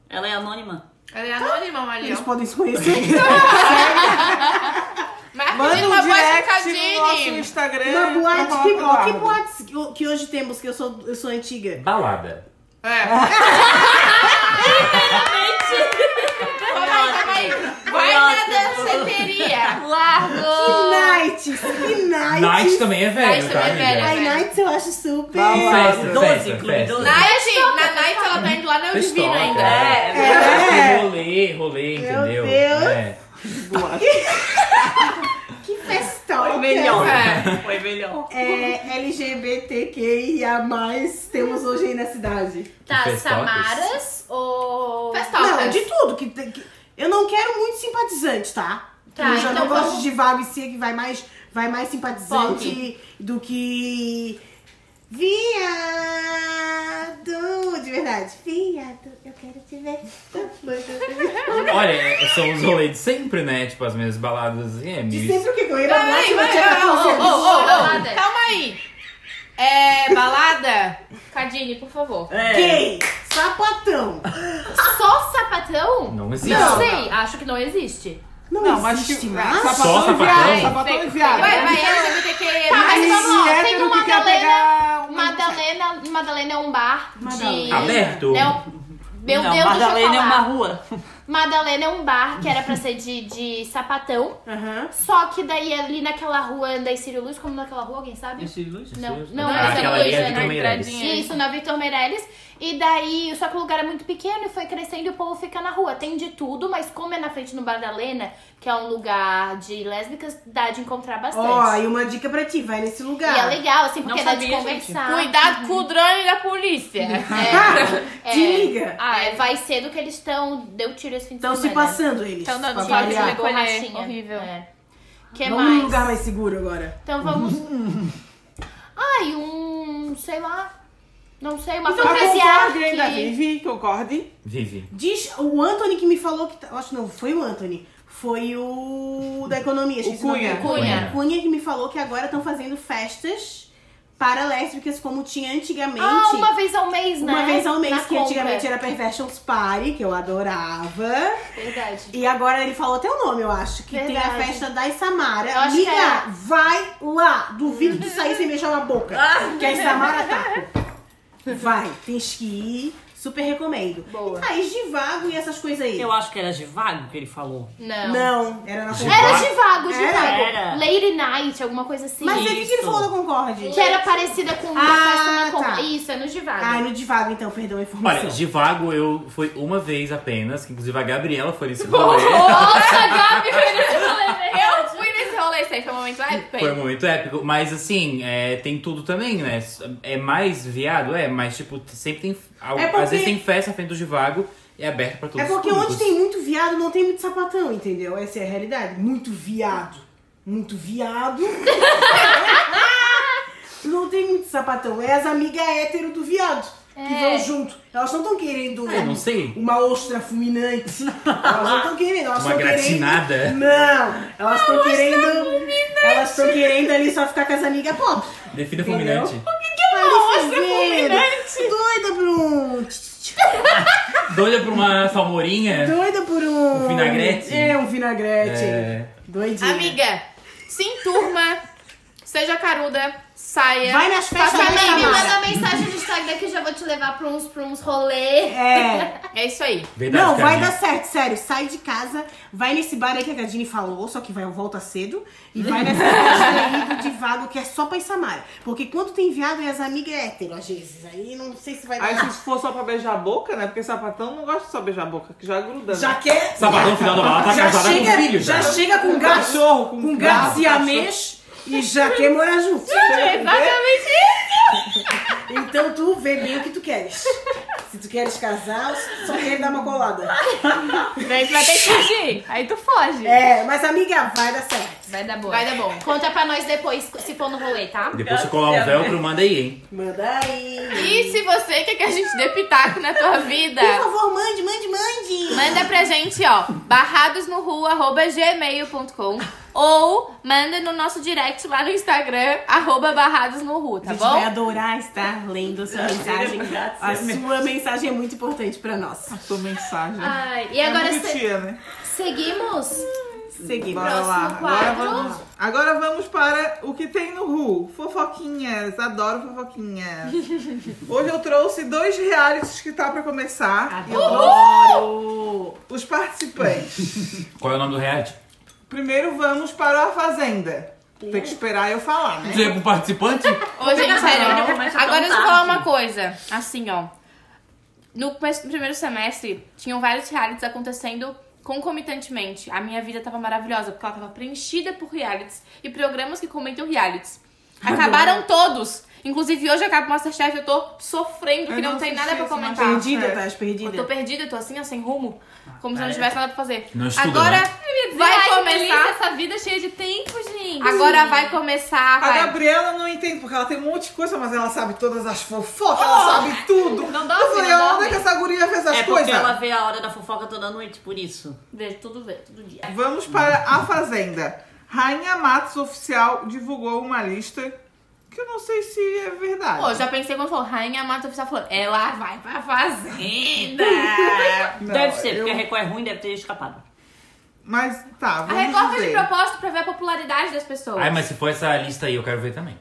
S4: Ela é anônima.
S6: Ela é anônima, Maria.
S1: Eles podem se conhecer.
S5: Manda um
S6: uma boate
S5: direct no nosso. Instagram.
S1: Uma
S5: pra
S1: boate, que,
S5: com o
S1: ó, que boates que- que hoje temos, que eu sou, eu sou antiga.
S3: Balada.
S6: É. Aí. Vai na danceteria. Largo.
S1: Nights, que nights.
S3: Night também é velho,
S6: Night
S3: tá,
S6: também é
S3: amiga?
S6: velho.
S1: Nights eu acho super.
S5: Balada.
S3: Festa,
S4: Doze,
S3: festa,
S4: clube
S3: festa.
S4: doze.
S6: Night, na Night ela tá indo lá na
S3: Festoca.
S6: Divina ainda.
S4: É,
S1: É.
S3: Rolê, rolê,
S1: Meu
S3: entendeu?
S1: Deus.
S3: É.
S1: Que festão.
S4: Foi melhor.
S6: É.
S4: Foi melhor.
S1: É, LGBTQIA+, temos hoje aí na cidade.
S7: Tá,
S3: Festocas.
S7: Samaras ou.
S6: Festocas.
S1: Não, de tudo. Que, tem- que- eu não quero muito simpatizante, tá?
S7: Tá,
S1: eu já
S7: então
S1: não gosto
S7: vamos-
S1: de vago e si, que vai mais, vai mais simpatizante do que... Viado! De verdade. Viado, eu quero te ver.
S3: Olha, são os rolês de sempre, né? Tipo, as minhas baladas. É,
S1: De sempre o que? Eu ia na
S6: Vai,
S1: boate,
S6: vai,
S1: eu tinha
S6: vai,
S1: 14
S6: ô,
S1: anos.
S6: ô, ô, ô,
S7: Balada.
S6: Calma aí. É, balada? Cadine, por favor.
S4: É.
S1: Gay, sapatão.
S7: Só sapatão?
S3: Não existe.
S7: Não sei, acho que não existe.
S1: Não,
S5: Não, mas
S1: existe
S5: que.
S1: mais.
S3: Só
S5: Sapatão e
S3: sapatão?
S5: viado. Sapatão e viado.
S6: Vai, vai, LGBTQ.
S7: Tá, mas
S5: E
S7: vamos lá, tem
S5: hétero
S7: o
S5: que quer
S7: Madalena.
S5: pegar uma-
S7: Madalena, Madalena é um bar de.
S1: Madalena.
S3: Aberto?
S7: Não, meu
S4: não,
S7: Deus,
S4: Madalena
S7: deixa eu
S4: é uma rua.
S7: Madalena é um bar que era pra ser de, de sapatão.
S1: Aham.
S7: Só que daí ali naquela rua da Círio Luz, como naquela rua, alguém sabe? Não, não,
S3: Ah, aquela
S7: é
S3: ali é
S7: Luísa,
S3: Vitor
S7: né?
S3: Meirelles.
S7: Isso, na Vitor Meirelles. E daí, só que o lugar é muito pequeno e foi crescendo e o povo fica na rua. Tem de tudo, mas como é na frente no Bar da Lena, que é um lugar de lésbicas, dá de encontrar bastante.
S1: Ó, e uma dica pra ti, vai nesse lugar.
S7: E é legal, assim, porque
S4: Não
S7: dá de conversar.
S6: Cuidado com o drone da polícia.
S7: É,
S1: Te
S7: é,
S1: liga.
S7: ah, é, vai cedo que eles estão. Deu tiro esse fim de
S1: Estão se passando eles.
S6: Tão dando tiro de.
S7: Borrachinha.
S6: Recolher, horrível.
S7: É. que
S1: Vamos
S7: mais?
S1: num lugar mais seguro agora.
S7: Então vamos. Ai, um. sei lá. Não sei, uma
S5: Então
S7: fantasia
S5: concorde ainda,
S7: que...
S5: Vivi, concorde.
S3: Vive.
S1: Diz o Anthony que me falou que. tá- Acho que não, foi o Anthony. Foi o da economia,
S5: O Cunha.
S1: nome.
S7: Cunha.
S1: Cunha que me falou que agora estão fazendo festas para lésbicas como tinha antigamente.
S7: Ah, uma vez ao mês, né?
S1: Uma vez ao mês,
S7: Na
S1: que
S7: compra.
S1: antigamente era Perversions Party, que eu adorava.
S7: Verdade.
S1: E agora ele falou até o nome, eu acho. Que tem a
S7: Verdade.
S1: festa das Samara.
S7: Eu
S1: Amiga,
S7: é.
S1: vai lá. Duvido de sair sem beijar uma boca. que a Samara tá. Vai, tens que ir. Super recomendo.
S7: Boa.
S1: Ah, e Givago e essas coisas aí.
S4: Eu acho que era de vago que ele falou.
S7: Não.
S1: Não, era na
S3: Givago?
S7: Era Givago,
S1: Era?
S7: Givago.
S4: Era.
S7: Lady Night, alguma coisa assim.
S1: Mas aí o que que ele falou da Concorde?
S7: Que era parecida com uma
S1: Ah,
S7: festa na compra.
S1: tá.
S7: Isso, é no Givago.
S1: Ah, no Divago, então, perdão a informação.
S3: Olha, de vago eu fui uma vez apenas, que inclusive a Gabriela foi nesse rolê.
S7: Nossa, Gabi foi nesse
S6: isso aí foi um momento épico.
S3: Foi muito épico, mas assim, é, tem tudo também, né? É mais viado, é, mas tipo, sempre tem. al-
S1: É porque-
S3: Às vezes tem festa na frente do Givago e é aberto pra todos
S1: É porque
S3: os
S1: onde tem muito viado, não tem muito sapatão, entendeu? Essa é a realidade. Muito viado. Muito viado. não tem muito sapatão. É as amigas hétero do viado. Que vão junto. Elas não estão querendo
S3: Ah, eu não sei.
S1: uma ostra fulminante. Elas não estão querendo. Elas
S3: Uma gratinada.
S1: querendo. Não! Elas estão querendo. Elas estão querendo ali só ficar com as amigas pop.
S3: Defina
S1: Entendeu?
S3: fulminante.
S1: Ali fazendo. Doida por um.
S3: Doida pra uma salmourinha?
S1: Doida por um.
S3: Um vinagrete?
S1: É, um vinagrete.
S3: É.
S1: Doidinha.
S2: Amiga, se enturma, seja caruda, saia.
S1: Vai nas festas da
S7: Também me.
S1: Samara.
S7: manda mensagem no Instagram que eu já vou te levar pra uns, pra uns rolê.
S1: É.
S2: É isso aí.
S3: Verdade,
S1: Não, vai dar certo, sério. Sai de casa, vai nesse bar aí que a Gadine falou, só que vai volta cedo. E vai nessa festa aí do Divago, que é só pra Samara. Porque quando tem viado e as amigas é hétero, às vezes. Aí não sei se vai dar.
S5: Aí se for só pra beijar a boca, né? Porque sapatão não gosta de só beijar a boca, que já gruda. né?
S1: Já quer.
S3: Sapatão no final da balada tá
S1: já
S3: casada
S1: chega,
S3: com filho já.
S1: já chega com gato,
S5: Cachorro, com
S1: com
S5: gato,
S1: gato siamês e já quer morar junto.
S2: Exatamente
S1: Então tu vê bem o que tu queres. Se tu queres casar, só quer dar uma colada.
S8: Daí tu vai ter que fugir. Aí tu foge.
S1: É, mas amiga, vai dar certo.
S7: Vai dar boa.
S2: Vai dar bom.
S7: Conta pra nós depois, se for no rolê, tá?
S3: Depois se colar um velcro, manda aí, hein?
S1: Manda aí.
S2: E se você quer que a gente dê pitaco na tua vida,
S1: Por favor, mande, mande, mande.
S2: manda pra gente, ó, barradosnorru.gmail.com ou manda no nosso direct lá no Instagram, arroba barradosnorru, tá
S1: a gente vai
S2: bom?
S1: adorar estar lendo a sua mensagem. A
S4: você
S1: sua mensagem é muito importante pra nós.
S5: A sua mensagem.
S7: Ai, e
S5: É
S7: agora se-
S5: tia, né?
S7: seguimos?
S1: Seguimos.
S5: Bora lá. Agora vamos, agora vamos para o que tem no Ru. Fofoquinhas. Adoro fofoquinhas. Hoje eu trouxe dois realities que tá pra começar. E eu
S1: Adoro.
S5: Os participantes.
S3: Qual é o nome do reality?
S5: Primeiro vamos para a Fazenda. Tem que esperar eu falar, né?
S3: Você é pro participante?
S2: Ô, gente,
S4: Não,
S2: sério, agora deixa eu falar
S4: tarde.
S2: uma coisa. Assim, ó. No começo do primeiro semestre, tinham vários realities acontecendo concomitantemente. A minha vida tava maravilhosa, porque ela tava preenchida por realities e programas que comentam realities. Acabaram todos. Inclusive, hoje acaba o Masterchef eu tô sofrendo, que
S5: Eu
S2: não,
S5: não
S2: tem nada pra comentar.
S1: Perdida, tá?
S2: Eu
S1: Perdida.
S2: tô perdida, eu tô assim, ó, sem rumo. Como se não
S4: cara.
S2: tivesse nada pra fazer.
S3: Não estuda,
S2: Agora
S3: né?
S2: vai
S8: Ai,
S2: começar.
S8: essa vida cheia de tempo, gente.
S2: Agora vai começar.
S5: A
S2: Vai.
S5: Gabriela não entende, porque ela tem um monte de coisa, mas ela sabe todas as fofocas, ela sabe tudo.
S8: Não
S5: eu
S8: dorme,
S5: falei,
S8: não
S5: onde é que essa guria fez essas
S4: É porque
S5: coisas?
S4: ela vê a hora da fofoca toda noite, por isso. Vejo tudo, vê, todo dia.
S5: Vamos para a Fazenda. Rainha Matos Oficial divulgou uma lista que eu não sei se é verdade.
S2: Pô, já pensei quando falou Rainha Mata Oficial falou, ela vai pra fazenda.
S5: Não,
S4: deve ser,
S5: eu-
S4: porque a Record é ruim, deve ter escapado.
S5: Mas tá,
S2: A
S5: vamos
S2: Record foi de
S5: dizer.
S2: propósito pra ver a popularidade das pessoas.
S3: Ai, mas se for essa lista aí, eu quero ver também.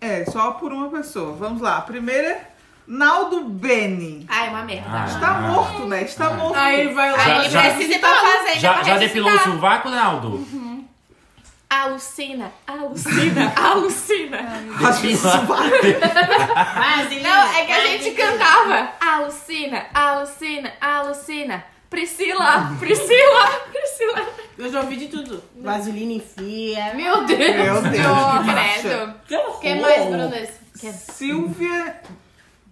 S5: É, só por uma pessoa. Vamos lá. A primeira, Naldo Beni.
S2: Ai, uma merda.
S3: Ah.
S5: Está morto, né? Está morto.
S1: Aí ele vai lá.
S2: Aí ele
S3: já-
S2: precisa ir pra fazenda
S3: Já,
S2: pra
S3: já depilou o sovaco, Naldo?
S2: Alucina, alucina, alucina. Não, é que a gente cantava. Alucina, alucina, alucina. Priscila, Priscila, Priscila.
S1: Eu já ouvi de tudo. Vaselina enfia.
S2: Meu Deus.
S5: Meu Deus, que
S2: credo.
S4: Que horror!
S2: O que mais, Bruno?
S5: Silvia.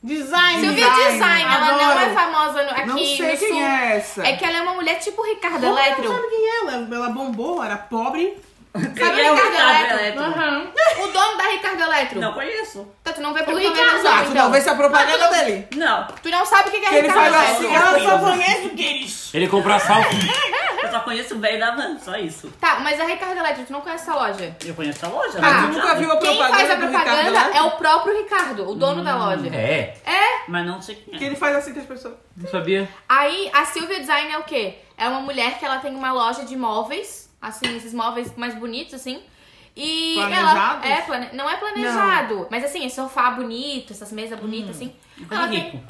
S1: Design.
S2: Silvia Design, ela não
S1: Adoro.
S2: é famosa no- aqui
S5: Não sei
S2: no
S5: quem
S2: sul.
S5: é essa.
S2: É que ela é uma mulher tipo Ricardo
S1: Como
S2: Eletro.
S1: não sabe quem é ela? Ela bombou, era pobre.
S2: Sabe
S4: Quem
S2: o
S4: é o
S2: Ricardo
S4: Ricardo
S2: Eletro?
S4: Eletro?
S2: O dono da Ricardo Eletro.
S4: Não conheço.
S2: Tá, tu não vê pelo
S7: Ricardo,
S2: televisão,
S5: Ah, tu
S2: então.
S5: não vê se é a propaganda dele.
S4: Não,
S2: Tu não sabe o que que é
S5: Que ele
S2: Ricardo
S5: faz
S2: Eletro.
S5: assim,
S1: Ela só conhece o deles.
S3: Ele comprou asfalto.
S4: eu só conheço o velho da van, só isso.
S2: Tá, mas a Ricardo Eletro, tu não conhece essa loja?
S4: Eu conheço a loja.
S5: Mas
S2: Tá.
S5: tu nunca viu a
S2: Quem
S5: propaganda
S2: faz a
S5: Ricardo
S2: propaganda
S5: Eletro?
S2: é o próprio Ricardo, o dono da loja.
S3: É,
S4: Mas não sei quem
S5: Que
S4: é.
S5: ele faz assim com as pessoas.
S3: não sabia.
S2: Aí, a Silvia Design é o quê? É uma mulher que ela tem uma loja de móveis, assim, esses móveis mais bonitos, assim. E
S5: Planejados?
S2: ela. É, plane... não é planejado. Mas assim, esse sofá bonito, essas mesas bonitas, assim.
S4: Coisa
S2: Ela
S4: de
S2: tem,
S4: rico.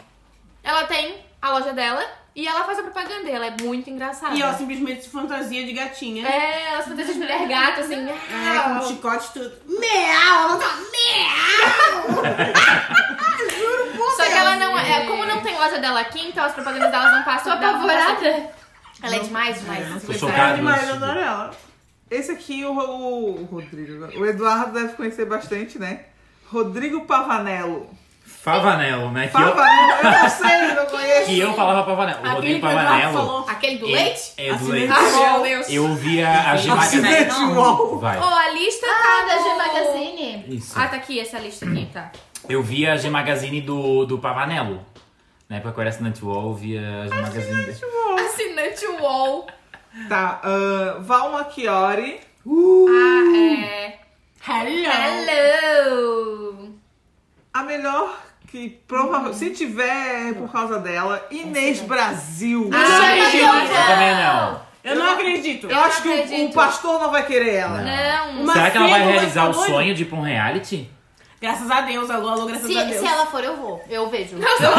S2: ela tem a loja dela e ela faz a propaganda. Ela é muito engraçada.
S1: E ela simplesmente se fantasia de gatinha.
S2: É, elas fantasias de mulher gato, assim.
S1: É, com chicote e tudo. Meau! Ela tá meau! Juro por
S2: Só que
S1: Deus.
S2: ela não é. Como não tem loja dela aqui, então as propagandas delas não passam.
S7: Tô
S2: dela não
S7: apavorada.
S2: Ela é demais, demais.
S3: Tô
S2: Silvia
S3: chocado.
S2: Design.
S1: Demais, eu adoro ela.
S5: Esse aqui, o, o, o Rodrigo. O Eduardo deve conhecer bastante, né? Rodrigo Pavanello.
S3: Favanello, né? Que eu,
S5: Pavanello, eu não sei, eu não conheço.
S3: que eu falava Pavanello. O
S1: Aquele
S3: Rodrigo Pavanello.
S2: Aquele do
S3: é-
S2: leite?
S3: É do
S1: Acidente.
S3: leite.
S2: Ah, meu Deus.
S3: Eu via a G Magazine. Vai.
S2: Ó, a lista
S7: Ah,
S2: tá
S7: da G Magazine.
S3: Isso.
S2: Ah, tá aqui, essa lista aqui, tá.
S3: Eu via a G Magazine do, do Pavanello. Na época que eu era assinante UOL, via as magazines.
S7: Assinante UOL.
S5: Tá, ah, Val Machiori.
S7: Ah, é.
S9: Hello!
S5: A melhor que provavelmente, se tiver é por causa dela, Inês Brasil.
S1: Ah,
S3: Eu também não.
S1: Eu não acredito.
S5: Eu acho que o- o,
S2: acredito.
S5: pastor não vai querer ela.
S2: Não.
S3: Será que ela vai realizar o sonho de ir pra um reality?
S1: Graças a Deus, alô, alô, graças
S9: Se,
S1: a Deus.
S9: se ela for, eu vou. Eu vejo.
S7: Me chama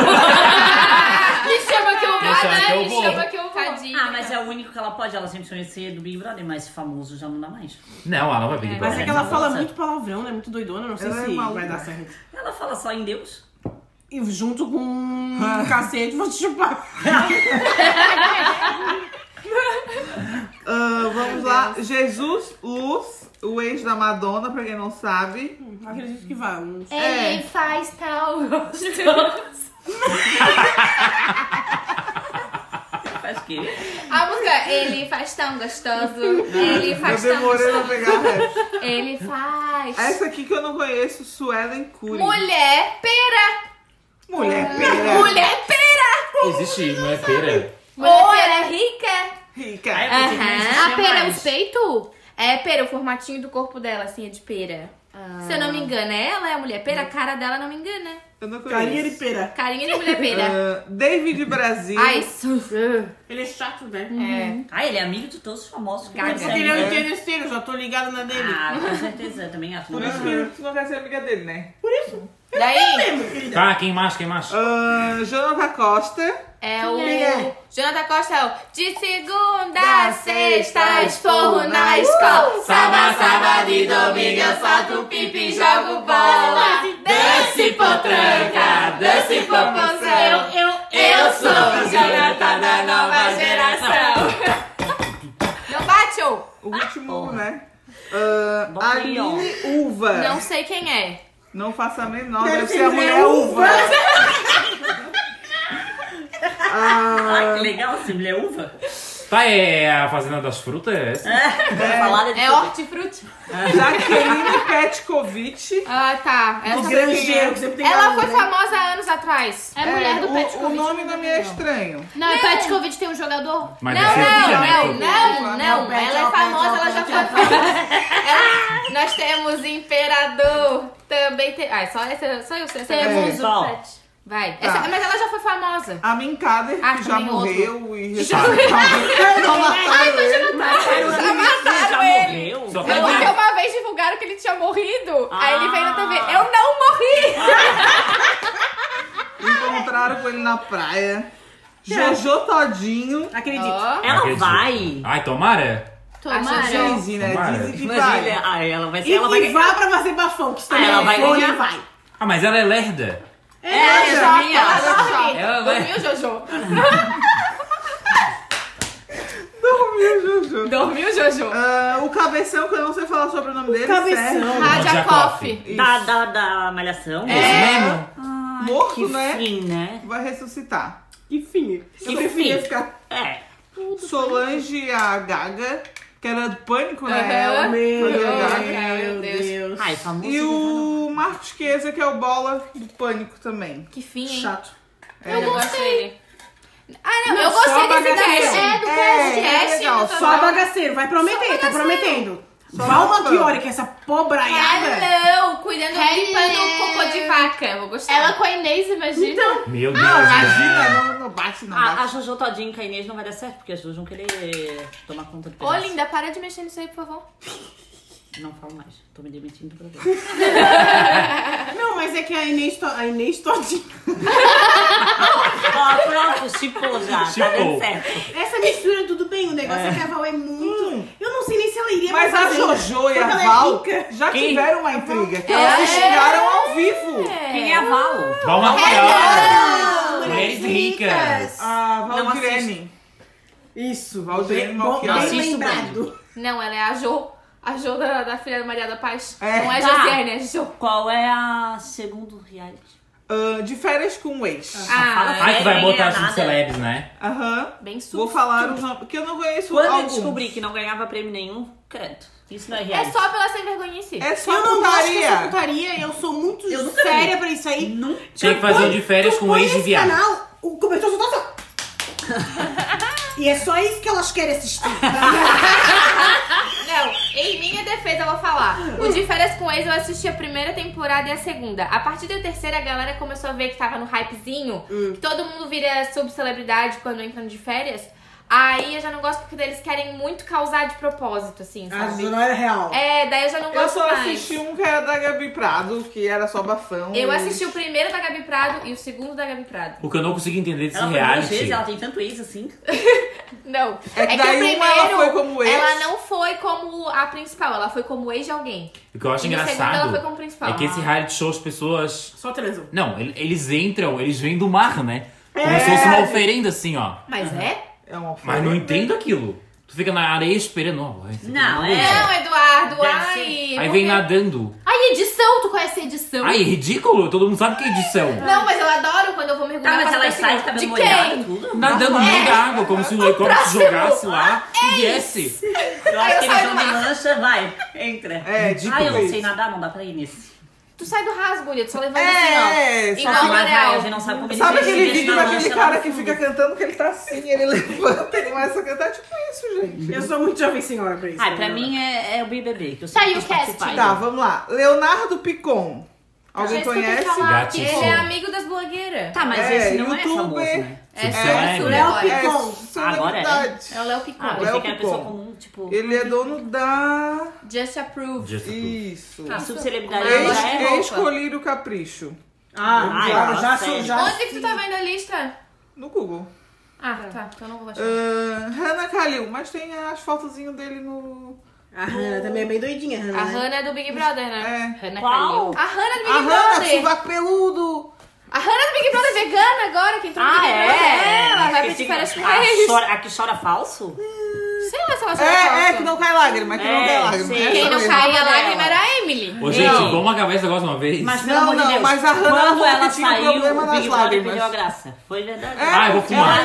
S7: que eu vou,
S3: Me chama
S7: né?
S3: que eu
S7: Me
S3: vou.
S7: chama que eu vou.
S2: Tadinha.
S4: Ah, mas é o único que ela pode. Ela sempre sonhou em ser do Big Brother, mas famoso já não dá mais.
S3: Não, ela não vai pedir pra
S1: Mas é que ela
S4: Não,
S1: fala
S4: não,
S1: muito palavrão, né? Muito doidona, não sei
S5: Ela é
S1: se
S5: maluca.
S1: vai dar certo.
S4: Ela fala só em Deus.
S1: E junto com um cacete, vou te chupar.
S5: Ah, vamos lá. Jesus Luz, o ex da Madonna, pra quem não sabe.
S1: Não acredito que vá. Não sei.
S5: É.
S9: Ele faz tal gostoso.
S4: Faz o quê?
S2: A música, ele faz tão gostoso. Ele
S5: Eu
S2: faz tão
S5: demorei pra
S2: gostoso.
S5: pegar a rap.
S2: Ele faz.
S5: Essa aqui que eu não conheço, Suelen Cury.
S2: Mulher pera.
S5: Mulher pera.
S2: Mulher pera.
S3: Existe, não é pera?
S2: Ou ela é rica.
S5: Rica.
S4: Existia
S2: A pera é os peitos? É pera, o formatinho do corpo dela, assim, é de pera. Se eu não me engano, é ela é a mulher pera, a cara dela não me engana.
S5: Eu não conheço.
S1: Carinha de pera.
S2: Carinha de mulher pera.
S5: Ah, David Brasil.
S2: Ai, isso.
S1: Ele é chato, né?
S2: É.
S4: Ah, ele é amigo de todos os famosos. que
S1: Porque ele é um interesseiro, já tô ligada na dele.
S4: Ah, com certeza, também acho.
S5: Por isso que tu não quer ser amiga dele, né?
S2: Daí
S1: Lembra, querida?
S3: Tá, quem mais? Quem mais?
S5: Ah, Jonathan Costa.
S2: É o.
S1: É?
S2: Jonathan Costa é o. De segunda a sexta, esporro na escola. Sábado, sábado e domingo eu solto pipi e jogo bola. Desce potranca, desce popozão.
S1: Eu,
S2: Eu sou o Jonathan da nova geração. Não bate, ô.
S5: O último, né? Ah,
S4: aí, ó.
S5: Aline Uva.
S2: Não sei quem é.
S5: Não faço a menor.
S1: Deve ser
S5: ser a mulher uva.
S4: Ah,
S5: ah,
S4: que legal, assim, mulher uva.
S3: Tá, é a Fazenda das Frutas? é essa?
S4: É, falada de
S2: É hortifruti.
S5: Jaqueline Petkovic.
S2: Ah, tá.
S1: o
S2: Essa
S1: granjeiro que sempre tem
S2: Ela foi
S1: né?
S2: famosa há anos atrás.
S7: É mulher do
S5: o,
S7: Petkovic.
S5: o nome não me é estranho.
S7: Não, é Petkovic tem um jogador.
S3: Mas
S2: Não,
S3: deve ser
S2: não,
S3: filha, né?
S2: não,
S3: Pô.
S2: não, não.
S1: Pet,
S2: Ela é famosa, ela já foi famosa. Ela- Nós temos Imperador. Também tem. Ah, só, essa, só eu sei essa.
S7: Temos
S4: É.
S7: o Pet.
S2: Vai.
S5: Tá.
S2: Essa- mas ela já foi famosa.
S5: A Minkader,
S2: Ah,
S5: que já
S2: também outro.
S5: morreu e
S2: Já-
S5: já Não mataram ele.
S2: Já mataram
S4: já
S2: ele.
S4: morreu?
S3: Só pra
S2: Porque uma vez divulgaram que ele tinha morrido. Aí ele veio na TV.
S4: Ah.
S2: Eu não morri!
S5: Encontraram com ele na praia. Jojo Todinho.
S1: Acredito.
S2: Ó.
S4: Ela
S3: Acredito.
S4: vai.
S3: Ai, tomara.
S7: Tomara.
S5: Dizem, né?
S3: Tomara.
S5: Dizem que
S4: Imagina,
S5: vai.
S4: ah, ela vai ser.
S1: E,
S4: Ela vai
S1: vá pra fazer bafão, que também
S4: Ah, ela
S1: é
S4: vai ganhar.
S1: vai.
S3: Ah, mas ela é lerda.
S4: É, também acho.
S2: dorme.
S3: Ela é-
S2: Dormiu, Jojo?
S5: Dormiu, Jojo.
S2: Dormiu, Jojo?
S5: Ah, o cabeção, que eu não sei falar sobre o nome dele.
S1: Cabeção.
S5: Isso.
S4: Da, da, da malhação.
S3: É mesmo?
S5: Morto,
S4: Que
S5: né?
S4: fim, né?
S5: Vai ressuscitar.
S1: Que fim.
S4: Que
S1: Eu preferia
S4: fim.
S1: ficar...
S4: É.
S5: Solange, a Gaga, que era do pânico, né?
S2: Aham.
S5: Ela.
S1: Meu Deus,
S5: Gaga.
S2: meu Deus.
S4: Ai, famoso.
S5: E o Marcos Chiesa, que é o bola do pânico também.
S2: Que fim, hein?
S1: Chato.
S2: Eu gosto dele. Ah, não,
S1: Não,
S2: eu gostei desse
S1: bagaceiro.
S2: cast.
S7: É, do
S5: É, é legal.
S2: no
S1: Só bagaceiro, vai prometer, tá prometendo.
S5: Só
S1: Valma
S5: bagaceiro.
S1: Chiori, que é essa pobraiada.
S2: Hello, cuidando,
S7: Hello.
S2: limpando cocô de vaca. Eu vou gostar.
S7: Ela com a Inês, imagina.
S3: Meu Deus.
S5: Não,
S3: né?
S5: imagina, não, não bate, não
S4: A, a
S5: bate.
S4: Jojo Todinho com a Inês não vai dar certo, porque as duas vão querer tomar conta do
S2: Ô,
S4: pedaço.
S2: linda, para de mexer nisso aí, por favor.
S4: Não falo mais. Tô me demitindo pra ver.
S1: Não, mas é que a Inês, to... a Inês todinha.
S4: Ó, pronto, chipou já. Tá dando certo.
S1: Essa mistura, tudo bem. O negócio é, que a Val é muito. Eu não sei nem se ela iria
S5: Mas a Jojo e a
S1: é
S5: Val
S1: rica.
S5: já
S4: Quem?
S5: tiveram uma intriga, que
S2: É.
S5: elas se xingaram ao vivo.
S4: Quem é a Val?
S3: Vamos
S1: Hello,
S3: lá.
S1: mulheres
S3: ricas.
S5: A
S4: Não
S5: Valdirene.
S1: Isso, bom,
S5: Malchiori.
S1: bem
S4: Assisto
S1: lembrado.
S2: Não, ela é a Jo. A Jo da, da filha da Maria da Paz.
S5: É.
S2: Não é
S4: Tá.
S2: Josiane, é Jo.
S4: Qual é a segundo reality?
S5: Ah, de férias com o ex.
S2: Ah,
S3: Ai, que vai
S4: É,
S3: botar as
S4: nada.
S3: celebres, né?
S5: Aham.
S2: bem susto.
S5: Vou falar os nomes, porque eu não conheço
S4: Quando eu
S5: alguns.
S4: descobri que não ganhava prêmio nenhum, credo. Isso não é
S2: É
S4: reality.
S2: só pela sem vergonhice.
S5: É só
S1: Eu não gosto dessa
S5: putaria.
S1: putaria, eu sou muito
S4: Eu nunca
S1: séria pra isso aí.
S4: Nunca.
S3: Tinha que fazer o de férias com o ex de viado.
S1: canal, o E é só isso que elas querem assistir.
S2: Não, em minha defesa eu vou falar. O de férias com ex eu assisti a primeira temporada e a segunda. A partir da terceira a galera começou a ver que tava no hypezinho, que todo mundo vira subcelebridade quando entra de férias. Aí eu já não gosto porque eles querem muito causar de propósito, assim,
S1: Ah,
S2: sabe?
S1: não é real.
S2: É, daí eu já não
S5: Eu
S2: gosto
S5: só
S2: mais.
S5: assisti um que era da Gabi Prado, que era só bafão.
S2: Eu
S5: e-
S2: assisti o primeiro da Gabi Prado e o segundo da Gabi Prado.
S3: O que eu não consigo entender desse
S4: Ela foi duas
S3: reality.
S4: vezes, ela tem tanto ex assim.
S2: Não.
S5: É que daí uma ela foi como ex.
S2: Ela não foi como a principal, ela foi como ex de alguém.
S3: O que eu acho
S2: E no segundo ela
S3: engraçado
S2: foi como principal.
S3: é que esse reality show as pessoas.
S1: Só transam.
S3: Não, ele- eles entram, eles vêm do mar, né? Como
S1: É.
S3: se fosse uma oferenda assim, ó.
S2: Mas é?
S5: É uma
S3: Mas não entendo aquilo. Tu fica na areia esperando.
S4: Não,
S3: aqui
S4: é.
S3: não
S2: Não, Eduardo, ai.
S3: Aí vem nadando.
S2: Ai, edição, tu conhece edição?
S3: Ai, é ridículo, todo mundo sabe que é edição.
S2: Não, mas eu adoro quando eu vou mergulhar.
S4: Tá, mas ela sai de cabelo
S2: de
S4: molhado,
S2: quem?
S4: tudo.
S3: Nadando no meio da água, como se o helicóptero se jogasse lá e viesse.
S4: Eu acho que eles vão de
S2: mar.
S4: lancha, vai, entra.
S5: É,
S4: Ah,
S5: tipo
S4: eu não sei nadar, não dá pra ir nesse.
S2: Tu sai do rasgo, Lito, só levanta
S5: É,
S2: assim, ó.
S5: é,
S2: Igual Manel.
S4: a gente não sabe como ele
S5: Sabe aquele vídeo
S4: na
S5: daquele cara que fica cantando que ele tá assim, ele levanta e começa a cantar? Tipo isso, gente.
S1: Eu sou muito jovem senhora pra isso.
S4: Ai, pra mim é, é o BBB, que eu
S2: Tá, e o casting?
S5: Tá, vamos lá. Leonardo Picon. Alguém conhece?
S2: ele é amigo das blogueiras.
S4: Tá, mas
S5: É,
S4: esse não é
S5: youtuber.
S4: famoso, né?
S2: É, é,
S3: é?
S1: Léo
S2: agora.
S1: Picon.
S5: celebridade.
S2: É o Léo Picon.
S4: Ah,
S5: Léo
S4: era pessoa
S5: Picon.
S4: comum, tipo...
S5: Ele é dono da...
S2: Just Approve.
S3: Just.
S5: Isso.
S4: A subcelebridade
S2: Não,
S4: já é.
S5: Ex-colírio Capricho.
S1: Ah,
S4: Ai,
S1: já, já, sou, já.
S2: Onde que tu tá vendo a lista?
S5: No Google.
S2: Ah, tá. Então eu não vou achar.
S5: Ah, Hannah Kalil, mas tem as fotozinhas dele no...
S1: A Hannah também é bem doidinha, Hannah.
S2: A
S1: né?
S2: Hannah é do Big Brother, né?
S5: É.
S2: Hannah
S4: Qual?
S2: Kalil. A Hannah é do Big
S5: A Hannah,
S2: Brother.
S5: sovaco peludo.
S2: A Hannah é do Big Brother vegana agora, que entrou no
S4: Ah,
S2: Big
S4: é?
S2: Brother. É, ela vai pedir férias com
S4: a,
S2: eles.
S4: chora, a que chora falso?
S2: Sei lá se ela chama
S5: É, é,
S2: falso.
S5: que não cai lágrima, que não
S4: É,
S5: cai lágrima.
S4: sei.
S5: Essa
S2: Quem não caía lágrima era a Emily.
S3: Ô, gente,
S4: Não.
S3: vamos acabar esse negócio de uma vez?
S4: Mas pelo
S5: Não,
S4: amor de
S5: não,
S4: Deus,
S5: mas a Hannah
S4: quando ela
S5: que tinha
S4: saiu,
S5: problema
S4: o
S5: nas
S4: Big Brother
S5: lágrimas.
S4: perdeu a graça. Foi verdade.
S3: Ah, eu vou fumar.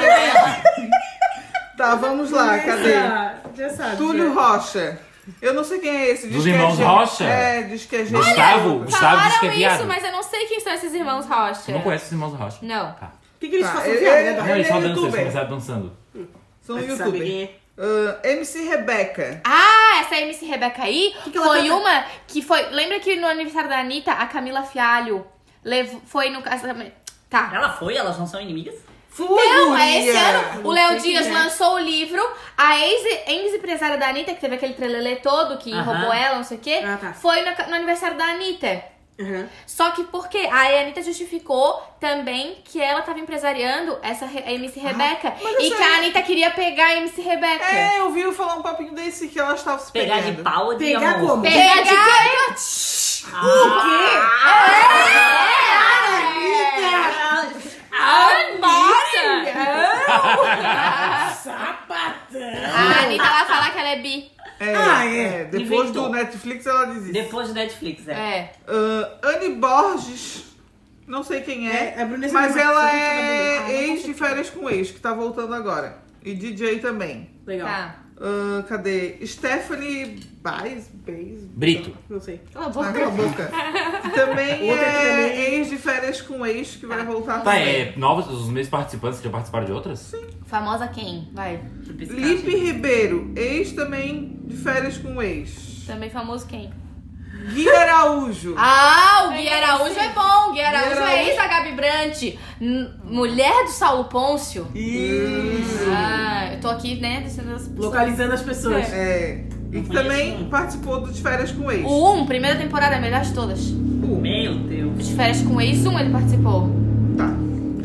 S5: Tá, vamos lá, cadê?
S1: Já, já sabe.
S5: Túlio. Rocha. Eu não sei quem é esse. Diz
S3: Dos
S5: que é
S3: irmãos
S5: gê-
S3: Rocha?
S5: É, diz que é gêmeo.
S3: Gustavo, Gustavo diz que é
S2: Falaram
S3: viado.
S2: isso, mas eu não sei quem são esses irmãos Rocha.
S3: Tu não conhece os irmãos Rocha?
S2: Não.
S3: Tá.
S1: O que, que eles
S5: Tá, ele- ele-
S3: Não,
S1: Dora?
S3: eles só
S5: é
S3: dançam, eles começaram dançando.
S5: São
S1: saber.
S5: Ah, MC Rebeca.
S2: Ah, essa MC Rebeca aí
S1: que ela
S2: foi
S1: canta?
S2: uma que foi. Lembra que no aniversário da Anitta, a Camila Fialho levou, foi no casamento. Tá.
S4: Ela foi? Elas não são inimigas?
S5: Foi,
S2: Não, é
S5: guria.
S2: esse ano. O Léo Dias
S1: é.
S2: lançou o livro. A ex- ex-empresária da Anitta, que teve aquele trelelê todo, que
S4: Aham.
S2: roubou ela, não sei o quê,
S1: Ah, tá.
S2: foi no, no aniversário da Anitta.
S1: Uhum.
S2: Só que por quê? A Anitta justificou também que ela tava empresariando essa Re- a MC Rebeca.
S5: mas
S2: e que a Anitta queria pegar a MC Rebeca.
S5: É, eu vi falar um papinho desse que ela estava se
S4: Pegar
S5: pegando.
S4: de pau ou de
S1: Pegar
S4: amor?
S1: como?
S2: Pegar de
S1: Sapatão!
S2: A Anitta ela fala que ela é bi.
S5: É,
S1: Ah, é.
S5: Depois
S4: Inventou.
S5: do Netflix ela diz isso.
S4: Depois do Netflix, é.
S2: É.
S5: Ah, Anne Borges, não sei quem é,
S1: É, Bruna
S5: mas ela é
S1: tá
S5: ex de férias com ex, que tá voltando agora. E DJ também.
S1: Legal.
S2: Tá.
S5: Ah, cadê? Stephanie Baez? Baez?
S3: Brito.
S1: Não sei.
S2: Cala a
S5: Ah,
S2: boca.
S5: cala a boca. Que também é
S1: também-
S5: ex de férias com ex, que vai voltar
S3: Tá,
S5: também.
S3: é novos, os mesmos participantes que já participaram de outras?
S2: Famosa quem? Vai.
S5: Lipe Ribeiro, ex também de férias com ex.
S2: Também famoso quem?
S5: Gui Araújo.
S2: Ah, o Gui Araújo é bom. Gui Araújo
S5: Araújo.
S2: é ex da Gabi Brant. Mulher do Saulo Pôncio.
S5: Isso.
S2: Ah, eu tô aqui, né, descendo as pessoas.
S1: Localizando as pessoas.
S5: É. E que também
S4: um.
S5: participou do de férias com ex.
S2: O 1, primeira temporada, a melhor de todas.
S5: Uh,
S4: Meu Deus.
S2: De férias com ex 1 ele participou.
S5: Tá.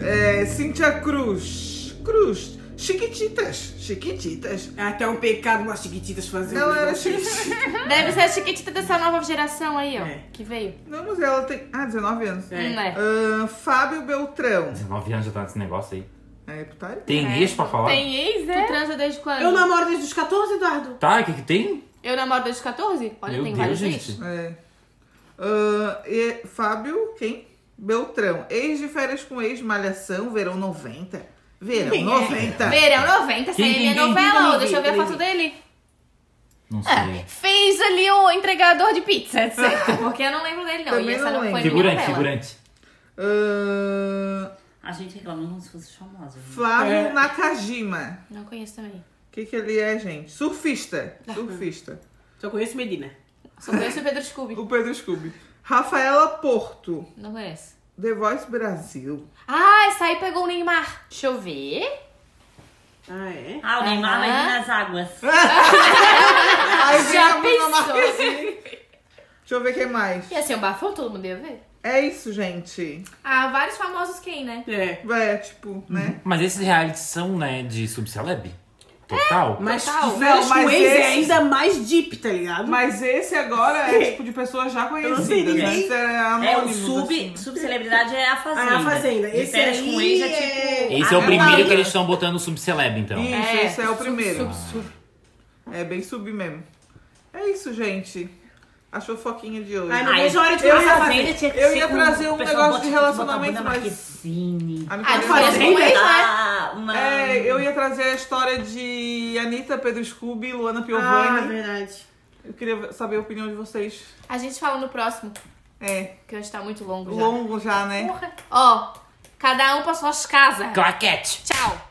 S5: É, Cíntia Cruz. Cruz. Chiquititas. Chiquititas.
S1: É até um pecado umas chiquititas fazendo.
S5: Ela era chiquitita.
S2: Deve ser a chiquitita dessa nova geração aí, ó.
S1: É.
S2: Que veio.
S5: Não, mas ela tem. Ah, 19 anos.
S1: É.
S2: É.
S5: Ah, Fábio Beltrão.
S3: 19 anos já tá nesse negócio aí.
S5: É putaria?
S3: Tem ex pra falar?
S8: Tem ex, é?
S2: Tu transa desde quando?
S1: Eu namoro desde os 14, Eduardo.
S3: Tá, o que que tem?
S2: Eu namoro desde os 14? Olha,
S3: Meu
S2: tem
S3: Deus,
S2: vários
S3: gente.
S2: ex.
S5: É. Ah, e Fábio, quem? Beltrão. Ex de férias com ex, Malhação, verão 90. Verão
S1: Quem é?
S5: 90.
S2: Verão 90, essa
S3: Quem,
S2: aí é
S3: quem,
S2: minha
S3: quem?
S2: novela.
S1: Quem,
S2: Deixa eu ver a foto dele.
S3: Não
S2: É,
S3: sei.
S2: fez ali o entregador de pizza, certo? Porque eu não lembro dele, não.
S5: Também
S2: e essa
S5: não
S2: não foi
S3: Figurante,
S2: novela.
S3: figurante.
S5: Ah,
S4: A gente reclama como se fosse famosa. né?
S5: Flávio
S1: É.
S5: Nakajima.
S2: Não conheço também.
S5: O que, que ele é, gente? Surfista. Surfista.
S1: Só conheço Medina.
S2: Só conheço o Pedro Scooby.
S5: O Pedro Scooby. Rafaela Porto.
S2: Não conheço.
S5: The Voice Brasil.
S2: Ah, essa aí pegou o Neymar. Deixa eu ver.
S1: Ah, é?
S4: Ah, o Neymar vai vir nas águas.
S5: Aí vem
S2: Já
S5: a Bruna
S2: pensou?
S5: Marquezine. Deixa eu ver quem mais.
S2: Ia ser um bafão, todo mundo ia ver.
S5: É isso, gente.
S2: Ah, vários famosos quem, né?
S1: É.
S5: É, tipo, né?
S3: Mas esses realities são, né, de subceleb? Total?
S1: Mas
S2: Total.
S5: Não, mas
S1: com ex é
S5: esse-
S1: ainda mais deep, tá ligado?
S5: Mas esse agora é tipo de pessoas já
S1: não sei
S5: conhecidas.
S1: ninguém.
S5: Antes era
S4: É, o sub,
S5: assim.
S4: subcelebridade é a Fazenda.
S1: Ah, a Fazenda.
S4: De
S1: Esse aí
S4: com ex é
S1: é-
S4: tipo...
S3: Esse é o primeiro que eles estão botando subceleb, então.
S5: Isso,
S2: É,
S5: esse é o primeiro.
S2: Sub, sub.
S5: É bem sub mesmo. É isso, gente. A fofoquinha de hoje.
S1: Ai, não vejo a hora de
S5: eu
S1: começar a
S5: ia
S1: fazer.
S4: Tinha que
S5: Eu ia trazer um negócio de relacionamento, mas-
S4: Marquezine.
S5: A
S2: Ah, ex, né?
S4: Ah.
S5: É, eu ia trazer a história de Anitta, Pedro Scooby, Luana
S1: Ah,
S5: Piovani.
S1: verdade.
S5: eu queria saber a opinião de vocês.
S2: A gente fala no próximo,
S5: É,
S2: que hoje tá muito longo já.
S5: longo já, né?
S2: Ó, cada um pra suas casas.
S3: Claquete!
S2: Tchau.